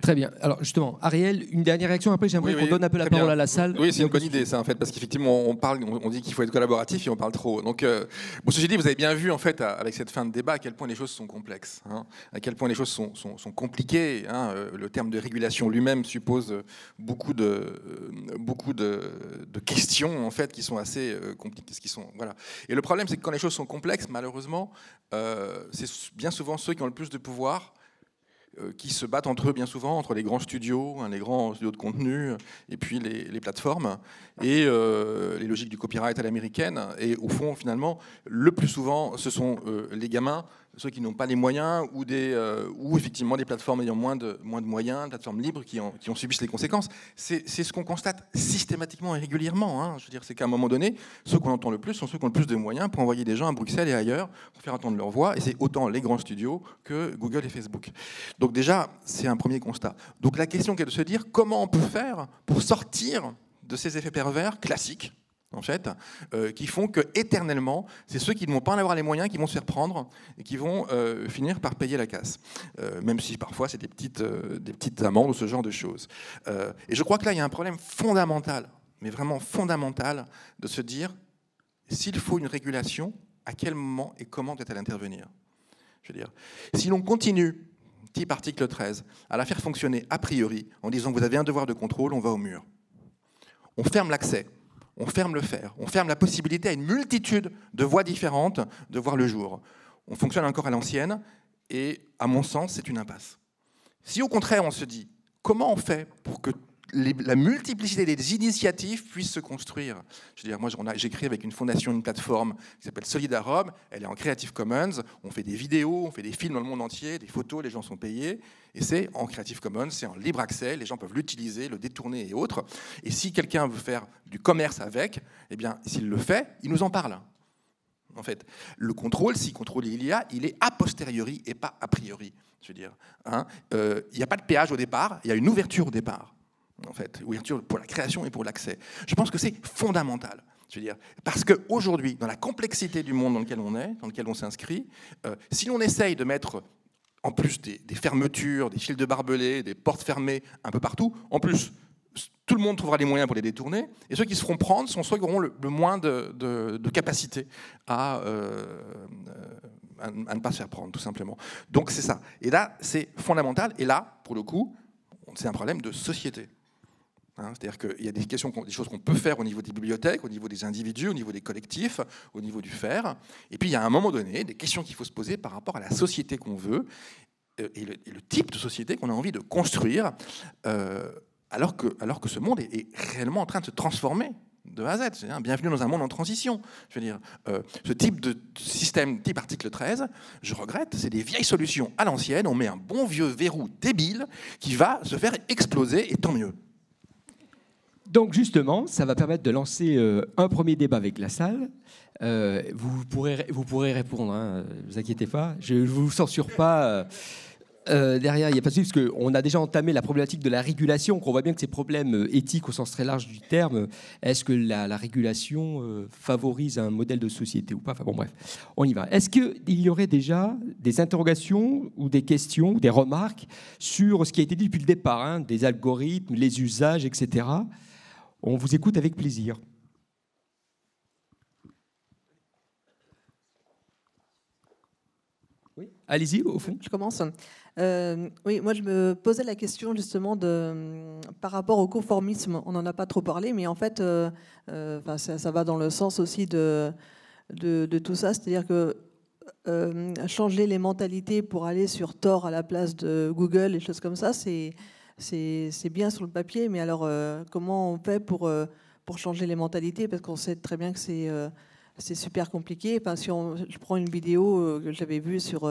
Très bien. Alors justement, Ariel, une dernière réaction. Après, j'aimerais qu'on donne un peu la parole à la salle. Oui, c'est une bonne idée, ça, en fait, parce qu'effectivement, on parle, on dit qu'il faut être collaboratif et on parle trop. Donc, euh, bon, ceci dit, vous avez bien vu, en fait, avec cette fin de débat, à quel point les choses sont complexes, hein, à quel point les choses sont, sont, compliquées. Hein. Euh, le terme de régulation lui-même suppose beaucoup de, euh, beaucoup de, de, questions, en fait, qui sont assez compliquées. Qui sont, voilà. Et le problème, c'est que quand les choses sont complexes, malheureusement, c'est bien souvent ceux qui ont le plus de pouvoir euh, qui se battent entre eux bien souvent, entre les grands studios, hein, les grands studios de contenu, et puis les, plateformes, et euh, les logiques du copyright à l'américaine. Et au fond, finalement, le plus souvent, ce sont euh, les gamins ceux qui n'ont pas les moyens ou, des, euh, ou effectivement des plateformes ayant moins de, moins de moyens, plateformes libres qui, ont, qui subissent les conséquences. C'est ce qu'on constate systématiquement et régulièrement. Hein. Je veux dire, c'est qu'à un moment donné, ceux qu'on entend le plus sont ceux qui ont le plus de moyens pour envoyer des gens à Bruxelles et ailleurs pour faire entendre leur voix. Et c'est autant les grands studios que Google et Facebook. Donc déjà, c'est un premier constat. Donc la question est de se dire comment on peut faire pour sortir de ces effets pervers classiques en fait, euh, qui font que éternellement, c'est ceux qui ne vont pas en avoir les moyens qui vont se faire prendre et qui vont euh, finir par payer la casse, euh, même si parfois c'est des petites, des petites amendes ou ce genre de choses. et je crois que là, il y a un problème fondamental, mais vraiment fondamental, de se dire s'il faut une régulation, à quel moment et comment doit-elle intervenir? Je veux dire, si l'on continue, type article 13, à la faire fonctionner a priori en disant que vous avez un devoir de contrôle, on va au mur. On ferme l'accès on ferme le fer, on ferme la possibilité à une multitude de voies différentes de voir le jour. On fonctionne encore à l'ancienne et, à mon sens, c'est une impasse. Si au contraire on se dit comment on fait pour que la multiplicité des initiatives puissent se construire. Je veux dire, moi, j'écris avec une fondation, une plateforme qui s'appelle Solidarom. Elle est en Creative Commons. On fait des vidéos, on fait des films dans le monde entier, des photos, les gens sont payés. Et c'est en Creative Commons, c'est en libre accès. Les gens peuvent l'utiliser, le détourner et autres. Et si quelqu'un veut faire du commerce avec, eh bien, s'il le fait, il nous en parle. En fait, le contrôle, si contrôle il y a, il est a posteriori et pas a priori. Je veux dire, hein. euh, il n'y a pas de péage au départ, il y a une ouverture au départ en fait, pour la création et pour l'accès. Je pense que c'est fondamental. Je veux dire, parce qu'aujourd'hui, dans la complexité du monde dans lequel on est, dans lequel on s'inscrit, euh, si l'on essaye de mettre en plus des, fermetures, des fils de barbelés, des portes fermées un peu partout, en plus, tout le monde trouvera les moyens pour les détourner, et ceux qui se feront prendre sont ceux qui auront le, moins de, capacité à, euh, à, ne pas se faire prendre, tout simplement. Donc c'est ça. Et là, c'est fondamental, et là, pour le coup, c'est un problème de société. Hein, c'est-à-dire qu'il y a des, questions, des choses qu'on peut faire au niveau des bibliothèques, au niveau des individus, au niveau des collectifs, au niveau du faire. Et puis il y a à un moment donné des questions qu'il faut se poser par rapport à la société qu'on veut euh, et le, type de société qu'on a envie de construire, euh, alors, que, alors que ce monde est, réellement en train de se transformer de A à Z. bienvenue dans un monde en transition. Je veux dire, euh, ce type de système, type article 13, je regrette, c'est des vieilles solutions à l'ancienne. On met un bon vieux verrou débile qui va se faire exploser, et tant mieux. Donc justement, ça va permettre de lancer euh, un premier débat avec la salle. Euh, vous, pourrez, vous pourrez répondre, ne hein, vous inquiétez pas, je ne vous censure pas. Euh, derrière, il n'y a pas de souci, parce qu'on a déjà entamé la problématique de la régulation, qu'on voit bien que ces problèmes éthiques au sens très large du terme, est-ce que la, régulation favorise un modèle de société ou pas? Enfin bon, bref, on y va. Est-ce qu'il y aurait déjà des interrogations ou des questions des remarques sur ce qui a été dit depuis le départ, hein, des algorithmes, les usages, etc. On vous écoute avec plaisir. Oui, allez-y, au fond. Je commence. Euh, oui, moi je me posais la question justement de, par rapport au conformisme. On n'en a pas trop parlé, mais en fait, euh, euh, ça, va dans le sens aussi de, de, de tout ça. C'est-à-dire que changer les mentalités pour aller sur Tor à la place de Google et choses comme ça, c'est c'est bien sur le papier, mais alors euh, comment on fait pour, euh, pour changer les mentalités? Parce qu'on sait très bien que c'est euh, super compliqué. Enfin, si on, je prends une vidéo que j'avais vue sur,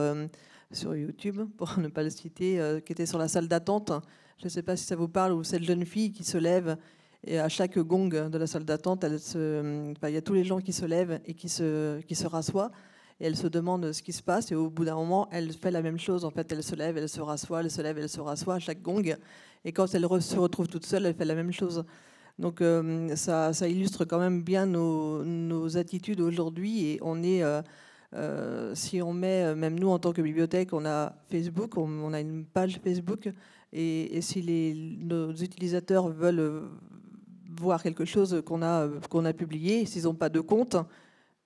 sur YouTube, pour ne pas le citer, qui était sur la salle d'attente. Je ne sais pas si ça vous parle, ou cette jeune fille qui se lève et à chaque gong de la salle d'attente, il y a tous les gens qui se lèvent et qui se, qui se rassoient et elle se demande ce qui se passe. Et au bout d'un moment, elle fait la même chose. En fait, elle se lève, elle se rassoit, elle se lève, elle se rassoit à chaque gong. Et quand elle se retrouve toute seule, elle fait la même chose. Donc ça, ça, illustre quand même bien nos, attitudes aujourd'hui et on est euh, si on met, euh, même nous en tant que bibliothèque, on a Facebook, on, a une page Facebook, et, si nos utilisateurs veulent euh, voir quelque chose qu'on a publié, s'ils n'ont pas de compte,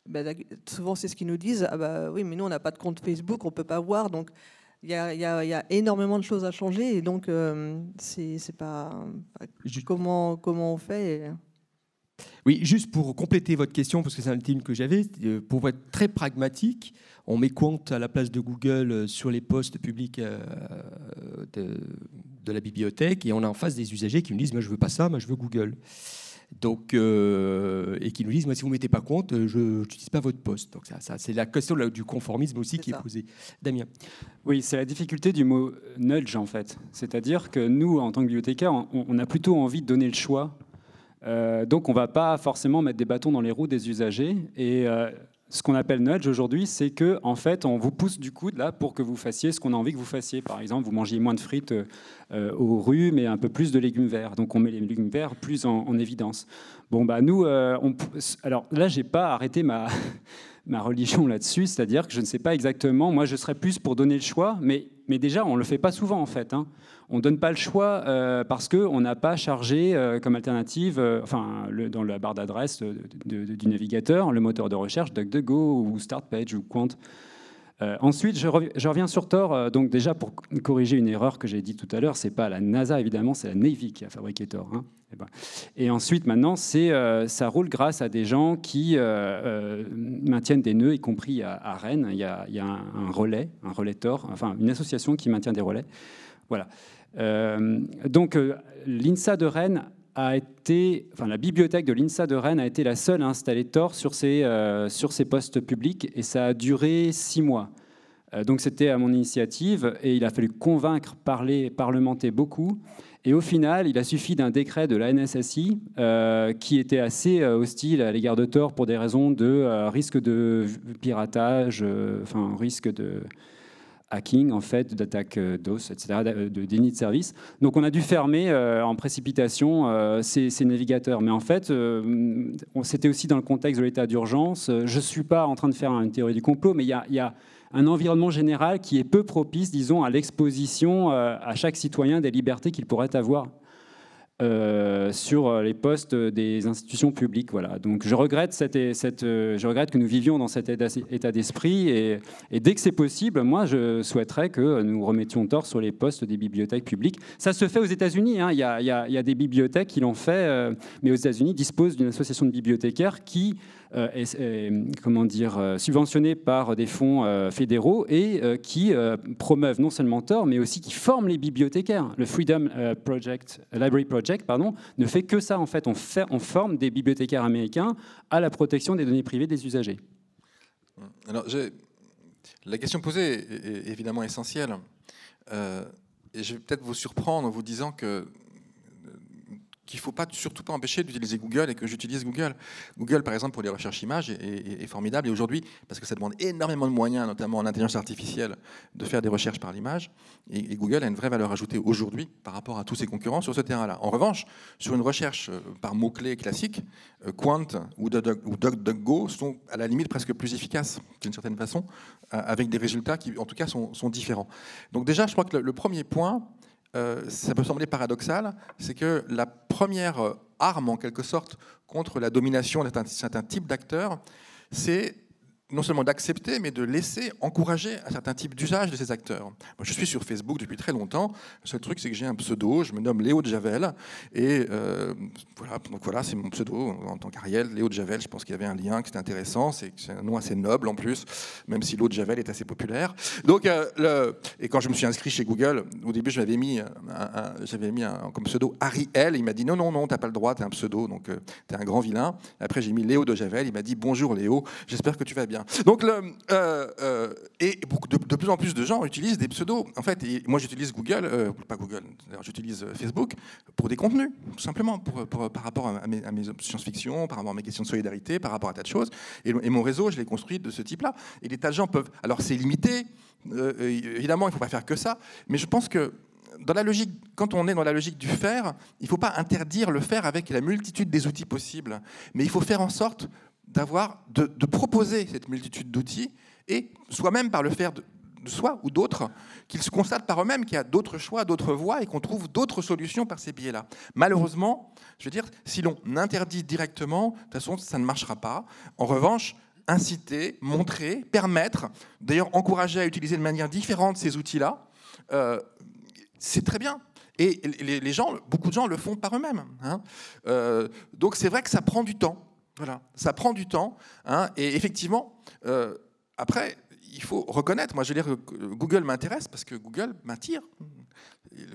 ben, souvent c'est ce qu'ils nous disent, ah bah oui, mais nous on n'a pas de compte Facebook, on ne peut pas voir, donc il y, y, a énormément de choses à changer, et donc c'est pas, comment, comment on fait. Oui, juste pour compléter votre question, parce que c'est un thème que j'avais, euh, pour être très pragmatique, on met compte à la place de Google euh, sur les postes publics euh, de, la bibliothèque et on a en face des usagers qui nous disent Moi, je veux pas ça, moi, je veux Google. Donc, et qui nous disent, moi, si vous ne mettez pas compte, je n'utilise pas votre poste. Donc, ça, c'est la question du conformisme aussi qui est posée. Damien. Oui, c'est la difficulté du mot nudge, en fait. C'est-à-dire que nous, en tant que bibliothécaires, on a plutôt envie de donner le choix euh, donc on ne va pas forcément mettre des bâtons dans les roues des usagers. Et euh, ce qu'on appelle nudge aujourd'hui, c'est que en fait, on vous pousse du coude là pour que vous fassiez ce qu'on a envie que vous fassiez. Par exemple, vous mangiez moins de frites euh, aux rues, mais un peu plus de légumes verts. Donc on met les légumes verts plus en, évidence. Bon bah nous, on, alors là, j'ai pas arrêté ma ma religion là-dessus, c'est-à-dire que je ne sais pas exactement. Moi, je serais plus pour donner le choix, mais mais déjà, on le fait pas souvent en fait. Hein on ne donne pas le choix euh, parce qu'on n'a pas chargé euh, comme alternative, euh, enfin, dans la barre d'adresse du navigateur, le moteur de recherche DuckDuckGo ou StartPage ou Quant. ensuite, je, reviens sur Tor. donc déjà, pour corriger une erreur que j'ai dit tout à l'heure, c'est pas la NASA évidemment, c'est la Navy qui a fabriqué Tor. Hein. Et, ben. et, ensuite, maintenant, ça roule grâce à des gens qui maintiennent des nœuds, y compris à, Rennes. Il y, a, un, relais, un relais Tor, enfin une association qui maintient des relais. Voilà. Euh, donc euh, l'INSA de Rennes a été, enfin la bibliothèque de l'INSA de Rennes a été la seule à installer Tor sur ses, euh, sur ses postes publics et ça a duré six mois. donc c'était à mon initiative et il a fallu convaincre, parler, parlementer beaucoup. Et au final, il a suffi d'un décret de la NSSI qui était assez hostile à l'égard de Tor pour des raisons de risque de piratage, enfin risque de hacking, en fait, d'attaque euh, DOS, etc., de déni de service. Donc on a dû fermer euh, en précipitation euh, ces, navigateurs. Mais en fait, c'était aussi dans le contexte de l'état d'urgence. Je ne suis pas en train de faire une théorie du complot, mais il y a, un environnement général qui est peu propice, disons, à l'exposition à chaque citoyen des libertés qu'il pourrait avoir euh, sur les postes des institutions publiques. Voilà. Donc je regrette, cette, cette, je regrette que nous vivions dans cet état d'esprit et, dès que c'est possible, moi je souhaiterais que nous remettions tort sur les postes des bibliothèques publiques. Ça se fait aux États-Unis, hein. il, y a, il, y a, des bibliothèques qui l'ont fait, euh, mais aux États-Unis disposent d'une association de bibliothécaires qui euh, est, comment dire, euh, subventionnés par des fonds euh, fédéraux et qui promeuvent non seulement Tor, mais aussi qui forment les bibliothécaires. Le Freedom Project, Library Project pardon, ne fait que ça. En fait, on forme des bibliothécaires américains à la protection des données privées des usagers. Alors, la question posée est évidemment essentielle. et je vais peut-être vous surprendre en vous disant que qu'il ne faut pas, surtout pas empêcher d'utiliser Google et que j'utilise Google. Google, par exemple, pour les recherches images, est, formidable. Et aujourd'hui, parce que ça demande énormément de moyens, notamment en intelligence artificielle, de faire des recherches par l'image, et, Google a une vraie valeur ajoutée aujourd'hui par rapport à tous ses concurrents sur ce terrain-là. En revanche, sur une recherche euh, par mots-clés classiques, euh, Quant ou DuckDuckGo sont à la limite presque plus efficaces d'une certaine façon, euh, avec des résultats qui, en tout cas, sont, différents. Donc déjà, je crois que le premier point, euh, ça peut sembler paradoxal, c'est que la première euh, arme, en quelque sorte, contre la domination d'un certain type d'acteurs, c'est non seulement d'accepter, mais de laisser encourager un certain type d'usage de ces acteurs. Moi, je suis sur Facebook depuis très longtemps. Le seul truc, c'est que j'ai un pseudo. Je me nomme Léo de Javel. Et euh, voilà, donc voilà, c'est mon pseudo en tant qu'Ariel. Léo de Javel, je pense qu'il y avait un lien qui était intéressant. C'est un nom assez noble en plus, même si Léo de Javel est assez populaire. Donc, euh, et quand je me suis inscrit chez Google, au début, j'avais mis, j'avais mis comme pseudo Ariel. Il m'a dit non, non, non, t'as pas le droit, t'es un pseudo, donc euh, t'es un grand vilain. Après, j'ai mis Léo de Javel. Il m'a dit bonjour Léo, j'espère que tu vas bien. Donc, euh, euh, et de, plus en plus de gens utilisent des pseudos. En fait, moi j'utilise Google, euh, pas Google, j'utilise Facebook pour des contenus, tout simplement, par rapport à mes, science-fiction, par rapport à mes questions de solidarité, par rapport à tas de choses. Et, mon réseau, je l'ai construit de ce type-là. Et des tas de gens peuvent. Alors c'est limité, évidemment, il ne faut pas faire que ça, mais je pense que dans la logique, quand on est dans la logique du faire, il ne faut pas interdire le faire avec la multitude des outils possibles, mais il faut faire en sorte d'avoir, de, proposer cette multitude d'outils et soi-même par le faire de, soi ou d'autres, qu'ils se constatent par eux-mêmes qu'il y a d'autres choix, d'autres voies et qu'on trouve d'autres solutions par ces biais-là. Malheureusement, je veux dire, si l'on interdit directement, de toute façon, ça ne marchera pas. En revanche, inciter, montrer, permettre, d'ailleurs encourager à utiliser de manière différente ces outils-là, euh, c'est très bien. Et les, gens, beaucoup de gens le font par eux-mêmes. Hein. Euh, donc c'est vrai que ça prend du temps. Voilà, ça prend du temps. Hein. et effectivement, euh, après, il faut reconnaître. Moi, je veux dire, Google m'intéresse parce que Google m'attire.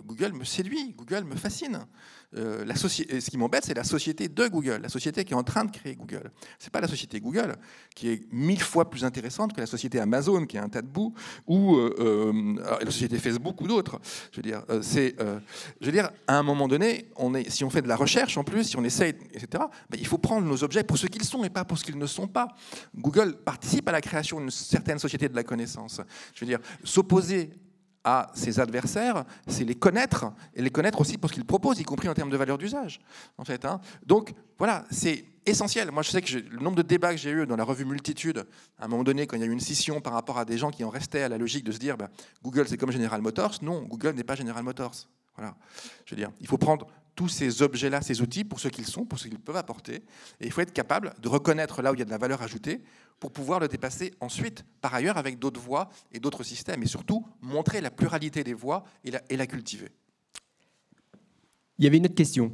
Google me séduit, Google me fascine. Euh, ce qui m'embête, c'est la société de Google, la société qui est en train de créer Google. Ce n'est pas la société Google qui est mille fois plus intéressante que la société Amazon qui est un tas de boue, ou euh, euh, la société Facebook ou d'autres. Je veux dire, c'est, je veux dire, à un moment donné, on est, si on fait de la recherche en plus, si on essaye, etc., ben, il faut prendre nos objets pour ce qu'ils sont et pas pour ce qu'ils ne sont pas. Google participe à la création d'une certaine société de la connaissance. Je veux dire, s'opposer à ses adversaires, c'est les connaître, et les connaître aussi pour ce qu'ils proposent, y compris en termes de valeur d'usage. En fait, hein. Donc voilà, c'est essentiel. Moi, je sais que le nombre de débats que j'ai eu dans la revue Multitude, à un moment donné, quand il y a eu une scission par rapport à des gens qui en restaient à la logique de se dire bah, Google, c'est comme General Motors. Non, Google n'est pas General Motors. Voilà. Je veux dire, il faut prendre tous ces objets-là, ces outils, pour ce qu'ils sont, pour ce qu'ils peuvent apporter. Et il faut être capable de reconnaître là où il y a de la valeur ajoutée pour pouvoir le dépasser ensuite, par ailleurs, avec d'autres voies et d'autres systèmes. Et surtout, montrer la pluralité des voies et la, et la cultiver. Il y avait une autre question.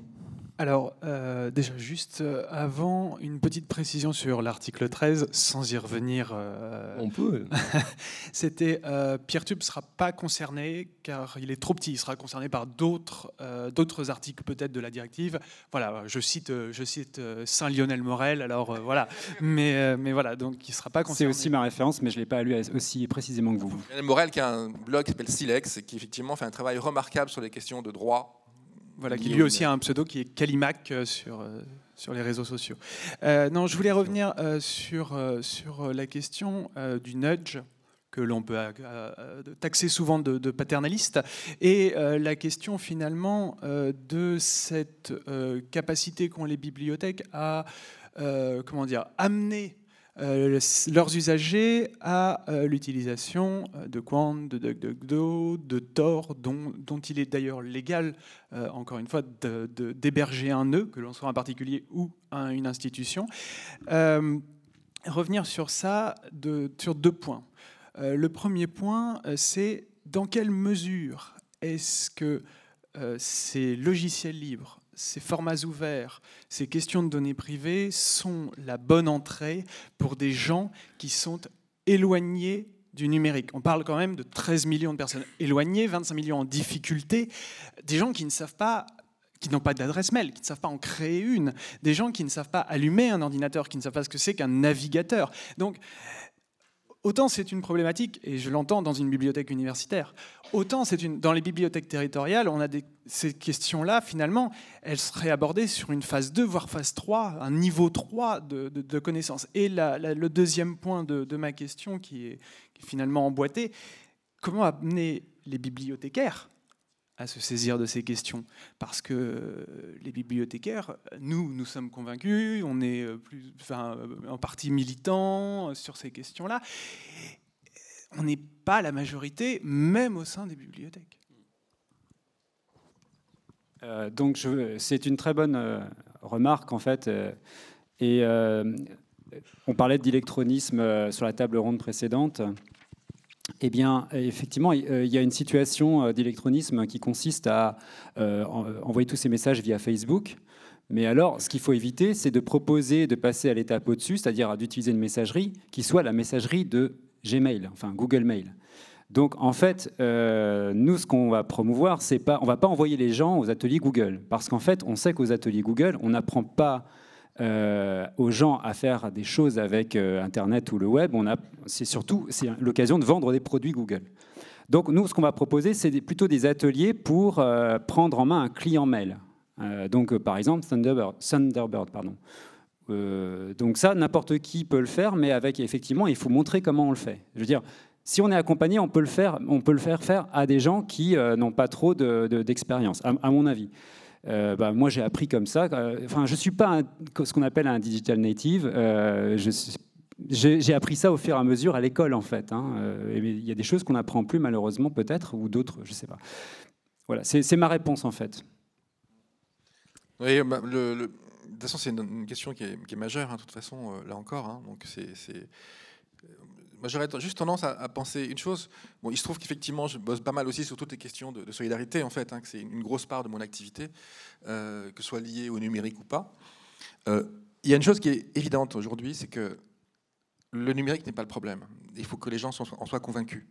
Alors, euh, déjà, juste euh, avant, une petite précision sur l'article 13, sans y revenir. Euh, On peut. C'était PeerTube ne sera pas concerné car il est trop petit. Il sera concerné par d'autres d'autres articles peut-être de la directive. Voilà, je cite, je cite Saint Lionel Morel. Alors voilà, mais, mais voilà, donc il ne sera pas concerné. C'est aussi ma référence, mais je ne l'ai pas lu aussi précisément que vous. Lionel Morel qui a un blog qui s'appelle Silex et qui effectivement fait un travail remarquable sur les questions de droit voilà, qui lui aussi a un pseudo qui est Calimac euh, sur, euh, sur les réseaux sociaux. Euh, non, je voulais revenir sur, sur la question du nudge que l'on peut taxer souvent de, paternaliste, et la question finalement de cette capacité qu'ont les bibliothèques à comment dire, amener leurs usagers à euh, l'utilisation euh, de Quant, de DuckDuckGo, de Tor, dont, il est d'ailleurs légal, encore une fois, d'héberger un nœud, que l'on soit un particulier ou une institution. revenir sur ça sur deux points. le premier point, c'est dans quelle mesure est-ce que ces logiciels libres ces formats ouverts, ces questions de données privées sont la bonne entrée pour des gens qui sont éloignés du numérique. On parle quand même de 13 millions de personnes éloignées, 25 millions en difficulté, des gens qui ne savent pas qui n'ont pas d'adresse mail, qui ne savent pas en créer une, des gens qui ne savent pas allumer un ordinateur, qui ne savent pas ce que c'est qu'un navigateur. Donc, Autant c'est une problématique, et je l'entends dans une bibliothèque universitaire, autant c'est une, dans les bibliothèques territoriales, on a ces questions-là, finalement, elles seraient abordées sur une phase 2, voire phase 3, un niveau 3 de, de, connaissances. Et le deuxième point de, ma question, qui est, qui est finalement emboîté, comment amener les bibliothécaires à se saisir de ces questions. Parce que les bibliothécaires, nous, nous sommes convaincus, on est euh, plus, euh, en partie militants sur ces questions-là. On n'est pas la majorité, même au sein des bibliothèques. Euh, donc c'est une très bonne remarque en fait. et on parlait d'électronisme sur la table ronde précédente. Eh bien, effectivement, il y a une situation euh, d'électronisme qui consiste à euh, envoyer tous ces messages via Facebook. Mais alors, ce qu'il faut éviter, c'est de proposer de passer à l'étape au-dessus, c'est-à-dire d'utiliser une messagerie qui soit la messagerie de Gmail, enfin Google Mail. Donc, en fait, euh, nous, ce qu'on va promouvoir, c'est pas, on va pas envoyer les gens aux ateliers Google, parce qu'en fait, on sait qu'aux ateliers Google, on n'apprend pas euh, aux gens à faire des choses avec euh, Internet ou le web, c'est surtout c'est l'occasion de vendre des produits Google. Donc nous, ce qu'on va proposer, c'est plutôt des ateliers pour euh, prendre en main un client mail. donc par exemple Thunderbird. Pardon. donc ça, n'importe qui peut le faire, mais avec effectivement, il faut montrer comment on le fait. Je veux dire, Si on est accompagné, on peut le faire, on peut le faire faire à des gens qui n'ont pas trop d'expérience, de, à, mon avis. Euh, bah, moi, j'ai appris comme ça. Enfin, je suis pas ce qu'on appelle un digital native. j'ai appris ça au fur et à mesure à l'école, en fait. Hein. il y a des choses qu'on n'apprend plus, malheureusement, peut-être, ou d'autres, je ne sais pas. Voilà, c'est ma réponse, en fait. Oui, bah, de toute façon, c'est une, question qui est, majeure, hein, de toute façon, là encore. Hein. donc, c'est j'aurais juste tendance à, penser une chose. Bon, il se trouve qu'effectivement, je bosse pas mal aussi sur toutes les questions de, solidarité, en fait, hein, que c'est une grosse part de mon activité, euh, que ce soit liée au numérique ou pas. Euh, il y a une chose qui est évidente aujourd'hui, c'est que le numérique n'est pas le problème. Il faut que les gens en soient convaincus.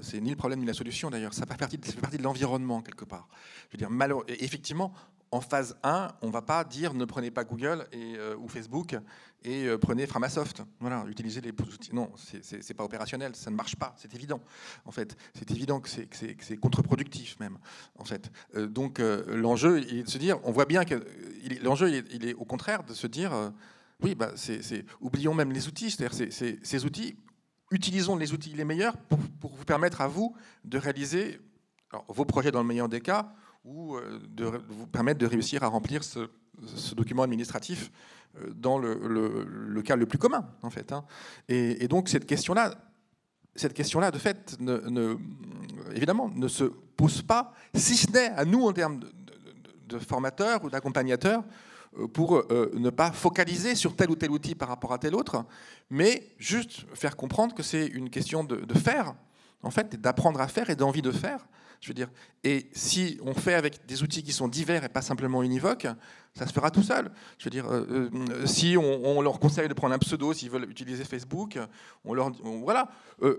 c'est ni le problème ni la solution d'ailleurs. Ça fait partie, de l'environnement quelque part. Je veux dire, effectivement, en phase 1, on ne va pas dire ne prenez pas Google euh, ou Facebook et euh, prenez Framasoft. Voilà, utilisez les outils. Non, c'est pas opérationnel, ça ne marche pas, c'est évident. En fait, c'est évident que c'est contre-productif même. En fait, euh, donc l'enjeu est de se dire, on voit bien que l'enjeu il, est au contraire de se dire, oui, bah, c'est oublions même les outils, c'est-à-dire ces outils, utilisons les outils les meilleurs pour, vous permettre à vous de réaliser vos projets dans le meilleur des cas ou euh, de vous permettre de réussir à remplir ce, document administratif euh, dans le, cas le plus commun, en fait. Hein. Et, donc cette question-là, cette question-là, de fait, ne, évidemment, ne se pose pas, si ce n'est à nous en termes de, formateurs ou d'accompagnateurs, euh, pour ne pas focaliser sur tel ou tel outil par rapport à tel autre, mais juste faire comprendre que c'est une question de, de faire, en fait, d'apprendre à faire et d'envie de faire, je veux dire, et si on fait avec des outils qui sont divers et pas simplement univoques, ça se fera tout seul. Je veux dire, euh, euh, si on, leur conseille de prendre un pseudo s'ils veulent utiliser Facebook, on leur, voilà, euh,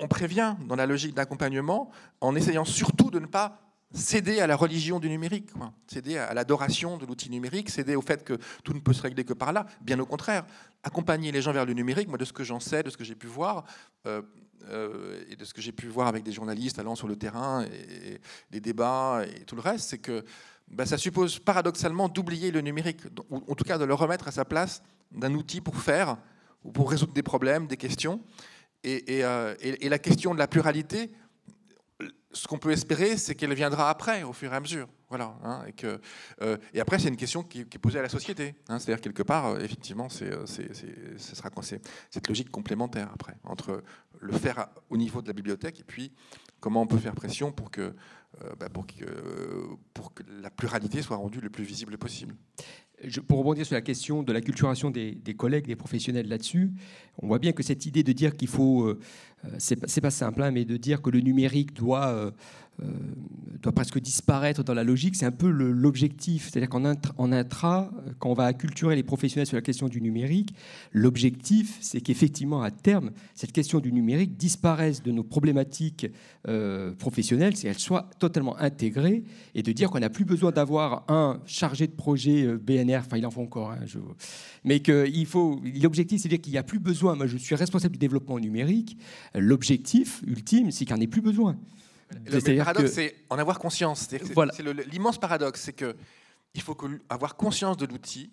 on, prévient dans la logique d'accompagnement en essayant surtout de ne pas céder à la religion du numérique, céder à l'adoration de l'outil numérique, céder au fait que tout ne peut se régler que par là. Bien au contraire, accompagner les gens vers le numérique, moi de ce que j'en sais, de ce que j'ai pu voir, euh, et de ce que j'ai pu voir avec des journalistes allant sur le terrain, et, les débats et tout le reste, c'est que bah, ça suppose paradoxalement d'oublier le numérique, ou en tout cas de le remettre à sa place d'un outil pour faire, ou pour résoudre des problèmes, des questions. Et, euh, la question de la pluralité, ce qu'on peut espérer, c'est qu'elle viendra après, au fur et à mesure. Voilà, hein, euh, et après, c'est une question qui, est posée à la société. Hein. C'est-à-dire, quelque part, euh, effectivement, euh, ce sera cette logique complémentaire après, entre le faire au niveau de la bibliothèque et puis comment on peut faire pression pour que, bah, pour que la pluralité soit rendue le plus visible possible. Pour rebondir sur la question de la culturation des, des collègues, des professionnels là-dessus, on voit bien que cette idée de dire qu'il faut, c'est pas, simple, hein, mais de dire que le numérique doit euh, doit presque disparaître dans la logique, c'est un peu l'objectif. C'est-à-dire qu'en intra, quand on va acculturer les professionnels sur la question du numérique, l'objectif, c'est qu'effectivement, à terme, cette question du numérique disparaisse de nos problématiques euh, professionnelles, c'est qu'elle soit totalement intégrée, et de dire qu'on n'a plus besoin d'avoir un chargé de projet euh, Enfin il en faut encore, hein, je... mais qu'il faut, l'objectif, c'est dire qu'il n'y a plus besoin, moi je suis responsable du développement numérique, l'objectif ultime, c'est qu'il n'y en ait plus besoin. Le paradoxe, c'est en avoir conscience. C'est l'immense paradoxe, c'est que il faut avoir conscience de l'outil,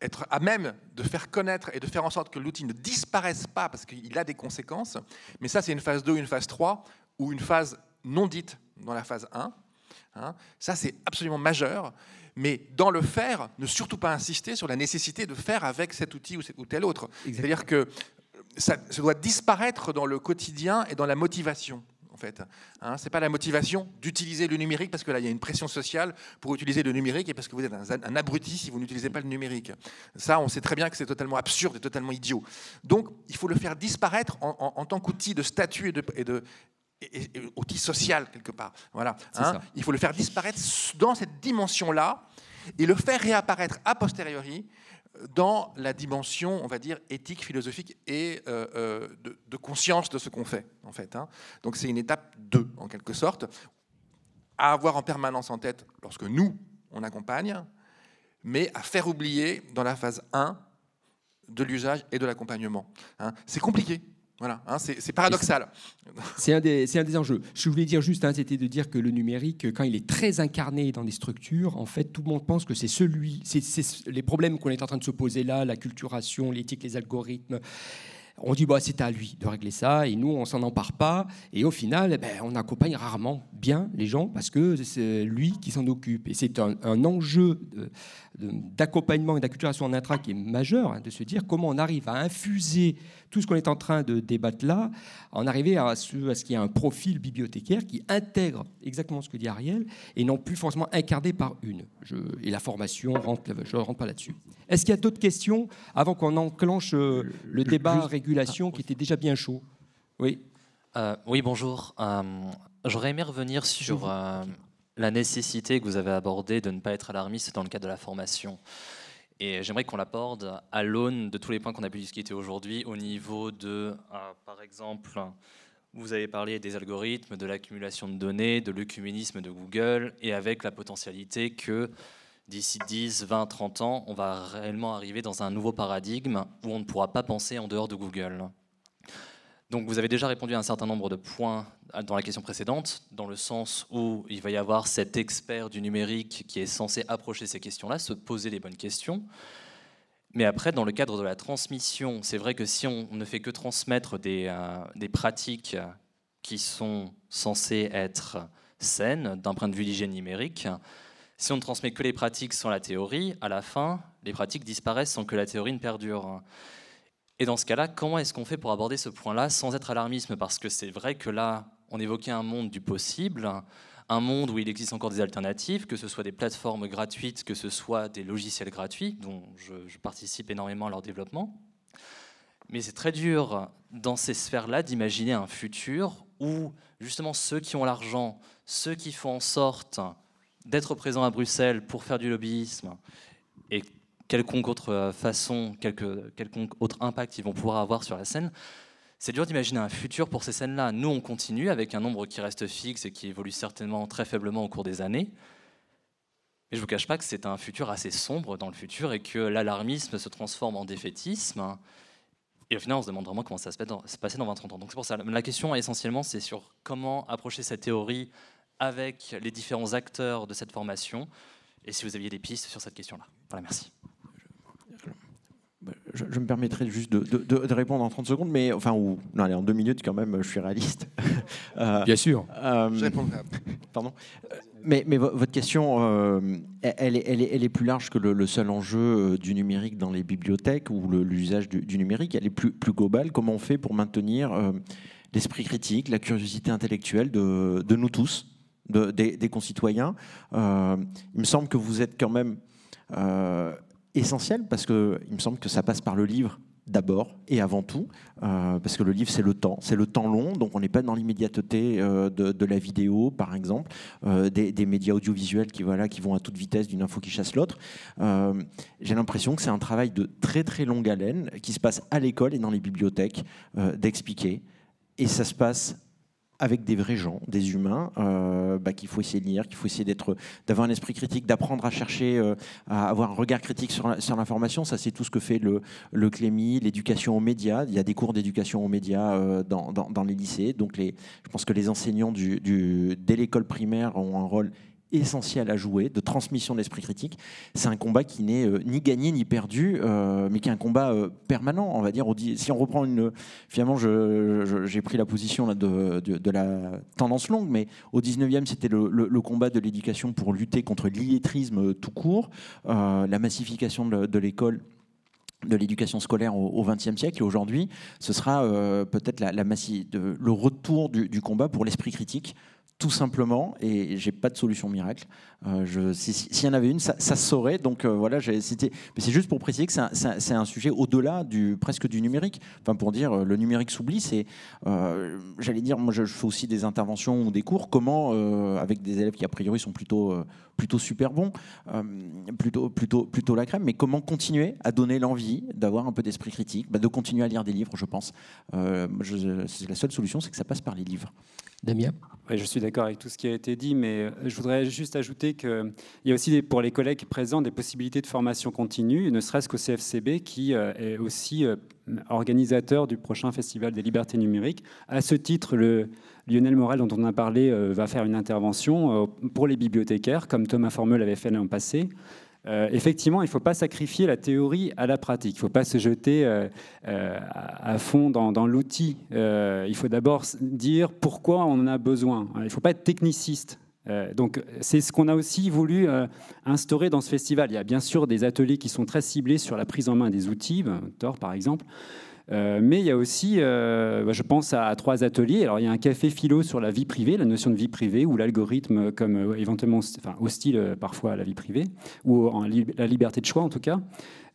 être à même de faire connaître et de faire en sorte que l'outil ne disparaisse pas parce qu'il a des conséquences. Mais ça, c'est une phase 2, une phase 3 ou une phase non dite dans la phase 1. Hein. ça, c'est absolument majeur. Mais dans le faire, ne surtout pas insister sur la nécessité de faire avec cet outil ou tel autre. C'est-à-dire que ça, ça doit disparaître dans le quotidien et dans la motivation fait. Hein, c'est pas la motivation d'utiliser le numérique parce que là, il y a une pression sociale pour utiliser le numérique et parce que vous êtes un, abruti si vous n'utilisez pas le numérique. Ça, on sait très bien que c'est totalement absurde et totalement idiot. Donc, il faut le faire disparaître en, tant qu'outil de statut et de, et de outil social quelque part. Voilà. Hein. il faut le faire disparaître dans cette dimension-là et le faire réapparaître a posteriori dans la dimension, on va dire, éthique, philosophique et euh, euh, de, conscience de ce qu'on fait, en fait. Hein. Donc c'est une étape 2, en quelque sorte, à avoir en permanence en tête lorsque nous, on accompagne, mais à faire oublier dans la phase 1 de l'usage et de l'accompagnement. Hein. C'est compliqué, voilà, hein, c'est paradoxal. C'est un, des, un des enjeux. Je voulais dire juste, hein, c'était de dire que le numérique, quand il est très incarné dans des structures, en fait, tout le monde pense que c'est celui, c'est les problèmes qu'on est en train de se poser là, la culturation, l'éthique, les algorithmes. On dit bah, c'est à lui de régler ça et nous on s'en empare pas et au final eh ben, on accompagne rarement bien les gens parce que c'est lui qui s'en occupe et c'est un, un enjeu de, d'accompagnement et d'acculturation en intra qui est majeur, hein, de se dire comment on arrive à infuser tout ce qu'on est en train de débattre là, en arriver à ce, à ce qu'il y ait un profil bibliothécaire qui intègre exactement ce que dit Ariel et non plus forcément incarné par une. Je, et la formation, rentre, je ne rentre pas là-dessus. Est-ce qu'il y a d'autres questions avant qu'on enclenche euh, le débat Juste- régulation qui était déjà bien chaud? Oui. Euh, oui, bonjour. Euh, J'aurais aimé revenir sur euh, la nécessité que vous avez abordée de ne pas être alarmiste dans le cadre de la formation. Et j'aimerais qu'on l'aborde à l'aune de tous les points qu'on a pu discuter aujourd'hui au niveau de, euh, par exemple, vous avez parlé des algorithmes, de l'accumulation de données, de l'œcuménisme de Google, et avec la potentialité que d'ici 10, 20, 30 ans, on va réellement arriver dans un nouveau paradigme où on ne pourra pas penser en dehors de Google. Donc vous avez déjà répondu à un certain nombre de points dans la question précédente, dans le sens où il va y avoir cet expert du numérique qui est censé approcher ces questions-là, se poser les bonnes questions. Mais après, dans le cadre de la transmission, c'est vrai que si on ne fait que transmettre des, euh, pratiques qui sont censées être saines d'un point de vue d'hygiène numérique, si on ne transmet que les pratiques sans la théorie, à la fin, les pratiques disparaissent sans que la théorie ne perdure. Et dans ce cas-là, comment est-ce qu'on fait pour aborder ce point-là sans être alarmisme Parce que c'est vrai que là, on évoquait un monde du possible, un monde où il existe encore des alternatives, que ce soit des plateformes gratuites, que ce soit des logiciels gratuits, dont je, je participe énormément à leur développement. Mais c'est très dur dans ces sphères-là d'imaginer un futur où justement ceux qui ont l'argent, ceux qui font en sorte d'être présents à Bruxelles pour faire du lobbyisme et quelconque autre façon, quelque, quelconque autre impact ils vont pouvoir avoir sur la scène, c'est dur d'imaginer un futur pour ces scènes-là. Nous, on continue avec un nombre qui reste fixe et qui évolue certainement très faiblement au cours des années. Mais je ne vous cache pas que c'est un futur assez sombre dans le futur et que l'alarmisme se transforme en défaitisme. Et au final, on se demande vraiment comment ça va se passer dans 20-30 ans. Donc c'est pour ça, la question essentiellement, c'est sur comment approcher cette théorie avec les différents acteurs de cette formation et si vous aviez des pistes sur cette question-là. Voilà, merci. Je, je me permettrai juste de, de- de- de répondre en 30 secondes, mais enfin, ou, non, allez, en deux minutes quand même, je suis réaliste. Euh, Bien sûr. euh, Je répondrai. Pardon. Euh, Mais, mais vo- votre question, euh, elle, est, elle, est, elle est plus large que le, le seul enjeu du numérique dans les bibliothèques ou l'usage du, du numérique. Elle est plus, plus globale. Comment on fait pour maintenir euh, l'esprit critique, la curiosité intellectuelle de, de nous tous, de- des, des concitoyens? Euh, Il me semble que vous êtes quand même euh, essentiel parce que il me semble que ça passe par le livre d'abord et avant tout, euh, parce que le livre c'est le temps, c'est le temps long, donc on n'est pas dans l'immédiateté euh, de, la vidéo par exemple, euh, des, des médias audiovisuels qui, voilà, qui vont à toute vitesse d'une info qui chasse l'autre. J'ai l'impression que c'est un travail de très très longue haleine qui se passe à l'école et dans les bibliothèques d'expliquer, et ça se passe avec des vrais gens, des humains, euh, bah, qu'il faut essayer de lire, qu'il faut essayer d'être, d'avoir un esprit critique, d'apprendre à chercher, euh, à avoir un regard critique sur, l'information. Ça, c'est tout ce que fait le, le l'éducation aux médias. Il y a des cours d'éducation aux médias euh, dans, les lycées. Donc, je pense que les enseignants dès l'école primaire ont un rôle essentiel à jouer de transmission de l'esprit critique. C'est un combat qui n'est euh, ni gagné ni perdu, euh, mais qui est un combat euh, permanent, on va dire. Si on reprend une, finalement, j'ai pris la position de, la tendance longue, mais au 19e, c'était le, combat de l'éducation pour lutter contre l'illettrisme tout court, la massification de, l'école de l'éducation scolaire au XXe siècle et aujourd'hui, ce sera peut-être le retour du combat pour l'esprit critique, tout simplement. Et j'ai pas de solution miracle. Euh, S'il y en avait une, ça, saurait. Donc euh, voilà, c'est juste pour préciser que c'est un, un- sujet au-delà du presque du numérique. Enfin pour dire, euh, le numérique s'oublie. C'est, j'allais dire, moi je, fais aussi des interventions ou des cours. Comment, avec des élèves qui a priori sont plutôt plutôt super bons, euh, plutôt, plutôt, plutôt la crème, mais comment continuer à donner l'envie d'avoir un peu d'esprit critique, bah, de continuer à lire des livres, je pense. Euh, je- la seule solution, c'est que ça passe par les livres. Damien Ouais, je suis d'accord avec tout ce qui a été dit, mais euh, je voudrais juste ajouter qu'il y a aussi des- pour les collègues présents des possibilités de formation continue, ne serait-ce qu'au CFCB qui euh, est aussi euh, organisateur du prochain Festival des libertés numériques. À ce titre, le Lionel Morel, dont on a parlé, euh, va faire une intervention euh, pour les bibliothécaires, comme Thomas Formeux l'avait fait l'an passé. Euh, effectivement, il ne faut pas sacrifier la théorie à la pratique. Il ne faut pas se jeter à fond dans, dans l'outil. il faut d'abord dire pourquoi on en a besoin. Il ne faut pas être techniciste. donc, c'est ce qu'on a aussi voulu instaurer dans ce festival. Il y a bien sûr des ateliers qui sont très ciblés sur la prise en main des outils, Tor par exemple. Euh, mais il y a aussi, euh, bah, je pense à, trois ateliers. Alors il y a un café philo sur la vie privée, la notion de vie privée, ou l'algorithme comme euh, éventuellement hostile parfois à la vie privée, ou en la liberté de choix en tout cas.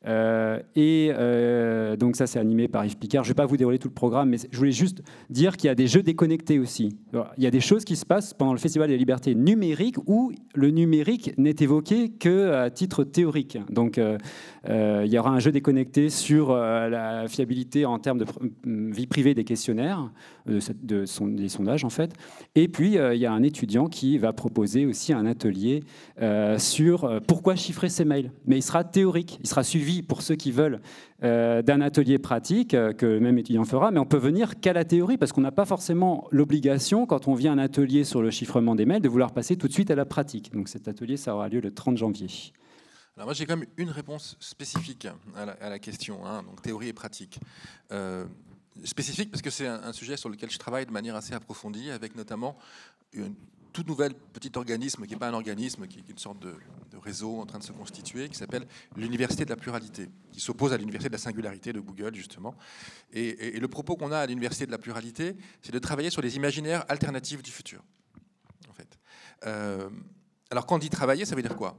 Euh, et euh, donc ça, c'est animé par Yves Picard. Je ne vais pas vous dérouler tout le programme, mais je voulais juste dire qu'il y a des jeux déconnectés aussi. il y a des choses qui se passent pendant le Festival des libertés numériques où le numérique n'est évoqué que à titre théorique. Donc euh, il y aura un jeu déconnecté sur la fiabilité en termes de vie privée des questionnaires, de, des sondages en fait. Et puis il y a un étudiant qui va proposer aussi un atelier sur pourquoi chiffrer ses mails. Mais il sera théorique, il sera suivi pour ceux qui veulent euh, d'un atelier pratique euh, que le même étudiant fera, mais on peut venir qu'à la théorie parce qu'on n'a pas forcément l'obligation, quand on vient à un atelier sur le chiffrement des mails, de vouloir passer tout de suite à la pratique. Donc cet atelier, ça aura lieu le 30 janvier. Alors moi j'ai quand même une réponse spécifique à la, question, hein, donc théorie et pratique. Euh, spécifique parce que c'est un, un, sujet sur lequel je travaille de manière assez approfondie, avec notamment une tout nouvel petit organisme, qui n'est pas un organisme, qui est une sorte de, réseau en train de se constituer, qui s'appelle l'Université de la pluralité, qui s'oppose à l'Université de la singularité de Google, justement. Et, le propos qu'on a à l'Université de la pluralité, c'est de travailler sur les imaginaires alternatifs du futur. En fait. Euh, alors quand on dit travailler, ça veut dire quoi?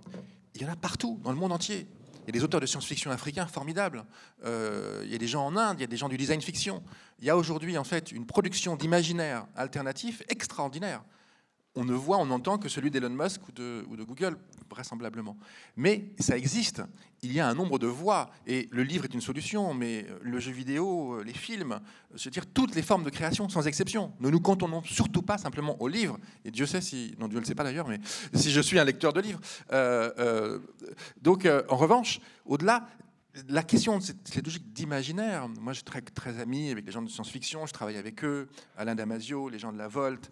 Il y en a partout, dans le monde entier. Il y a des auteurs de science-fiction africains formidables. Euh, il y a des gens en Inde, il y a des gens du design fiction. Il y a aujourd'hui en fait une production d'imaginaires alternatifs extraordinaire on ne voit, on n'entend que celui d'Elon Musk ou de, Google, vraisemblablement. Mais ça existe. Il y a un nombre de voix. Et le livre est une solution, mais le jeu vidéo, les films, cest dire toutes les formes de création, sans exception. Ne nous cantonnons surtout pas simplement au livre. Et Dieu sait si, non, Dieu ne le sait pas d'ailleurs, mais si je suis un lecteur de livres. Euh, euh, donc, euh, en revanche, au-delà, la question, c'est logique d'imaginaire. Moi, je suis très, très ami avec les gens de science-fiction, je travaille avec eux, Alain Damasio, les gens de la Volte.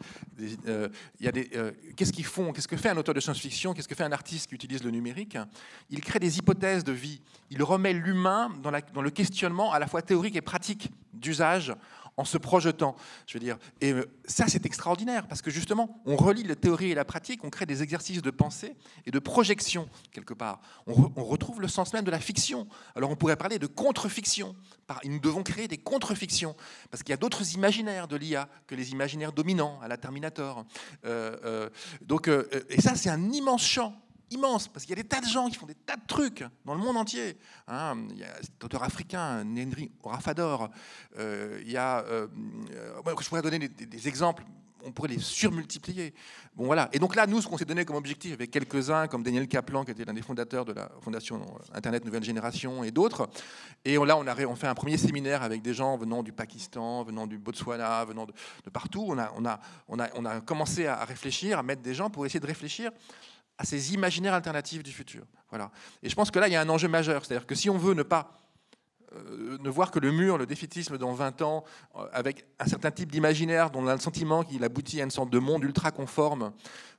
Euh, y a des, euh, qu'est-ce qu'ils font? Qu'est-ce que fait un auteur de science-fiction? Qu'est-ce que fait un artiste qui utilise le numérique? Il crée des hypothèses de vie. Il remet l'humain dans le questionnement à la fois théorique et pratique d'usage en se projetant. Je veux dire, et euh, ça c'est extraordinaire parce que justement, on relie la théorie et la pratique, on crée des exercices de pensée et de projection quelque part. On, retrouve le sens même de la fiction. Alors on pourrait parler de contre-fiction. Nous devons créer des contre-fictions parce qu'il y a d'autres imaginaires de l'IA que les imaginaires dominants à la Terminator. Euh, euh, donc, et ça c'est un immense champ immense, parce qu'il y a des tas de gens qui font des tas de trucs dans le monde entier. Hein. il y a cet auteur africain, Nenri Rafador. Euh, il y a, euh, euh, je pourrais donner des, exemples, on pourrait les surmultiplier. Bon, voilà. Et donc là, nous, ce qu'on s'est donné comme objectif, avec quelques-uns, comme Daniel Kaplan, qui était l'un des fondateurs de la Fondation Internet Nouvelle Génération, et d'autres, et là, on a on fait un premier séminaire avec des gens venant du Pakistan, venant du Botswana, venant de, partout. On a, on, a, on, a, on a commencé à réfléchir, à mettre des gens pour essayer de réfléchir à ces imaginaires alternatifs du futur. Voilà. Et je pense que là, il y a un enjeu majeur. C'est-à-dire que si on veut ne pas euh, ne voir que le mur, le défaitisme dans 20 ans, euh, avec un certain type d'imaginaire dont on a le sentiment qu'il aboutit à une sorte de monde ultra conforme,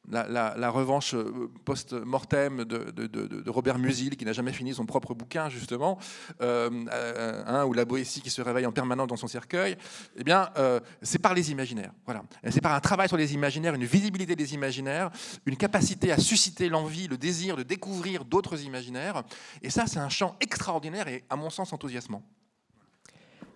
la, revanche euh, post-mortem de, Robert Musil, qui n'a jamais fini son propre bouquin, justement, euh, ou la Boétie qui se réveille en permanence dans son cercueil, eh bien, c'est par les imaginaires. Voilà. C'est par un travail sur les imaginaires, une visibilité des imaginaires, une capacité à susciter l'envie, le désir de découvrir d'autres imaginaires. Et ça, c'est un champ extraordinaire et, à mon sens, enthousiasmant.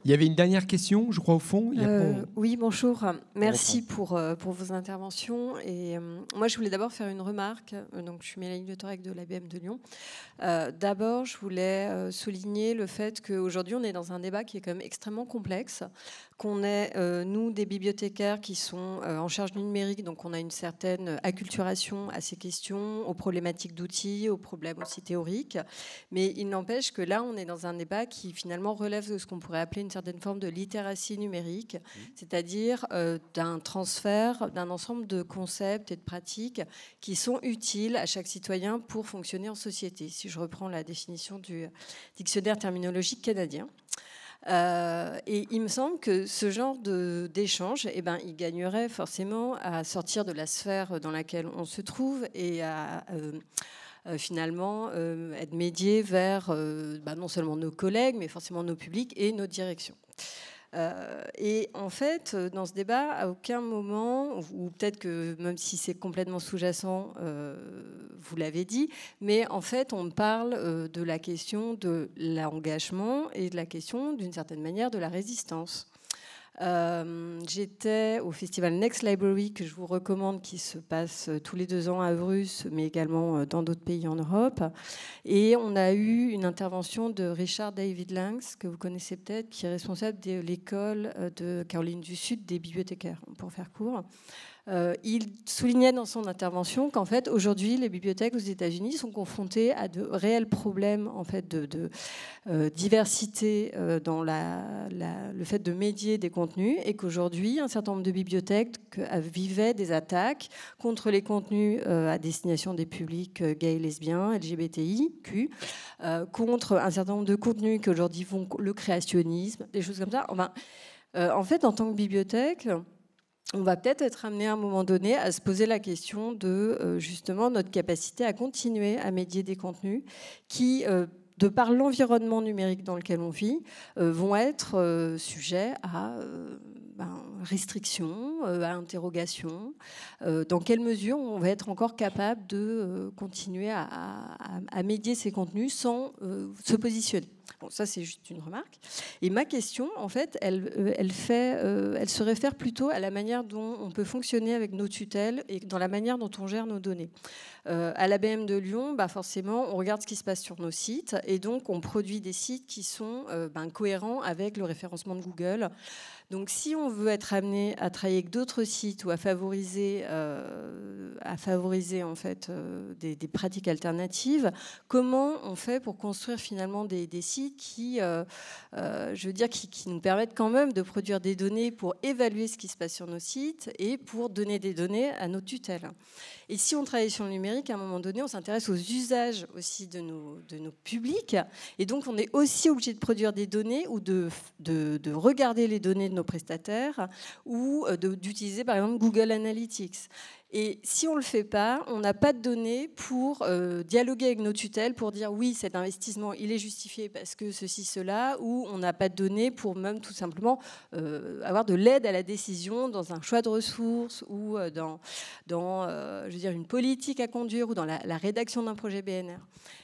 Il y avait une dernière question, je crois, au fond. Euh, oui, bonjour. Merci pour, euh, pour vos interventions. Et euh, moi, je voulais d'abord faire une remarque. Donc, je suis Mélanie Le Torec de l'ABM de Lyon. d'abord, je voulais souligner le fait qu'aujourd'hui, on est dans un débat qui est quand même extrêmement complexe, qu'on est, euh, nous, des bibliothécaires qui sont euh, en charge du numérique, donc on a une certaine acculturation à ces questions, aux problématiques d'outils, aux problèmes aussi théoriques. Mais il n'empêche que là, on est dans un débat qui finalement relève de ce qu'on pourrait appeler une certaine forme de littératie numérique, mmh. c'est-à-dire euh, d'un transfert d'un ensemble de concepts et de pratiques qui sont utiles à chaque citoyen pour fonctionner en société, si je reprends la définition du dictionnaire terminologique canadien. Euh, et il me semble que ce genre d'échange, eh ben, il gagnerait forcément à sortir de la sphère dans laquelle on se trouve et à, euh, finalement être médié vers bah, non seulement nos collègues, mais forcément nos publics et nos directions. Euh, et en fait, euh, dans ce débat, à aucun moment, ou peut-être que même si c'est complètement sous-jacent, euh, vous l'avez dit, mais en fait, on parle de la question de l'engagement et de la question, d'une certaine manière, de la résistance. Euh, j'étais au festival Next Library, que je vous recommande, qui se passe euh, tous les deux ans à Eurus, mais également euh, dans d'autres pays en Europe. Et on a eu une intervention de Richard David Langs, que vous connaissez peut-être, qui est responsable de l'école de Caroline du Sud des bibliothécaires, pour faire court. Euh, il soulignait dans son intervention qu'en fait, aujourd'hui, les bibliothèques aux États-Unis sont confrontées à de réels problèmes en fait, de, euh, diversité euh, dans le fait de médier des contenus et qu'aujourd'hui, un certain nombre de bibliothèques vivaient des attaques contre les contenus à destination des publics gays, lesbiens, LGBTI, Q, contre un certain nombre de contenus qui aujourd'hui vont le créationnisme, des choses comme ça. Enfin, en fait, en tant que bibliothèque, on va peut-être être amené à un moment donné à se poser la question de euh, justement notre capacité à continuer à médier des contenus qui, euh, de par l'environnement numérique dans lequel on vit, euh, vont être sujets à ben, restrictions, à interrogations. dans quelle mesure on va être encore capable de continuer à, médier ces contenus sans se positionner Bon, ça, c'est juste une remarque. Et ma question, en fait, elle, euh, elle, fait, euh, elle se réfère plutôt à la manière dont on peut fonctionner avec nos tutelles et dans la manière dont on gère nos données. Euh, à l'ABM de Lyon, bah forcément, on regarde ce qui se passe sur nos sites et donc on produit des sites qui sont ben, cohérents avec le référencement de Google. Donc, si on veut être amené à travailler avec d'autres sites ou à favoriser, euh, en fait euh, des, pratiques alternatives, comment on fait pour construire finalement des, sites euh, qui, nous permettent quand même de produire des données pour évaluer ce qui se passe sur nos sites et pour donner des données à nos tutelles? Et si on travaille sur le numérique, à un moment donné, on s'intéresse aux usages aussi de nos, de nos publics. Et donc, on est aussi obligé de produire des données ou de, de, de regarder les données de nos prestataires ou euh, d'utiliser, par exemple, Google Analytics. Et si on ne le fait pas, on n'a pas de données pour euh, dialoguer avec nos tutelles, pour dire oui, cet investissement, il est justifié parce que ceci, cela, ou on n'a pas de données pour même tout simplement euh, avoir de l'aide à la décision dans un choix de ressources ou euh, dans, une politique à conduire ou dans la, rédaction d'un projet BNR.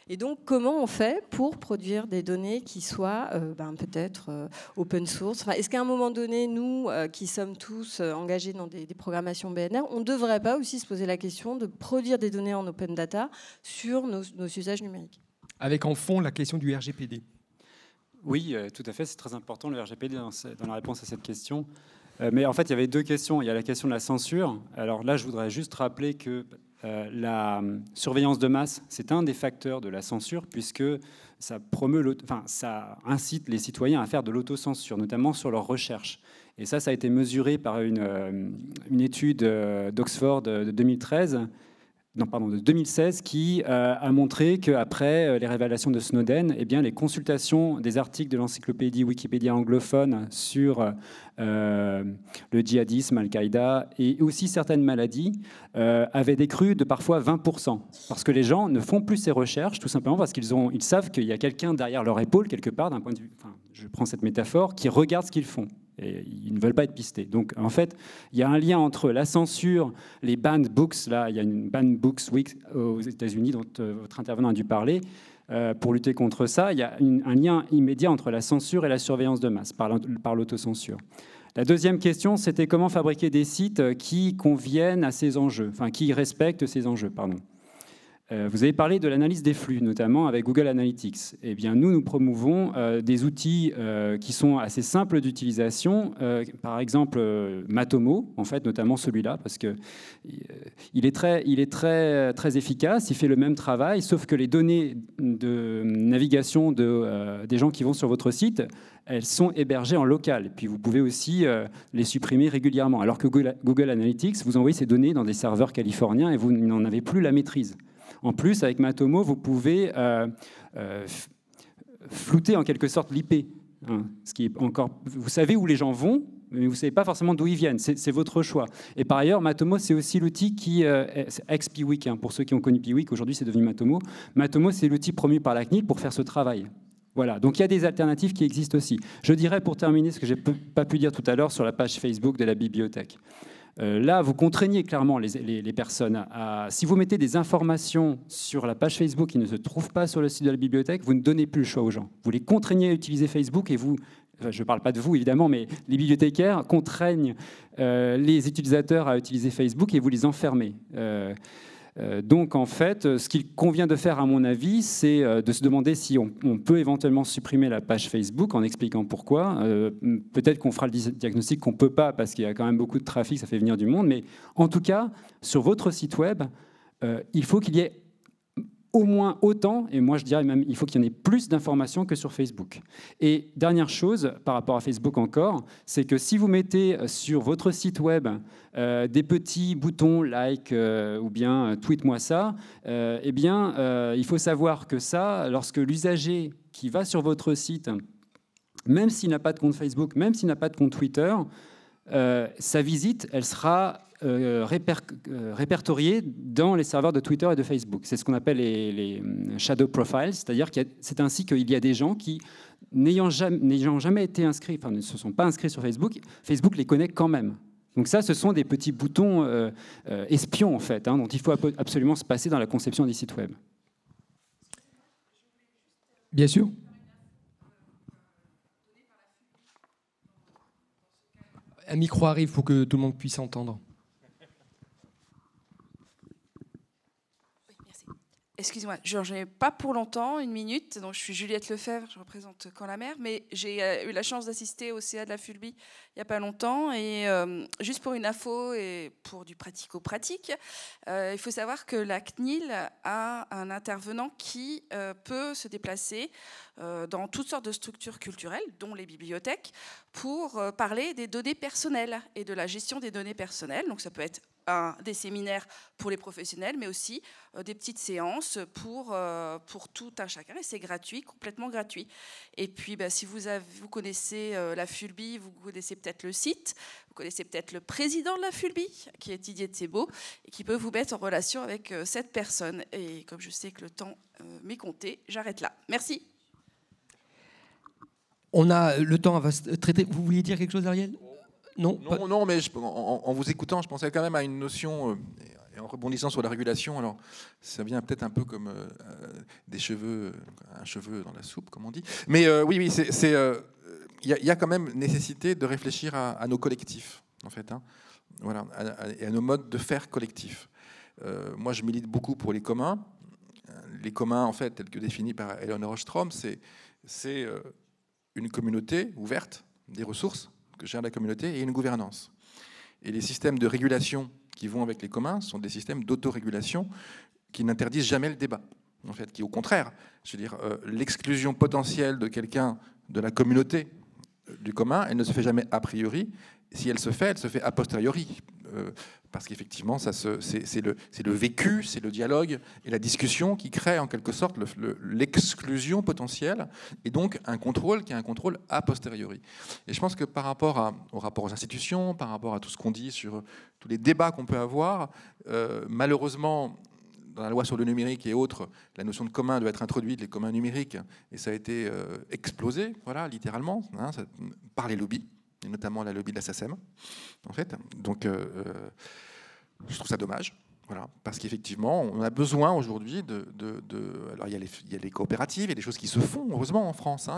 Et donc, comment on fait pour produire des données qui soient ben, peut-être open source? Est-ce qu'à un moment donné, nous, qui sommes tous engagés dans des, des programmations BNR, on ne devrait pas aussi se poser la question de produire des données en open data sur nos, usages numériques. Avec en fond la question du RGPD. Oui, euh, tout à fait, c'est très important le RGPD dans, la réponse à cette question. Euh, mais en fait, il y avait deux questions. Il y a la question de la censure. Alors là, je voudrais juste rappeler que euh, la surveillance de masse, c'est un des facteurs de la censure, puisque ça, promeut enfin, ça incite les citoyens à faire de l'autocensure, notamment sur leurs recherches. Et ça, ça a été mesuré par une, euh, étude euh, d'Oxford de 2013 non, pardon, de 2016 qui euh, a montré qu'après les révélations de Snowden, eh bien, les consultations des articles de l'encyclopédie Wikipédia anglophone sur le djihadisme, Al-Qaïda et aussi certaines maladies avaient décru de parfois 20%. Parce que les gens ne font plus ces recherches, tout simplement parce qu'ils ils savent qu'il y a quelqu'un derrière leur épaule, quelque part, d'un point de vue, enfin, je prends cette métaphore, qui regarde ce qu'ils font. Ils ne veulent pas être pistés. Donc, en fait, il y a un lien entre la censure, les banned books. Là, il y a une banned books week aux États-Unis dont euh, votre intervenant a dû parler. Euh, pour lutter contre ça, il y a un lien immédiat entre la censure et la surveillance de masse par l'autocensure. La deuxième question, c'était comment fabriquer des sites qui conviennent à ces enjeux, enfin qui respectent ces enjeux, pardon. Euh, vous avez parlé de l'analyse des flux, notamment avec Google Analytics. Eh bien, nous, nous promouvons euh, des outils euh, qui sont assez simples d'utilisation. par exemple, Matomo, en fait, notamment celui-là, parce que il est très, il est très, très efficace. Il fait le même travail, sauf que les données de navigation de, des gens qui vont sur votre site, elles sont hébergées en local. Puis vous pouvez aussi les supprimer régulièrement. Alors que Google, Google Analytics, vous envoyez ces données dans des serveurs californiens et vous n'en avez plus la maîtrise. En plus, avec Matomo, vous pouvez euh, euh, flouter en quelque sorte l'IP. Hein, ce qui est encore, vous savez où les gens vont, mais vous ne savez pas forcément d'où ils viennent. C'est votre choix. Et par ailleurs, Matomo, c'est aussi l'outil qui, euh, ex-Piwik, hein, pour ceux qui ont connu Piwik, aujourd'hui c'est devenu Matomo. Matomo, c'est l'outil promu par la CNIL pour faire ce travail. Voilà, donc il y a des alternatives qui existent aussi. Je dirais pour terminer ce que je n'ai pas pu dire tout à l'heure sur la page Facebook de la bibliothèque. Euh, là, vous contraignez clairement les, personnes. À, si vous mettez des informations sur la page Facebook qui ne se trouvent pas sur le site de la bibliothèque, vous ne donnez plus le choix aux gens. Vous les contraignez à utiliser Facebook et vous, je ne parle pas de vous évidemment, mais les bibliothécaires contraignent euh, les utilisateurs à utiliser Facebook et vous les enfermez. Euh, donc en fait, ce qu'il convient de faire, à mon avis, c'est euh, de se demander si on, peut éventuellement supprimer la page Facebook en expliquant pourquoi. Euh, peut-être qu'on fera le diagnostic qu'on ne peut pas parce qu'il y a quand même beaucoup de trafic, ça fait venir du monde. Mais en tout cas, sur votre site web, il faut qu'il y ait au moins autant, et moi je dirais même il faut qu'il y en ait plus d'informations que sur Facebook. Et dernière chose par rapport à Facebook encore, c'est que si vous mettez sur votre site web euh, des petits boutons like euh, ou bien euh, tweet-moi ça, eh bien il faut savoir que ça, lorsque l'usager qui va sur votre site, même s'il n'a pas de compte Facebook, même s'il n'a pas de compte Twitter, sa visite, elle sera euh, euh, répertoriés dans les serveurs de Twitter et de Facebook. C'est ce qu'on appelle les, euh, shadow profiles, c'est-à-dire que c'est ainsi qu'il y a des gens qui, n'ayant jamais, été inscrits, enfin ne se sont pas inscrits sur Facebook, Facebook les connaît quand même. Donc ça, ce sont des petits boutons espions en fait, hein, dont il faut absolument se passer dans la conception des sites web. Bien sûr. Un micro arrive pour que tout le monde puisse entendre. Excusez-moi, je n'ai pas pour longtemps, une minute. Donc, je suis Juliette Lefebvre, je représente Quand la mer, mais j'ai euh, eu la chance d'assister au CA de la Fulby il n'y a pas longtemps. Et euh, juste pour une info et pour du pratico-pratique, euh, il faut savoir que la CNIL a un intervenant qui peut se déplacer dans toutes sortes de structures culturelles, dont les bibliothèques, pour parler des données personnelles et de la gestion des données personnelles. Donc, ça peut être des séminaires pour les professionnels, mais aussi euh, des petites séances pour, euh, pour tout un chacun. Et c'est gratuit, complètement gratuit. Et puis, bah, si vous, vous connaissez euh, la Fulby, vous connaissez peut-être le site, vous connaissez peut-être le président de la Fulby, qui est Didier Thébault, et qui peut vous mettre en relation avec cette personne. Et comme je sais que le temps m'est compté, j'arrête là. Merci. On a le temps à traiter. Vous vouliez dire quelque chose, Ariel? Non, non, mais en, vous écoutant, je pensais quand même à une notion, euh, et en rebondissant sur la régulation, alors ça vient peut-être un peu comme euh, des cheveux, un cheveu dans la soupe, comme on dit. Mais euh, oui, oui, c'est, il y, a quand même nécessité de réfléchir à, nos collectifs, en fait, hein. voilà, et à nos modes de faire collectif. moi, je milite beaucoup pour les communs. Les communs, en fait, tels que définis par Eleanor Ostrom, c'est, c'est une communauté ouverte des ressources gère la communauté et une gouvernance. Et les systèmes de régulation qui vont avec les communs sont des systèmes d'autorégulation qui n'interdisent jamais le débat. En fait, qui au contraire, je veux dire, euh, l'exclusion potentielle de quelqu'un de la communauté euh, du commun, elle ne se fait jamais a priori. Si elle se fait, elle se fait a posteriori. Euh, parce qu'effectivement, c'est le, vécu, c'est le dialogue et la discussion qui crée en quelque sorte l'exclusion potentielle et donc un contrôle qui est un contrôle a posteriori. Et je pense que par rapport au rapport aux institutions, par rapport à tout ce qu'on dit sur tous les débats qu'on peut avoir, euh, malheureusement, dans la loi sur le numérique et autres, la notion de commun doit être introduite, les communs numériques, et ça a été euh, explosé, voilà, littéralement, hein, par les lobbies notamment la lobby de la SACEM, en fait. Donc, euh, euh, je trouve ça dommage. Voilà, parce qu'effectivement, on a besoin aujourd'hui de, Alors, il y, a les, coopératives, il y a des choses qui se font, heureusement, en France.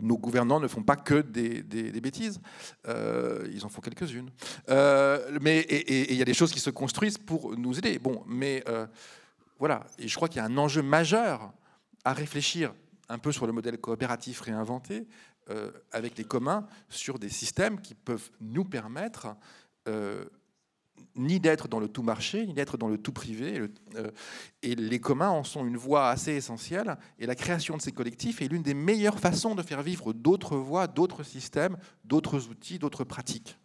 Nos gouvernants ne font pas que des, bêtises. Euh, ils en font quelques-unes. mais et, il y a des choses qui se construisent pour nous aider. Bon, mais voilà. Et je crois qu'il y a un enjeu majeur à réfléchir un peu sur le modèle coopératif réinventé, euh, avec les communs sur des systèmes qui peuvent nous permettre euh, ni d'être dans le tout marché, ni d'être dans le tout privé. Euh, et les communs en sont une voie assez essentielle. Et la création de ces collectifs est l'une des meilleures façons de faire vivre d'autres voies, d'autres systèmes, d'autres outils, d'autres pratiques.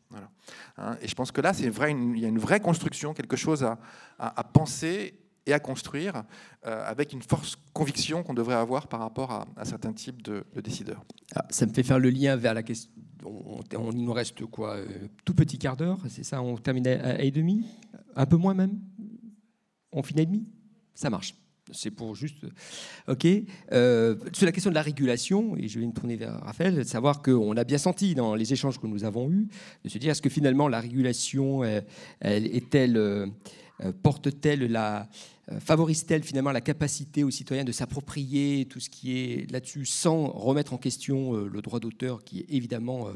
Hein, et je pense que là, il y a une vraie construction, quelque chose à penser et à construire euh, avec une force conviction qu'on devrait avoir par rapport à, certains types de, décideurs. Ah, ça me fait faire le lien vers la question on, il nous reste quoi euh, Tout petit quart d'heure, c'est ça On termine à, à et demi Un peu moins même On finit à demi Ça marche. C'est pour juste. OK. Euh, sur la question de la régulation, et je vais me tourner vers Raphaël, de savoir qu'on a bien senti dans les échanges que nous avons eus, de se dire est-ce que finalement la régulation, euh, elle est-elle. Euh, porte-t-elle la favorise-t-elle finalement la capacité aux citoyens de s'approprier tout ce qui est là-dessus sans remettre en question euh, le droit d'auteur qui est évidemment euh,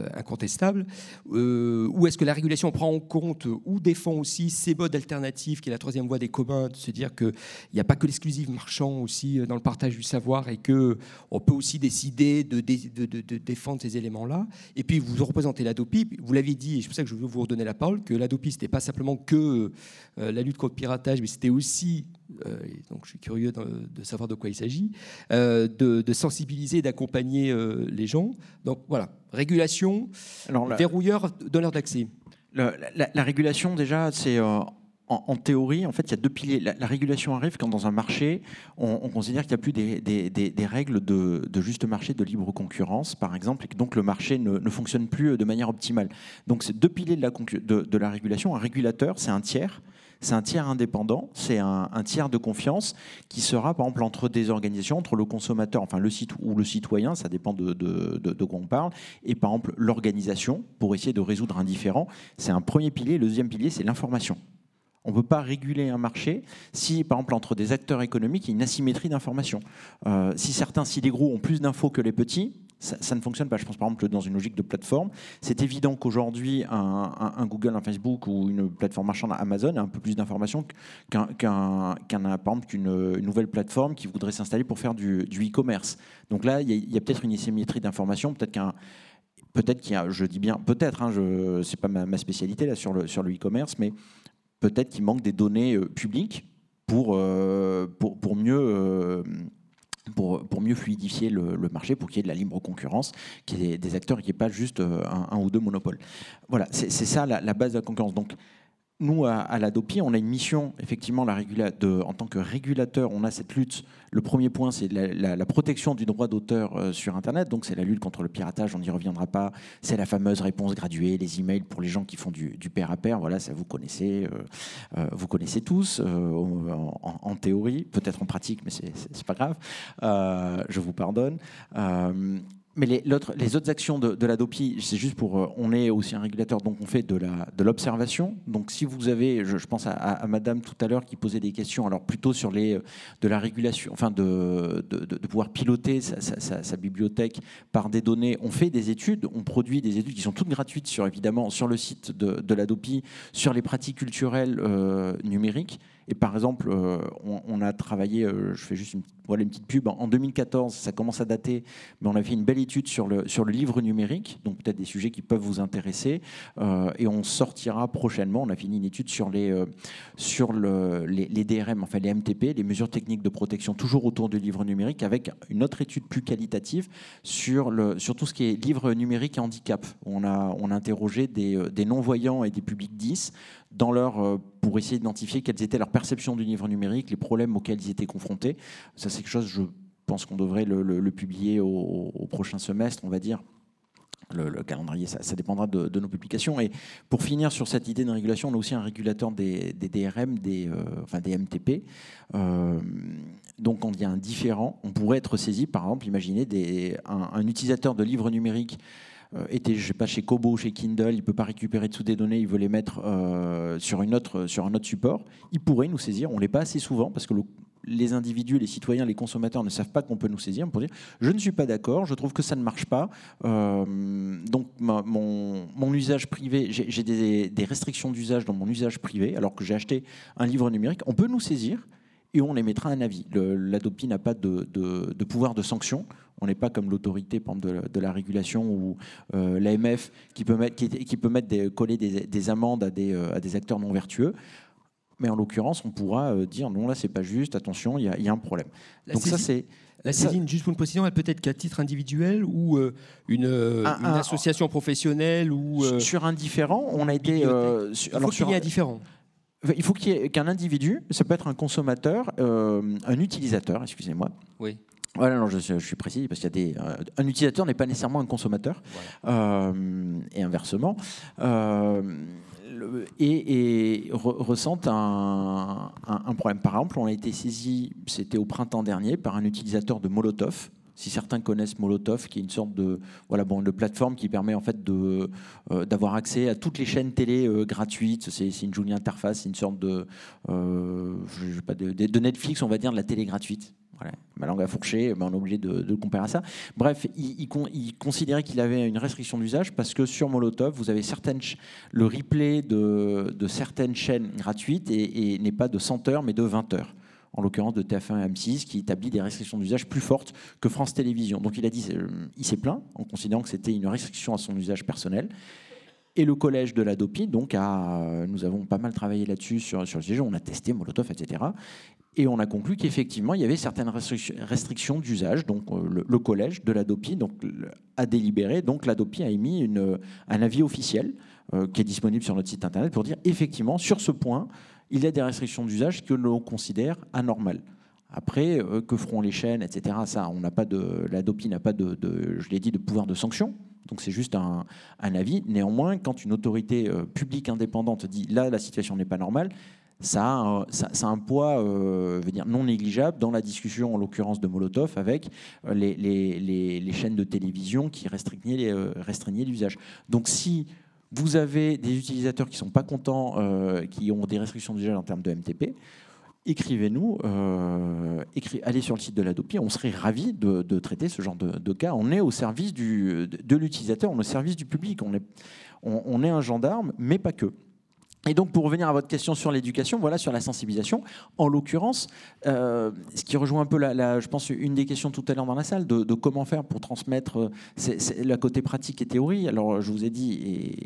euh, incontestable? Euh, Ou est-ce que la régulation prend en compte euh, ou défend aussi ces modes alternatifs qui est la troisième voie des communs, de se dire qu'il n'y a pas que l'exclusif marchand aussi euh, dans le partage du savoir et que on peut aussi décider de, dé- de- de- de défendre ces éléments-là? Et puis vous représentez l'ADOPI, vous l'aviez dit, et c'est pour ça que je veux vous redonner la parole, que l'ADOPI, ce n'était pas simplement que euh, la lutte contre le piratage, mais c'était aussi, euh, et donc je suis curieux de, de savoir de quoi il s'agit, euh, de, de sensibiliser d'accompagner euh, les gens. Donc voilà, régulation, la- verrouilleur, donneur d'accès. La, la régulation, déjà, c'est en, en théorie, en fait, il y a deux piliers. La, la régulation arrive quand dans un marché, on, on considère qu'il n'y a plus des, des- des- des règles de, de juste marché, de libre concurrence, par exemple, et que donc le marché ne, ne fonctionne plus de manière optimale. Donc, c'est deux piliers de la, concu- de, de la régulation. Un régulateur, c'est un tiers. C'est un tiers indépendant, c'est un, tiers de confiance qui sera, par exemple, entre des organisations, entre le consommateur, enfin le site ou le citoyen, ça dépend de, de, quoi on parle, et par exemple l'organisation pour essayer de résoudre un différend. C'est un premier pilier. Le deuxième pilier, c'est l'information. On ne peut pas réguler un marché si, par exemple, entre des acteurs économiques, il y a une asymétrie d'information. Euh, si certains, si les gros ont plus d'infos que les petits, ça, ne fonctionne pas. Je pense par exemple dans une logique de plateforme. C'est évident qu'aujourd'hui, un, Google, un Facebook ou une plateforme marchande Amazon a un peu plus d'informations qu'un, qu'un- qu'un- par exemple, qu'une une nouvelle plateforme qui voudrait s'installer pour faire du, e-commerce. Donc là, il y a, peut-être une asymétrie d'information, peut-être qu'un Peut-être qu'il y a, je dis bien peut-être, hein, je, c'est pas ma, ma spécialité là sur le sur le e-commerce, mais peut-être qu'il manque des données euh, publiques pour, euh, pour, pour mieux. euh, pour, pour mieux fluidifier le, marché, pour qu'il y ait de la libre concurrence, qu'il y ait des acteurs et qu'il n'y ait pas juste euh, un, ou deux monopoles. Voilà, c'est c'est ça la, la base de la concurrence. Donc, nous, à, à l'ADOPI, on a une mission, effectivement, la en tant que régulateur, on a cette lutte. Le premier point, c'est la, la- la protection du droit d'auteur euh, sur Internet. Donc, c'est la lutte contre le piratage, on n'y reviendra pas. C'est la fameuse réponse graduée, les emails pour les gens qui font du, pair à pair. Voilà, ça vous connaissez, euh, euh, vous connaissez tous, en, en- théorie, peut-être en pratique, mais c'est- pas grave. Je vous pardonne. Mais les, l'autre- les autres actions de, de l'ADOPI, c'est juste pour. euh, on est aussi un régulateur, donc on fait de, la, l'observation. Donc si vous avez, je, pense à, madame tout à l'heure qui posait des questions, alors plutôt sur les, euh, de la régulation, enfin de, de, pouvoir piloter sa, bibliothèque par des données. On fait des études, on produit des études qui sont toutes gratuites sur, évidemment, sur le site de, de l'ADOPI, sur les pratiques culturelles euh, numériques. Et par exemple, euh, on, a travaillé, euh, je fais juste une, petite pub, en 2014, ça commence à dater, mais on a fait une belle étude sur le, livre numérique, donc peut-être des sujets qui peuvent vous intéresser, euh, et on sortira prochainement, on a fini une étude sur les, DRM, enfin les MTP, les mesures techniques de protection, toujours autour du livre numérique, avec une autre étude plus qualitative sur, tout ce qui est livre numérique et handicap. On a, interrogé des, des non-voyants et des publics 10 dans leur, euh, pour essayer d'identifier quelles étaient leurs perceptions du livre numérique, les problèmes auxquels ils étaient confrontés. Ça, c'est quelque chose, je pense qu'on devrait le, publier au, prochain semestre, on va dire. Le, le calendrier, ça, dépendra de, nos publications. Et pour finir sur cette idée de régulation, on a aussi un régulateur des, DRM, des, euh, enfin des MTP. Euh, donc, quand il y a un différent, on pourrait être saisi, par exemple, imaginez des, un, un utilisateur de livres numériques était, je sais pas, chez Kobo, chez Kindle, il peut pas récupérer toutes des données, il veut les mettre euh, sur, une autre, sur un autre support, il pourrait nous saisir. On l'est pas assez souvent parce que le- les individus, les citoyens, les consommateurs ne savent pas qu'on peut nous saisir pour dire je ne suis pas d'accord, je trouve que ça ne marche pas. Euh, donc mon, mon usage privé, j'ai j'ai des, des restrictions d'usage dans mon usage privé alors que j'ai acheté un livre numérique. On peut nous saisir et on émettra un avis. L'ADOPI n'a pas de, de- de pouvoir de sanction. On n'est pas comme l'autorité de, la- de la régulation ou euh, l'AMF qui peut mettre, qui, qui peut mettre des, coller des, des amendes à des, euh, à des acteurs non vertueux. Mais en l'occurrence, on pourra euh, dire non, là, c'est pas juste, attention, il y, a- il y a un problème. La Donc, ça, c'est. La saisine, juste pour une précision, elle peut être qu'à titre individuel ou euh, une, euh, Un- une un- association professionnelle ou euh, Sur un différent, on a été. sur- Il faut qu'il y ait un différent. Il faut qu'il qu'un individu, ça peut être un consommateur, euh, un utilisateur, excusez-moi, Oui. Voilà, non, je, je suis précis parce qu'il y a des. euh, un utilisateur n'est pas nécessairement un consommateur euh, et inversement. Le- et, et re- ressentent un, un- un problème. Par exemple, on a été saisi, c'était au printemps dernier, par un utilisateur de Molotov. Si certains connaissent Molotov, qui est une sorte de voilà bon plateforme qui permet en fait euh, d'avoir accès à toutes les chaînes télé euh, gratuites. C'est une jolie interface, c'est une sorte de euh, de, Netflix, on va dire de la télé gratuite. Ma langue a fourché, ben on est obligé de, comparer à ça. Bref, il, il con- il considérait qu'il avait une restriction d'usage parce que sur Molotov, vous avez certaines le replay de, certaines chaînes gratuites et, et n'est pas de 100 heures mais de 20 heures. En l'occurrence de TF1 et M6, qui établit des restrictions d'usage plus fortes que France Télévisions. Donc il a dit, il s'est plaint en considérant que c'était une restriction à son usage personnel. Et le collège de l'Adopi, donc, a, nous avons pas mal travaillé là-dessus sur, le sujet, on a testé Molotov, etc. Et on a conclu qu'effectivement, il y avait certaines restrictions- d'usage. Donc, euh, le, collège de l'Adopi donc, le- a délibéré. Donc, l'Adopi a émis un avis officiel euh, qui est disponible sur notre site internet pour dire effectivement, sur ce point, il y a des restrictions d'usage que l'on considère anormales. Après, euh, que feront les chaînes, etc. Ça, on n'a pas de, l'Adopi n'a pas de, je l'ai dit, de pouvoir de sanction. Donc c'est juste un, avis. Néanmoins, quand une autorité euh, publique indépendante dit là, la situation n'est pas normale, ça a, un- ça, a un poids euh, dire, non négligeable dans la discussion, en l'occurrence de Molotov, avec les, les- les- les chaînes de télévision qui restreignaient l'usage. Donc si vous avez des utilisateurs qui ne sont pas contents, euh, qui ont des restrictions d'usage en termes de MTP, écrivez-nous, euh, allez sur le site de l'Adopi, on serait ravis de, traiter ce genre de, cas. On est au service du, de, l'utilisateur, on est au service du public, on est un gendarme, mais pas que. Et donc, pour revenir à votre question sur l'éducation, voilà, sur la sensibilisation, en l'occurrence, euh, ce qui rejoint un peu, la, je pense, une des questions tout à l'heure dans la salle, de, comment faire pour transmettre euh, la côté pratique et théorie. Alors, je vous ai dit,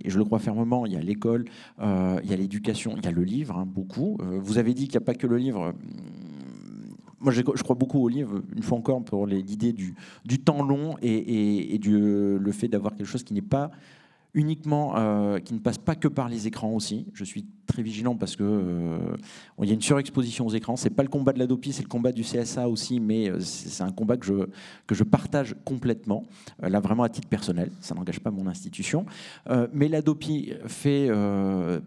et, je le crois fermement, il y a l'école, euh, il y a l'éducation, il y a le livre, hein, beaucoup. Vous avez dit qu'il n'y a pas que le livre. Moi, je crois beaucoup au livre, une fois encore, pour l'idée du, du temps long et, et- et du, le fait d'avoir quelque chose qui n'est pas uniquement, euh, qui ne passe pas que par les écrans aussi. Je suis très vigilant parce que euh, y a une surexposition aux écrans. C'est pas le combat de l'Adopi, c'est le combat du CSA aussi, mais euh, c'est un combat que je, que je partage complètement, là vraiment à titre personnel, ça n'engage pas mon institution. Mais l'Adopi fait,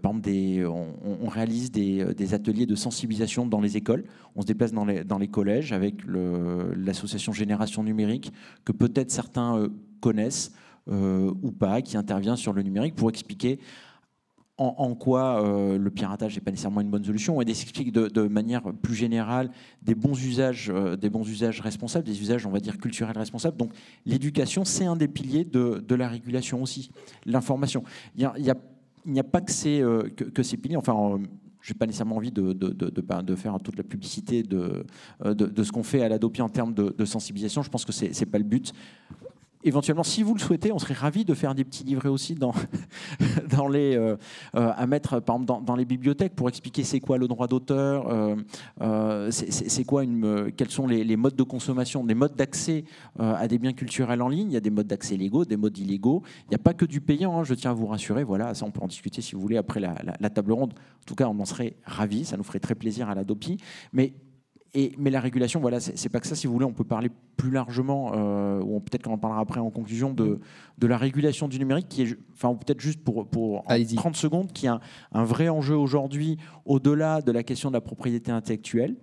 par exemple, on, on réalise des, des ateliers de sensibilisation dans les écoles. On se déplace dans les, dans les collèges avec l'association Génération Numérique, que peut-être certains connaissent ou pas, qui intervient sur le numérique pour expliquer en, quoi euh, le piratage n'est pas nécessairement une bonne solution et d'expliquer de, manière plus générale des bons usages, euh, des bons usages responsables, des usages, on va dire, culturels responsables. Donc l'éducation, c'est un des piliers de, la régulation aussi, l'information. Il y a- a- n'y a, pas que ces, euh, que, ces piliers, enfin... euh, je n'ai pas nécessairement envie de, de, de- faire toute la publicité de, euh, ce qu'on fait à l'Adopi en termes de sensibilisation. Je pense que ce n'est pas le but éventuellement, si vous le souhaitez, on serait ravi de faire des petits livrets aussi dans, les, euh, euh, à mettre par exemple dans, les bibliothèques pour expliquer c'est quoi le droit d'auteur, euh, quels sont les, les modes de consommation, des modes d'accès à des biens culturels en ligne. Il y a des modes d'accès légaux, des modes illégaux. Il n'y a pas que du payant, hein, je tiens à vous rassurer. Voilà, ça on peut en discuter si vous voulez après la, table ronde. En tout cas, on en serait ravis, ça nous ferait très plaisir à l'Adopi. Mais et, mais la régulation, voilà, c'est pas que ça. Si vous voulez, on peut parler plus largement, euh, ou peut-être qu'on en parlera après en conclusion, de, de la régulation du numérique, qui est, enfin, peut-être juste pour, pour en 30 secondes, qui est un, un vrai enjeu aujourd'hui, au-delà de la question de la propriété intellectuelle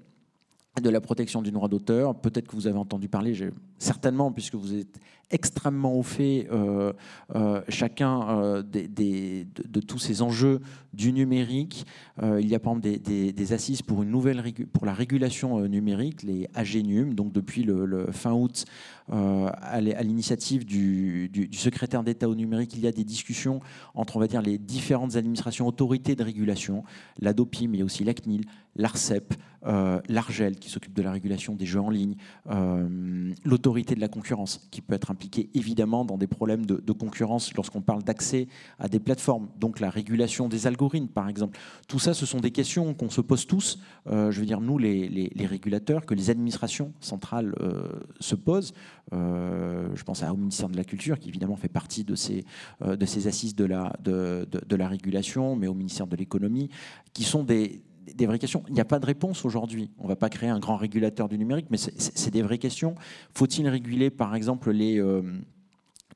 de la protection du droit d'auteur. Peut-être que vous avez entendu parler, certainement, puisque vous êtes extrêmement au fait, euh, euh, chacun euh, des, de, tous ces enjeux du numérique. Il y a par exemple des, des- assises pour, une nouvelle pour la régulation numérique, les AGNUM, donc depuis le, fin août, à l'initiative du, du- secrétaire d'État au numérique, il y a des discussions entre, on va dire, les différentes administrations, autorités de régulation, l'ADOPI, mais il y a aussi la CNIL, l'ARCEP, l'ARGEL, qui s'occupe de la régulation des jeux en ligne, l'autorité de la concurrence, qui peut être impliquée évidemment dans des problèmes de, concurrence lorsqu'on parle d'accès à des plateformes, donc la régulation des algorithmes, par exemple. Tout ça, ce sont des questions qu'on se pose tous, euh, je veux dire, nous, les, régulateurs, que les administrations centrales euh, se posent. Euh, je pense au ministère de la Culture, qui évidemment fait partie de ces, de ces assises de la, de- de la régulation, mais au ministère de l'économie, qui sont des, des vraies questions. Il n'y a pas de réponse aujourd'hui. On ne va pas créer un grand régulateur du numérique, mais c'est des vraies questions. Faut-il réguler, par exemple, les, euh,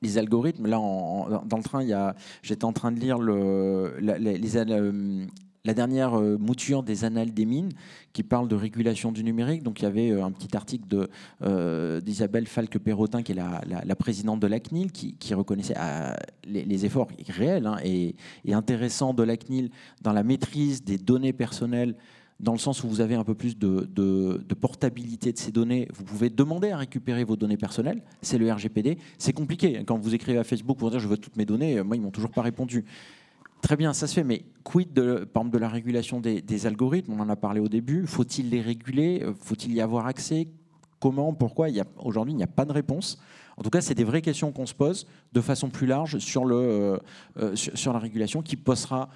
les algorithmes? Là, dans le train, j'étais en train de lire le, les, euh, la dernière euh, mouture des annales des mines qui parle de régulation du numérique. Donc il y avait euh, un petit article euh, d'Isabelle Falque-Perrotin, qui est la, présidente de la CNIL, qui, reconnaissait les, efforts réels hein, et, intéressants de la CNIL dans la maîtrise des données personnelles dans le sens où vous avez un peu plus de, de, portabilité de ces données, vous pouvez demander à récupérer vos données personnelles. C'est le RGPD. C'est compliqué. Quand vous écrivez à Facebook pour dire je veux toutes mes données, moi, ils m'ont toujours pas répondu. Très bien, ça se fait, mais quid de, de la régulation des, algorithmes? On en a parlé au début. Faut-il les réguler? Faut-il y avoir accès? Comment? Pourquoi? Aujourd'hui, il n'y a pas de réponse. En tout cas, c'est des vraies questions qu'on se pose de façon plus large sur, le, euh, euh, sur la régulation qui posera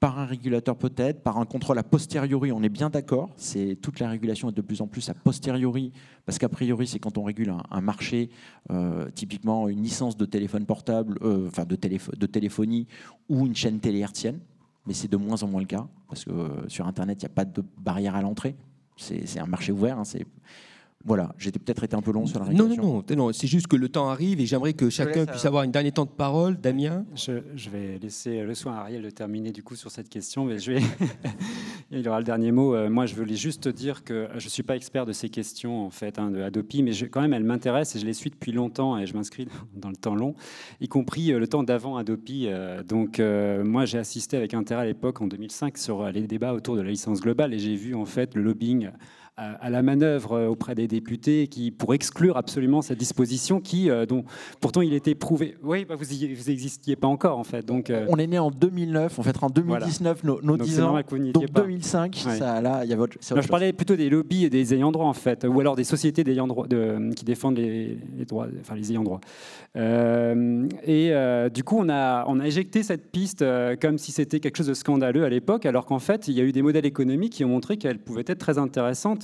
par un régulateur peut-être, par un contrôle a posteriori, on est bien d'accord. Toute la régulation est de plus en plus a posteriori, parce qu'a priori, c'est quand on régule un, marché, euh, typiquement une licence de téléphone portable, euh, enfin de, téléphonie ou une chaîne télé hertzienne, mais c'est de moins en moins le cas, parce que euh, sur Internet, il n'y a pas de barrière à l'entrée. C'est un marché ouvert. Hein, voilà, j'ai peut-être été un peu long sur la régulation. Non, non, non, c'est juste que le temps arrive et j'aimerais que chacun puisse avoir une dernière temps de parole. Damien je, vais laisser le soin à Ariel de terminer du coup sur cette question, mais je vais. Il aura le dernier mot. Euh, moi, je voulais juste dire que je ne suis pas expert de ces questions en fait hein, de Adopi, mais quand même, elles m'intéressent et je les suis depuis longtemps et je m'inscris dans le temps long, y compris euh, le temps d'avant Adopi. Euh, donc, moi, j'ai assisté avec intérêt à l'époque, en 2005, sur les débats autour de la licence globale et j'ai vu en fait le lobbying à, la manœuvre euh, auprès des députés qui, pour exclure absolument cette disposition qui, euh, dont pourtant il était prouvé. Oui, bah, vous n'existiez pas encore en fait. Donc, euh, On est né en 2009, on fêtera en 2019 nos, nos 10 ans. Donc 2005, ça, là, il y a votre. je parlais plutôt des lobbies et des ayants droit en fait, ou alors des sociétés d'ayants droit de, qui défendent les, droits, enfin les ayants droit. et du coup, on a, on a éjecté cette piste comme si c'était quelque chose de scandaleux à l'époque, alors qu'en fait, il y a eu des modèles économiques qui ont montré qu'elle pouvait être très intéressante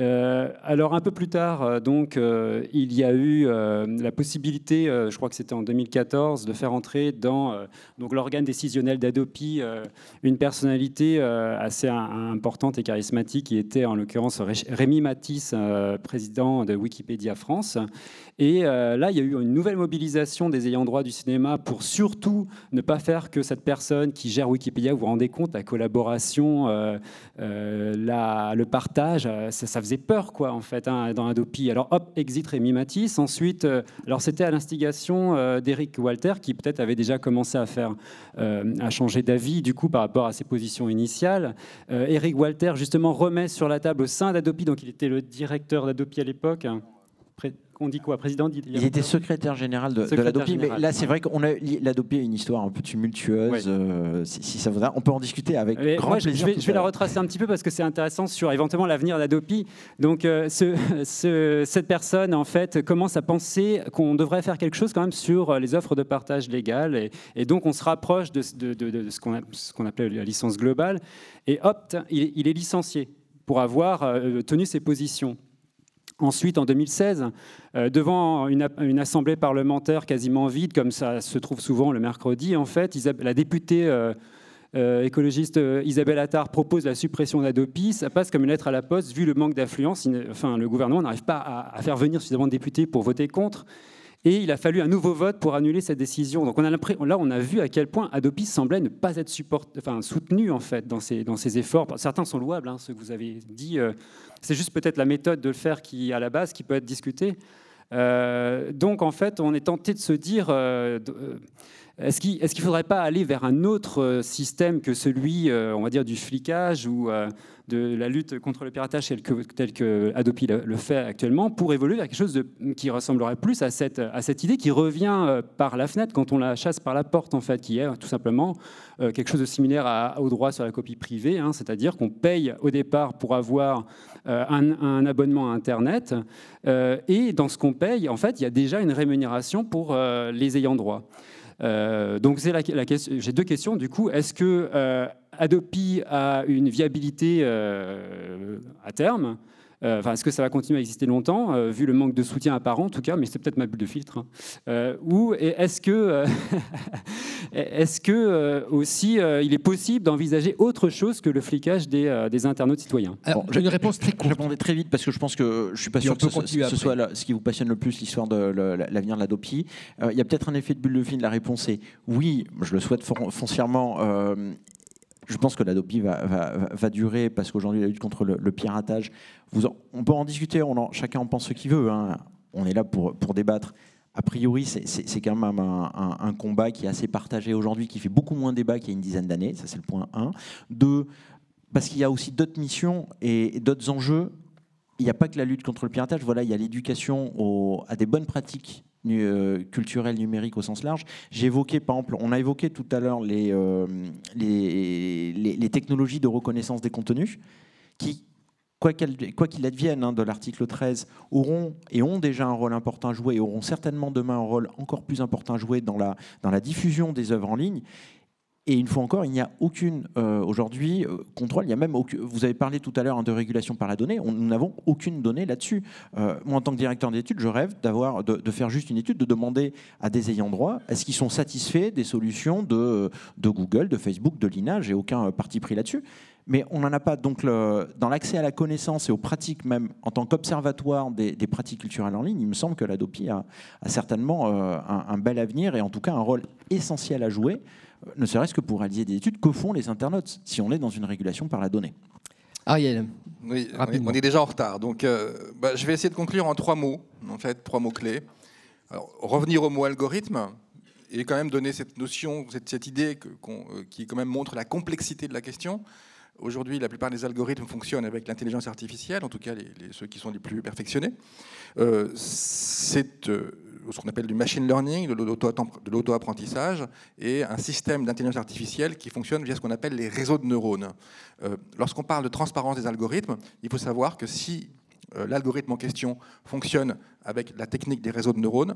euh, alors un peu plus tard, euh, donc, euh, il y a eu la possibilité, je crois que c'était en 2014, de faire entrer dans donc l'organe décisionnel d'Adopi une personnalité assez importante et charismatique qui était en l'occurrence Rémi Matisse, président de Wikipédia France. Et là, il y a eu une nouvelle mobilisation des ayants droit du cinéma pour surtout ne pas faire que cette personne qui gère Wikipédia, vous vous rendez compte, la collaboration, la, le partage, ça, faisait peur, quoi, en fait, hein, dans Adopi. Alors, hop, exit Rémi Matisse. Ensuite, euh, alors c'était à l'instigation euh, d'Eric Walter, qui peut-être avait déjà commencé à faire, euh, à changer d'avis, du coup, par rapport à ses positions initiales. Eric Walter, justement, remet sur la table au sein d'Adopi, donc il était le directeur d'Adopi à l'époque, on dit quoi Président Il était secrétaire général de, l'ADOPI, mais là c'est vrai qu'on a l'ADOPI a une histoire un peu tumultueuse. Euh, si, ça vous on peut en discuter avec grand plaisir. Je vais, je vais la retracer un petit peu parce que c'est intéressant sur éventuellement l'avenir de l'ADOPI. Donc euh, ce, cette personne en fait commence à penser qu'on devrait faire quelque chose quand même sur les offres de partage légal et, donc on se rapproche de, ce qu'on appelle la licence globale et hop, il, est licencié pour avoir euh, tenu ses positions. Ensuite, en 2016, euh, devant une, assemblée parlementaire quasiment vide, comme ça se trouve souvent le mercredi, en fait, la députée euh, euh, écologiste Isabelle Attard propose la suppression d'Adopi. Ça passe comme une lettre à la poste, vu le manque d'affluence. Enfin, le gouvernement n'arrive pas à, faire venir suffisamment de députés pour voter contre. Et il a fallu un nouveau vote pour annuler cette décision. Donc on a là, on a vu à quel point Adopi semblait ne pas être support, enfin, soutenu en fait dans ses, dans ses efforts. Certains sont louables, hein, ce que vous avez dit. Euh, c'est juste peut-être la méthode de le faire qui, à la base, qui peut être discutée. Euh, donc en fait, on est tenté de se dire. Euh, est-ce qu'il ne faudrait pas aller vers un autre système que celui, on va dire, du flicage ou de la lutte contre le piratage tel que, tel Adopi le, fait actuellement pour évoluer vers quelque chose qui ressemblerait plus à cette, idée qui revient euh, par la fenêtre quand on la chasse par la porte, en fait, qui est tout simplement euh, quelque chose de similaire au droit sur la copie privée, hein, c'est-à-dire qu'on paye au départ pour avoir euh, un, abonnement à Internet, et dans ce qu'on paye, en fait, il y a déjà une rémunération pour les ayants droit. Donc c'est la, la j'ai deux questions du coup. Est-ce que Adopi a une viabilité euh, à terme? euh, enfin, est-ce que ça va continuer à exister longtemps, euh, vu le manque de soutien apparent en tout cas, mais c'est peut-être ma bulle de filtre. hein. Euh, ou est-ce que, euh, est-ce que euh, aussi euh, il est possible d'envisager autre chose que le flicage des, euh, des internautes citoyens? Bon, je- Je répondrai très vite parce que je pense que je suis pas sûr que ce, soit ce qui vous passionne le plus, l'histoire de l'avenir de l'Adopi. Euh, Il y a peut-être un effet de bulle de film. La réponse est oui, je le souhaite foncièrement. euh, je pense que l'Adopi va, va- durer parce qu'aujourd'hui, la lutte contre le, piratage, on peut en discuter, on chacun en pense ce qu'il veut. hein. On est là pour, pour débattre. A priori, c'est- quand même un, combat qui est assez partagé aujourd'hui, qui fait beaucoup moins débat qu'il y a une dizaine d'années. Ça, c'est le point 1. Deux, parce qu'il y a aussi d'autres missions et d'autres enjeux. Il n'y a pas que la lutte contre le piratage. Voilà, il y a l'éducation à des bonnes pratiques euh, culturelles numériques au sens large. Évoqué, par exemple, on a évoqué tout à l'heure les, euh, les, technologies de reconnaissance des contenus qui, quoi qu'il advienne hein, de l'article 13, auront et ont déjà un rôle important à jouer et auront certainement demain un rôle encore plus important à jouer dans la, dans la diffusion des œuvres en ligne. Et une fois encore, il n'y a aucune euh, aujourd'hui euh, contrôle. Il y a même vous avez parlé tout à l'heure hein, de régulation par la donnée. On- nous n'avons aucune donnée là-dessus. Euh, moi, en tant que directeur d'études, je rêve de, faire juste une étude, de demander à des ayants droit est-ce qu'ils sont satisfaits des solutions de, Google, de Facebook, de l'INA? J'ai aucun euh, parti pris là-dessus. Mais on n'en a pas. Donc, dans l'accès à la connaissance et aux pratiques, même en tant qu'observatoire des, pratiques culturelles en ligne, il me semble que l'Adopi a, a certainement un, bel avenir et en tout cas un rôle essentiel à jouer, ne serait-ce que pour réaliser des études. Que font les internautes si on est dans une régulation par la donnée Oui, Ariel, on est, rapidement. on est déjà en retard. Donc, euh, bah, je vais essayer de conclure en trois mots, en fait, trois mots clés. Alors, revenir au mot algorithme et quand même donner cette notion, cette, cette idée que- euh, qui quand même montre la complexité de la question. Aujourd'hui, la plupart des algorithmes fonctionnent avec l'intelligence artificielle, en tout cas les, les- ceux qui sont les plus perfectionnés. Euh, c'est euh, ce qu'on appelle du machine learning, de l'auto- de l'auto-apprentissage, et un système d'intelligence artificielle qui fonctionne via ce qu'on appelle les réseaux de neurones. Euh, Lorsqu'on parle de transparence des algorithmes, il faut savoir que si euh, l'algorithme en question fonctionne avec la technique des réseaux de neurones,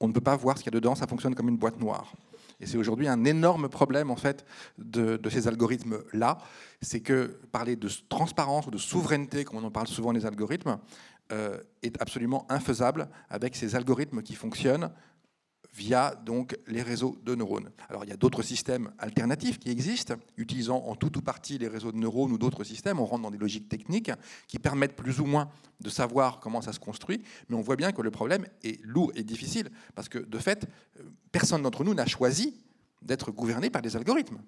on ne peut pas voir ce qu'il y a dedans, ça fonctionne comme une boîte noire. Et c'est aujourd'hui un énorme problème en fait de, de ces algorithmes-là, c'est que parler de transparence ou de souveraineté, comme on en parle souvent des algorithmes, est absolument infaisable avec ces algorithmes qui fonctionnent via donc les réseaux de neurones. Alors il y a d'autres systèmes alternatifs qui existent, utilisant en tout ou partie les réseaux de neurones ou d'autres systèmes. On rentre dans des logiques techniques qui permettent plus ou moins de savoir comment ça se construit, mais on voit bien que le problème est lourd et difficile parce que de fait, euh, personne d'entre nous n'a choisi d'être gouverné par des algorithmes.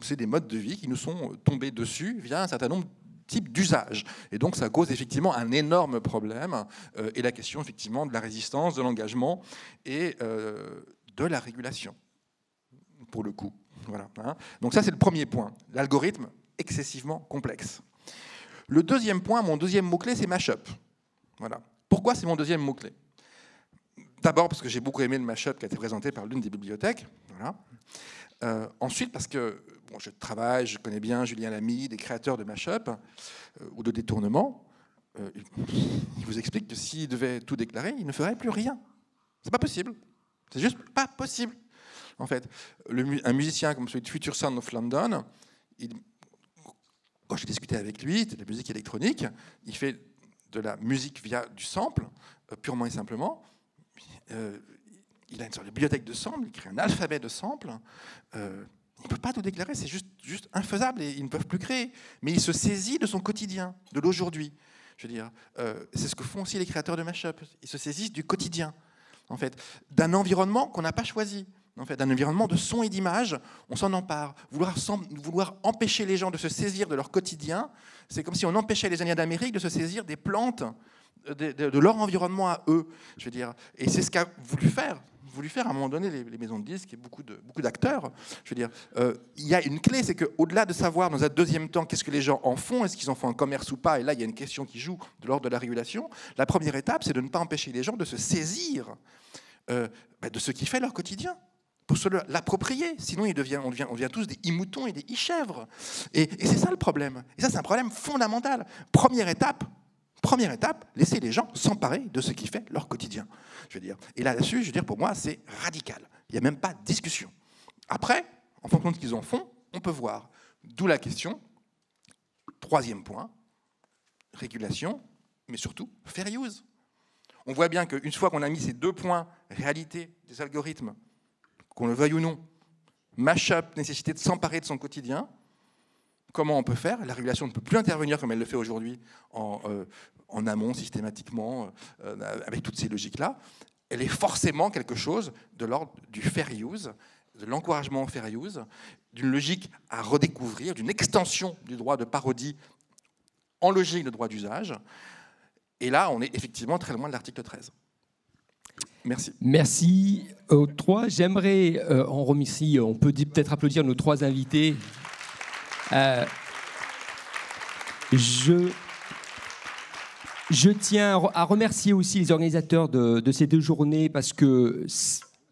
C'est des modes de vie qui nous sont tombés dessus via un certain nombre type d'usage. Et donc ça cause effectivement un énorme problème euh, et la question effectivement de la résistance, de l'engagement et euh, de la régulation, pour le coup. Voilà, hein. Donc ça c'est le premier point, l'algorithme excessivement complexe. Le deuxième point, mon deuxième mot-clé, c'est mashup. Voilà. Pourquoi c'est mon deuxième mot-clé? D'abord parce que j'ai beaucoup aimé le mashup qui a été présenté par l'une des bibliothèques. Euh, ensuite, parce que je travaille, je connais bien Julien Lamy, des créateurs de mashup euh, ou de détournement. Euh, il vous explique que s'il devait tout déclarer, il ne ferait plus rien. C'est pas possible. C'est juste pas possible. En fait, un musicien comme celui de Future Sound of London, quand j'ai discuté avec lui, de la musique électronique, il fait de la musique via du sample, purement et simplement. Euh, il a une sorte de bibliothèque de samples, il crée un alphabet de samples. Euh, il ne peut pas tout déclarer, c'est juste, infaisable et ils ne peuvent plus créer. Mais il se saisit de son quotidien, de l'aujourd'hui. Je veux dire, euh, c'est ce que font aussi les créateurs de mashup. Ils se saisissent du quotidien, en fait, d'un environnement qu'on n'a pas choisi. En fait, d'un environnement de son et d'image, on s'en empare. Vouloir, empêcher les gens de se saisir de leur quotidien, c'est comme si on empêchait les Indiens d'Amérique de se saisir des plantes de, de- leur environnement à eux. Je veux dire, et c'est ce qu'a voulu faire, voulu faire à un moment donné les, maisons de disques et beaucoup de beaucoup d'acteurs. Je veux dire, euh, il y a une clé, c'est qu'au-delà de savoir dans un deuxième temps qu'est-ce que les gens en font, est-ce qu'ils en font un commerce ou pas, et là il y a une question qui joue de l'ordre de la régulation. La première étape, c'est de ne pas empêcher les gens de se saisir euh, bah, de ce qui fait leur quotidien pour se l'approprier. Sinon, on, devient, on devient tous des i-moutons et des i-chèvres. Et, et c'est ça le problème. Et ça, c'est un problème fondamental. Première étape, première étape, laisser les gens s'emparer de ce qui fait leur quotidien. Je veux. Et là-dessus, je veux dire, pour moi, c'est radical. Il n'y a même pas de discussion. Après, en fonction de ce qu'ils en font, on peut voir. D'où la question. Troisième point, régulation mais surtout fair use. On voit bien qu'une fois qu'on a mis ces deux points, réalité des algorithmes, qu'on le veuille ou non, mash-up, nécessité de s'emparer de son quotidien, comment on peut faire La régulation ne peut plus intervenir comme elle le fait aujourd'hui en, euh, en, amont systématiquement, euh, avec toutes ces logiques-là. Elle est forcément quelque chose de l'ordre du fair use, de l'encouragement au fair use, d'une logique à redécouvrir, d'une extension du droit de parodie en logique de droit d'usage. Et là, on est effectivement très loin de l'article 13. Merci. Merci aux trois. J'aimerais euh, en remercier, on peut peut-être applaudir nos trois invités. Euh, je, je tiens à remercier aussi les organisateurs de, de ces deux journées parce que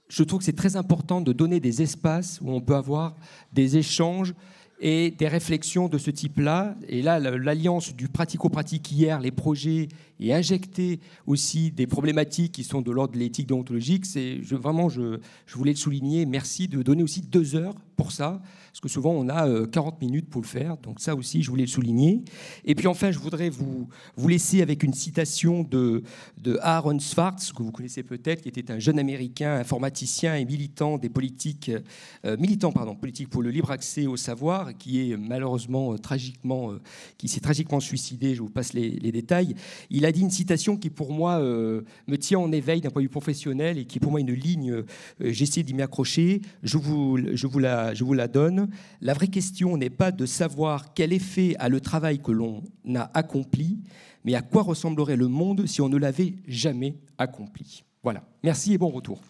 je trouve que c'est très important de donner des espaces où on peut avoir des échanges et des réflexions de ce type-là. Et là, l'alliance du pratico-pratique hier, les projets, et injecter aussi des problématiques qui sont de l'ordre de l'éthique déontologique, c'est vraiment, je, je voulais le souligner, merci de donner aussi deux heures pour ça parce que souvent on a 40 euh, minutes pour le faire, donc ça aussi je voulais le souligner. Et puis enfin, je voudrais vous, vous laisser avec une citation de, de Aaron Swartz, que vous connaissez peut-être, qui était un jeune Américain, informaticien et militant des politiques, euh, militant pardon, politique pour le libre accès au savoir, qui est malheureusement euh, tragiquement, qui s'est tragiquement suicidé. Je vous passe les, les, détails. Il a dit une citation qui pour moi me tient en éveil d'un point de vue professionnel et qui pour moi une ligne. J'essaie d'y m'accrocher. Je vous, je vous je vous la donne la vraie question n'est pas de savoir quel effet a le travail que l'on a accompli, mais à quoi ressemblerait le monde si on ne l'avait jamais accompli. Voilà. Merci et bon retour.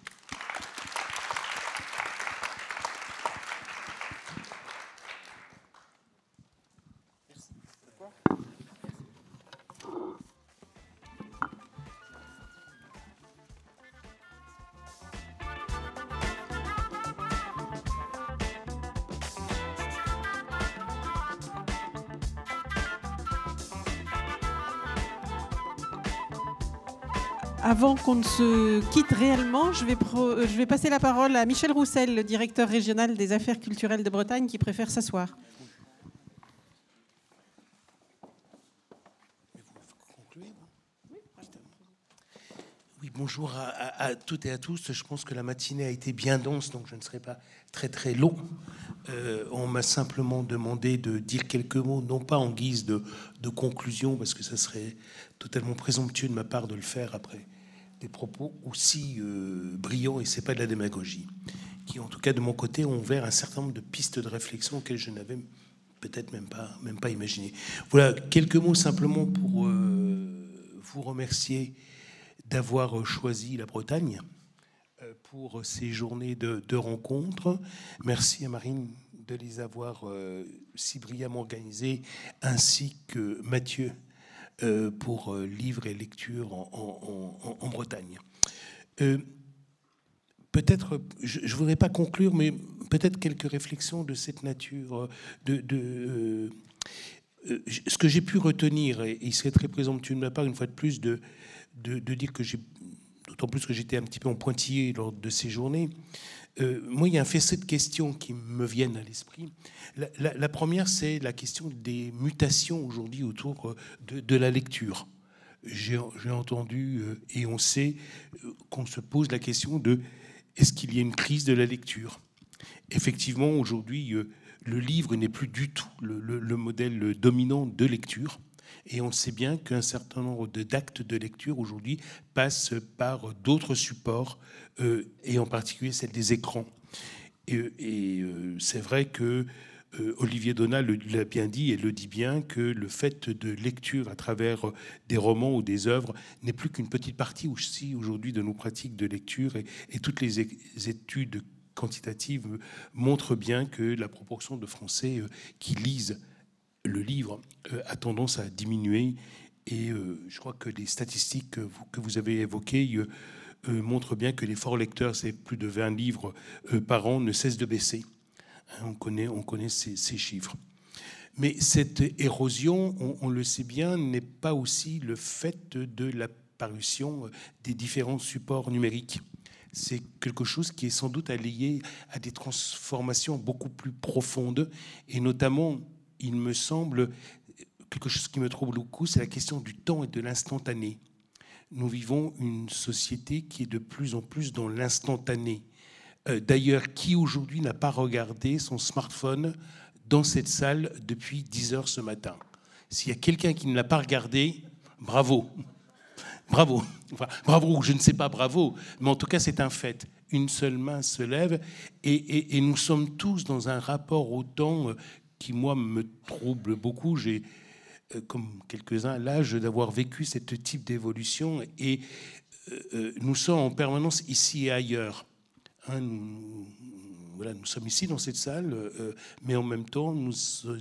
Qu'on ne se quitte réellement, je vais, euh, je vais passer la parole à Michel Roussel, le directeur régional des affaires culturelles de Bretagne, qui préfère s'asseoir. Oui, bonjour à, toutes et à tous. Je pense que la matinée a été bien dense, donc je ne serai pas très très long. Euh, on m'a simplement demandé de dire quelques mots, non pas en guise de, de conclusion, parce que ça serait totalement présomptueux de ma part de le faire après des propos aussi euh, brillants, et c'est pas de la démagogie, qui en tout cas de mon côté ont ouvert un certain nombre de pistes de réflexion auxquelles je n'avais peut-être même pas, même pas imaginé. Voilà, quelques mots simplement pour euh, vous remercier d'avoir choisi la Bretagne euh, pour ces journées de, rencontres. Merci à Marine de les avoir si brillamment organisées, ainsi que Mathieu euh, pour euh, livres et lectures en, Bretagne. Euh, peut-être, je ne voudrais pas conclure, mais peut-être quelques réflexions de cette nature. De, ce que j'ai pu retenir, et il serait très présomptueux de ma part, une fois de plus, de, de, dire que j'ai, d'autant plus que j'étais un petit peu en pointillé lors de ces journées, euh, moi, il y a un faisceau de questions qui me viennent à l'esprit. La, première, c'est la question des mutations aujourd'hui autour euh, de, la lecture. J'ai entendu euh, et on sait qu'on se pose la question de est-ce qu'il y a une crise de la lecture? Effectivement, aujourd'hui, le livre n'est plus du tout le, modèle dominant de lecture. Et on sait bien qu'un certain nombre d'actes de lecture aujourd'hui passent par d'autres supports, euh, et en particulier celle des écrans. Et, euh, c'est vrai que euh, Olivier Donat l'a bien dit et le dit bien que le fait de lecture à travers des romans ou des œuvres n'est plus qu'une petite partie aussi aujourd'hui de nos pratiques de lecture et, et toutes les études quantitatives montrent bien que la proportion de Français qui lisent le livre a tendance à diminuer et je crois que les statistiques que vous, avez évoquées euh, montre bien que l'effort lecteur, c'est plus de 20 livres euh, par an, ne cesse de baisser. Hein, on connaît, on ces, chiffres. Mais cette érosion, on, le sait bien, n'est pas aussi le fait de l'apparition des différents supports numériques. C'est quelque chose qui est sans doute lié à des transformations beaucoup plus profondes, et notamment, il me semble, quelque chose qui me trouble beaucoup, c'est la question du temps et de l'instantané. Nous vivons une société qui est de plus en plus dans l'instantané. Euh, D'ailleurs, qui aujourd'hui n'a pas regardé son smartphone dans cette salle depuis 10 heures ce matin? S'il y a quelqu'un qui ne l'a pas regardé, bravo. Bravo. Enfin, bravo, je ne sais pas bravo, mais en tout cas, c'est un fait. Une seule main se lève et, et- nous sommes tous dans un rapport au temps euh, qui, moi, me trouble beaucoup. J'ai, euh, comme quelques-uns, l'âge d'avoir vécu ce type d'évolution et euh, euh, nous sommes en permanence ici et ailleurs. Hein, nous, sommes ici dans cette salle, mais en même temps, nous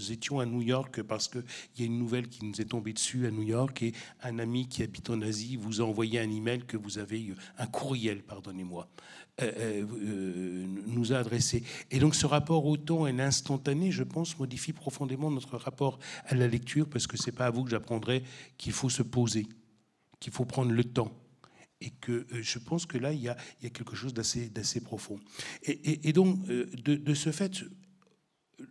étions à New York parce qu'il y a une nouvelle qui nous est tombée dessus à New York et un ami qui habite en Asie vous a envoyé un email que vous avez, euh, un courriel, pardonnez-moi, nous a adressé. Et donc ce rapport au temps et l'instantané, je pense, modifie profondément notre rapport à la lecture parce que c'est pas à vous que j'apprendrai qu'il faut se poser, qu'il faut prendre le temps et que euh, je pense que là, il y a, quelque chose d'assez, profond. Et, donc, euh, de, de ce fait,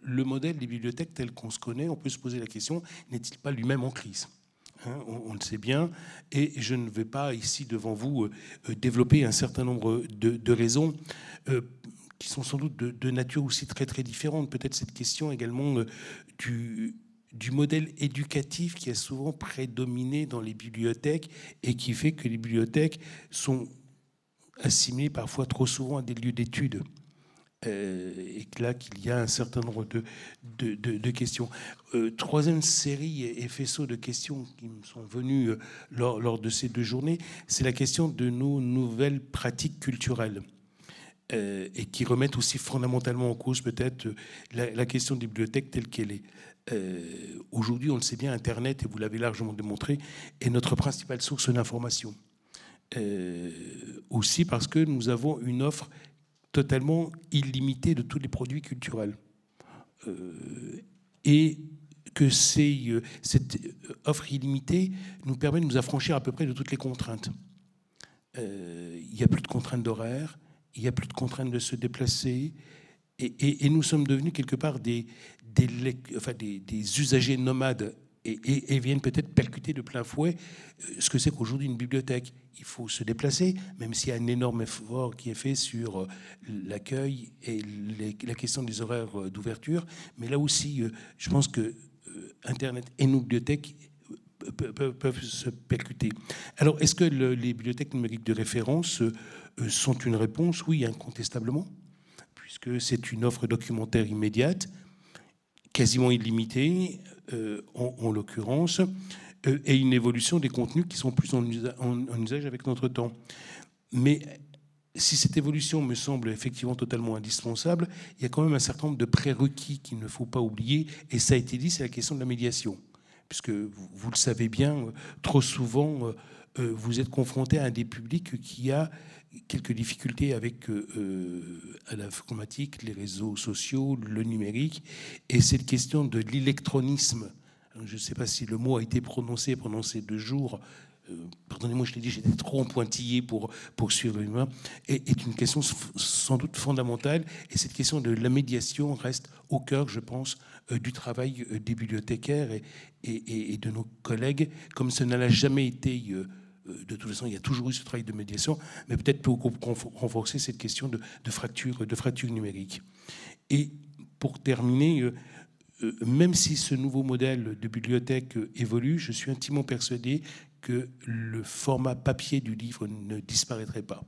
le modèle des bibliothèques tel qu'on se connaît, on peut se poser la question, n'est-il pas lui-même en crise? Hein, on, le sait bien, et je ne vais pas ici devant vous euh, euh, développer un certain nombre de, raisons euh, qui sont sans doute de, nature aussi très très différente. Peut-être cette question également du, du modèle éducatif qui a souvent prédominé dans les bibliothèques et qui fait que les bibliothèques sont assimilées parfois trop souvent à des lieux d'études. Euh, et là qu'il y a un certain nombre de, de, questions. Euh, troisième série et faisceau de questions qui me sont venues euh, lors, de ces deux journées, c'est la question de nos nouvelles pratiques culturelles. Et qui remettent aussi fondamentalement en cause peut-être la, question des bibliothèques telle qu'elle est. Aujourd'hui, on le sait bien, Internet, et vous l'avez largement démontré, est notre principale source d'information. Aussi parce que nous avons une offre totalement illimitée de tous les produits culturels. Euh, et que euh, cette offre illimitée nous permet de nous affranchir à peu près de toutes les contraintes. Euh, il n'y a plus de contraintes d'horaire, il n'y a plus de contraintes de se déplacer, et, nous sommes devenus quelque part des usagers nomades et, viennent peut-être percuter de plein fouet euh, ce que c'est qu'aujourd'hui une bibliothèque. Il faut se déplacer, même s'il y a un énorme effort qui est fait sur euh, l'accueil et la question des horaires euh, d'ouverture. Mais là aussi, je pense que Internet et nos bibliothèques pe- pe- peuvent se percuter. Alors, est-ce que le- les bibliothèques numériques de référence sont une réponse? Oui, incontestablement, puisque c'est une offre documentaire immédiate, quasiment illimitée, en, en l'occurrence, euh, et une évolution des contenus qui sont plus en, usa- en- en usage avec notre temps. Mais si cette évolution me semble effectivement totalement indispensable, il y a quand même un certain nombre de prérequis qu'il ne faut pas oublier, et ça a été dit, c'est la question de la médiation puisque vous, le savez bien, euh, trop souvent, euh, euh, vous êtes confronté à un des publics qui a quelques difficultés avec euh, euh, à l'informatique, les réseaux sociaux, le numérique, et cette question de l'électronisme. Je ne sais pas si le mot a été prononcé pendant ces deux jours. euh, Pardonnez-moi, je l'ai dit, j'étais trop pointillé pour, pour suivre l'humain, est, est une question sans doute fondamentale. Et cette question de la médiation reste au cœur, je pense, euh, du travail des bibliothécaires et- et de nos collègues, comme ce n'a jamais été. Euh, de toute façon, il y a toujours eu ce travail de médiation, mais peut-être pour renforcer cette question de, de fracture, de fracture numérique. Et pour terminer, euh, euh, même si ce nouveau modèle de bibliothèque évolue, je suis intimement persuadé que le format papier du livre ne disparaîtrait pas.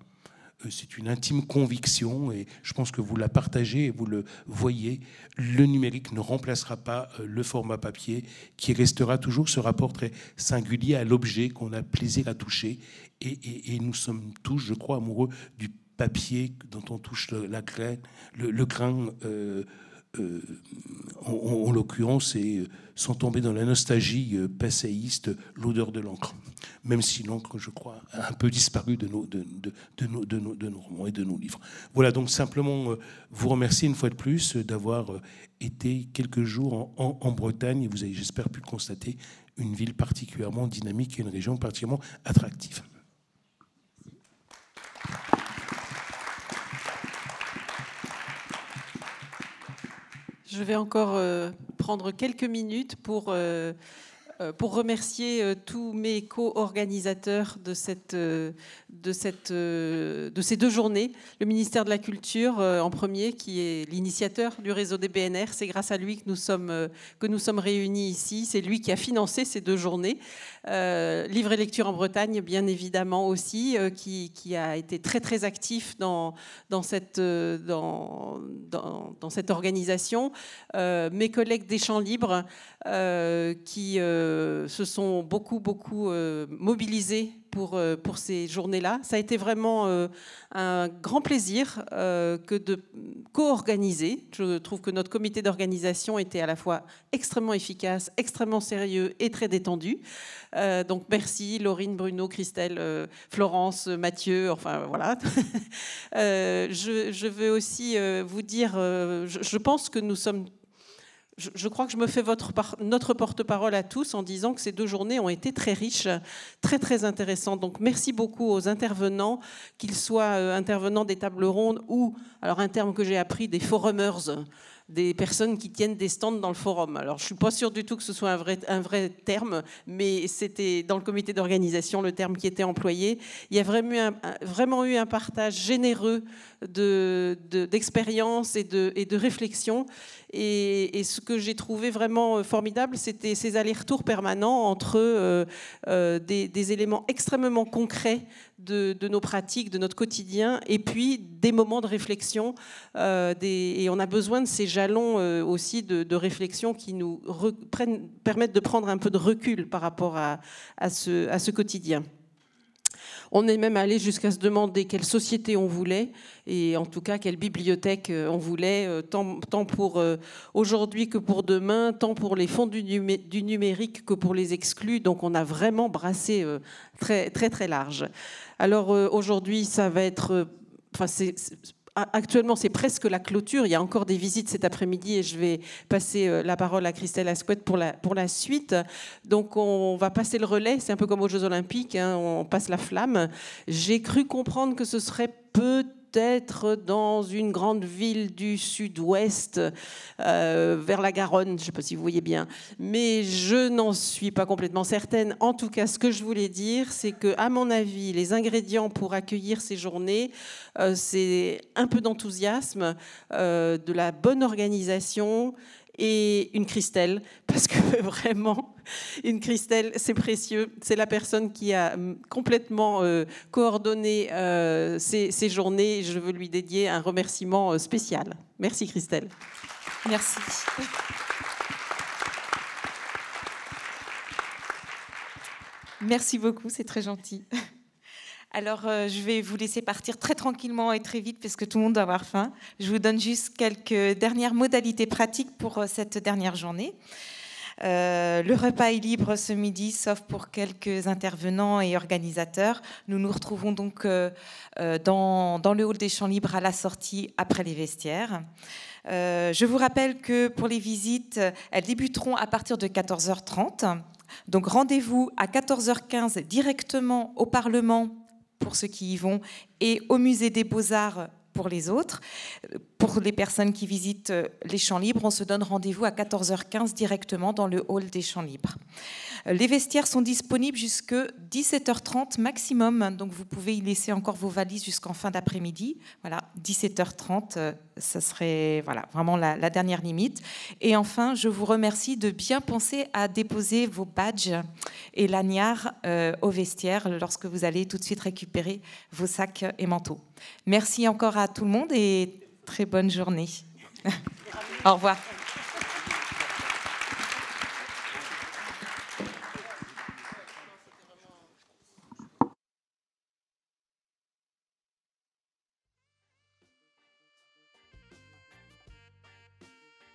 Euh, C'est une intime conviction et je pense que vous la partagez et vous le voyez. Le numérique ne remplacera pas euh, le format papier qui restera toujours ce rapport très singulier à l'objet qu'on a plaisir à toucher. Et, nous sommes tous, je crois, amoureux du papier dont on touche la graine, le, le grain. euh, euh, en, en- en l'occurrence, et euh, sans tomber dans la nostalgie euh, passéiste, l'odeur de l'encre. Même si l'encre, je crois, a un peu disparu de nos, romans et de nos livres. Voilà, donc simplement vous remercier une fois de plus d'avoir été quelques jours en Bretagne. Et vous avez, j'espère, pu constater une ville particulièrement dynamique et une région particulièrement attractive. Je vais encore euh, prendre quelques minutes pour euh, euh, remercier tous mes co-organisateurs de, cette, de, cette, de ces deux journées. Le ministère de la Culture en premier, qui est l'initiateur du réseau des BNR. C'est grâce à lui que nous sommes, que nous sommes réunis ici. C'est lui qui a financé ces deux journées. Livre et lecture en Bretagne, bien évidemment aussi, qui, a été très très actif dans, cette, organisation. mes collègues des Champs Libres, qui euh, se sont beaucoup, beaucoup euh, mobilisés pour, euh, pour ces journées-là. Ça a été vraiment un grand plaisir que de co-organiser. Je trouve que notre comité d'organisation était à la fois extrêmement efficace, extrêmement sérieux et très détendu. donc merci Laurine, Bruno, Christelle, Florence, Mathieu, enfin voilà. je, veux aussi vous dire, je pense que nous sommes je, crois que je me fais votre, notre porte-parole à tous en disant que ces deux journées ont été très riches, très très intéressantes. Donc merci beaucoup aux intervenants, qu'ils soient euh, intervenants des tables rondes ou, alors un terme que j'ai appris, des forumers des personnes qui tiennent des stands dans le forum. Alors, je ne suis pas sûre du tout que ce soit un vrai, un vrai terme, mais c'était dans le comité d'organisation le terme qui était employé. Il y a vraiment eu un, partage généreux d'expérience de, et, de, et de réflexion. Et, ce que j'ai trouvé vraiment formidable, c'était ces allers-retours permanents entre euh, euh, des, éléments extrêmement concrets de, nos pratiques, de notre quotidien, et puis des moments de réflexion. Euh, et on a besoin de ces jalons euh, aussi de, réflexion qui nous permettent de prendre un peu de recul par rapport à ce quotidien. On est même allé jusqu'à se demander quelle société on voulait et en tout cas quelle bibliothèque euh, on voulait, tant, pour aujourd'hui que pour demain, tant pour les fonds du, numérique que pour les exclus. Donc on a vraiment brassé très très très large. Alors euh, aujourd'hui, ça va être. Euh, enfin, actuellement, c'est presque la clôture. Il y a encore des visites cet après-midi et je vais passer euh, la parole à Christelle Asquette pour la, pour la suite. Donc, on va passer le relais. C'est un peu comme aux Jeux Olympiques. Hein, on passe la flamme. J'ai cru comprendre que ce serait peut être dans une grande ville du sud-ouest, euh, vers la Garonne, je ne sais pas si vous voyez bien, mais je n'en suis pas complètement certaine. En tout cas, ce que je voulais dire, c'est que, à mon avis, les ingrédients pour accueillir ces journées, euh, c'est un peu d'enthousiasme, euh, de la bonne organisation et une Christelle, parce que vraiment, une Christelle, c'est précieux. C'est la personne qui a hum, complètement euh, coordonné euh, ces, journées. Je veux lui dédier un remerciement euh, spécial. Merci Christelle. Merci. Merci beaucoup, c'est très gentil. Alors, je vais vous laisser partir très tranquillement et très vite parce que tout le monde doit avoir faim. Je vous donne juste quelques dernières modalités pratiques pour cette dernière journée. Euh, le repas est libre ce midi, sauf pour quelques intervenants et organisateurs. Nous nous retrouvons donc euh, euh, dans, le hall des champs libres à la sortie après les vestiaires. je vous rappelle que pour les visites, elles débuteront à partir de 14h30. Donc rendez-vous à 14h15 directement au Parlement pour ceux qui y vont et au musée des beaux-arts pour les autres. Pour les personnes qui visitent les champs libres, on se donne rendez-vous à 14h15 directement dans le hall des champs libres. Euh, les vestiaires sont disponibles jusque 17h30 maximum, donc vous pouvez y laisser encore vos valises jusqu'en fin d'après-midi. Voilà, 17h30, euh, ça serait voilà, vraiment la, dernière limite. Et enfin, je vous remercie de bien penser à déposer vos badges et laniards au vestiaire lorsque vous allez tout de suite récupérer vos sacs et manteaux. Merci encore à tout le monde et très bonne journée. Au revoir.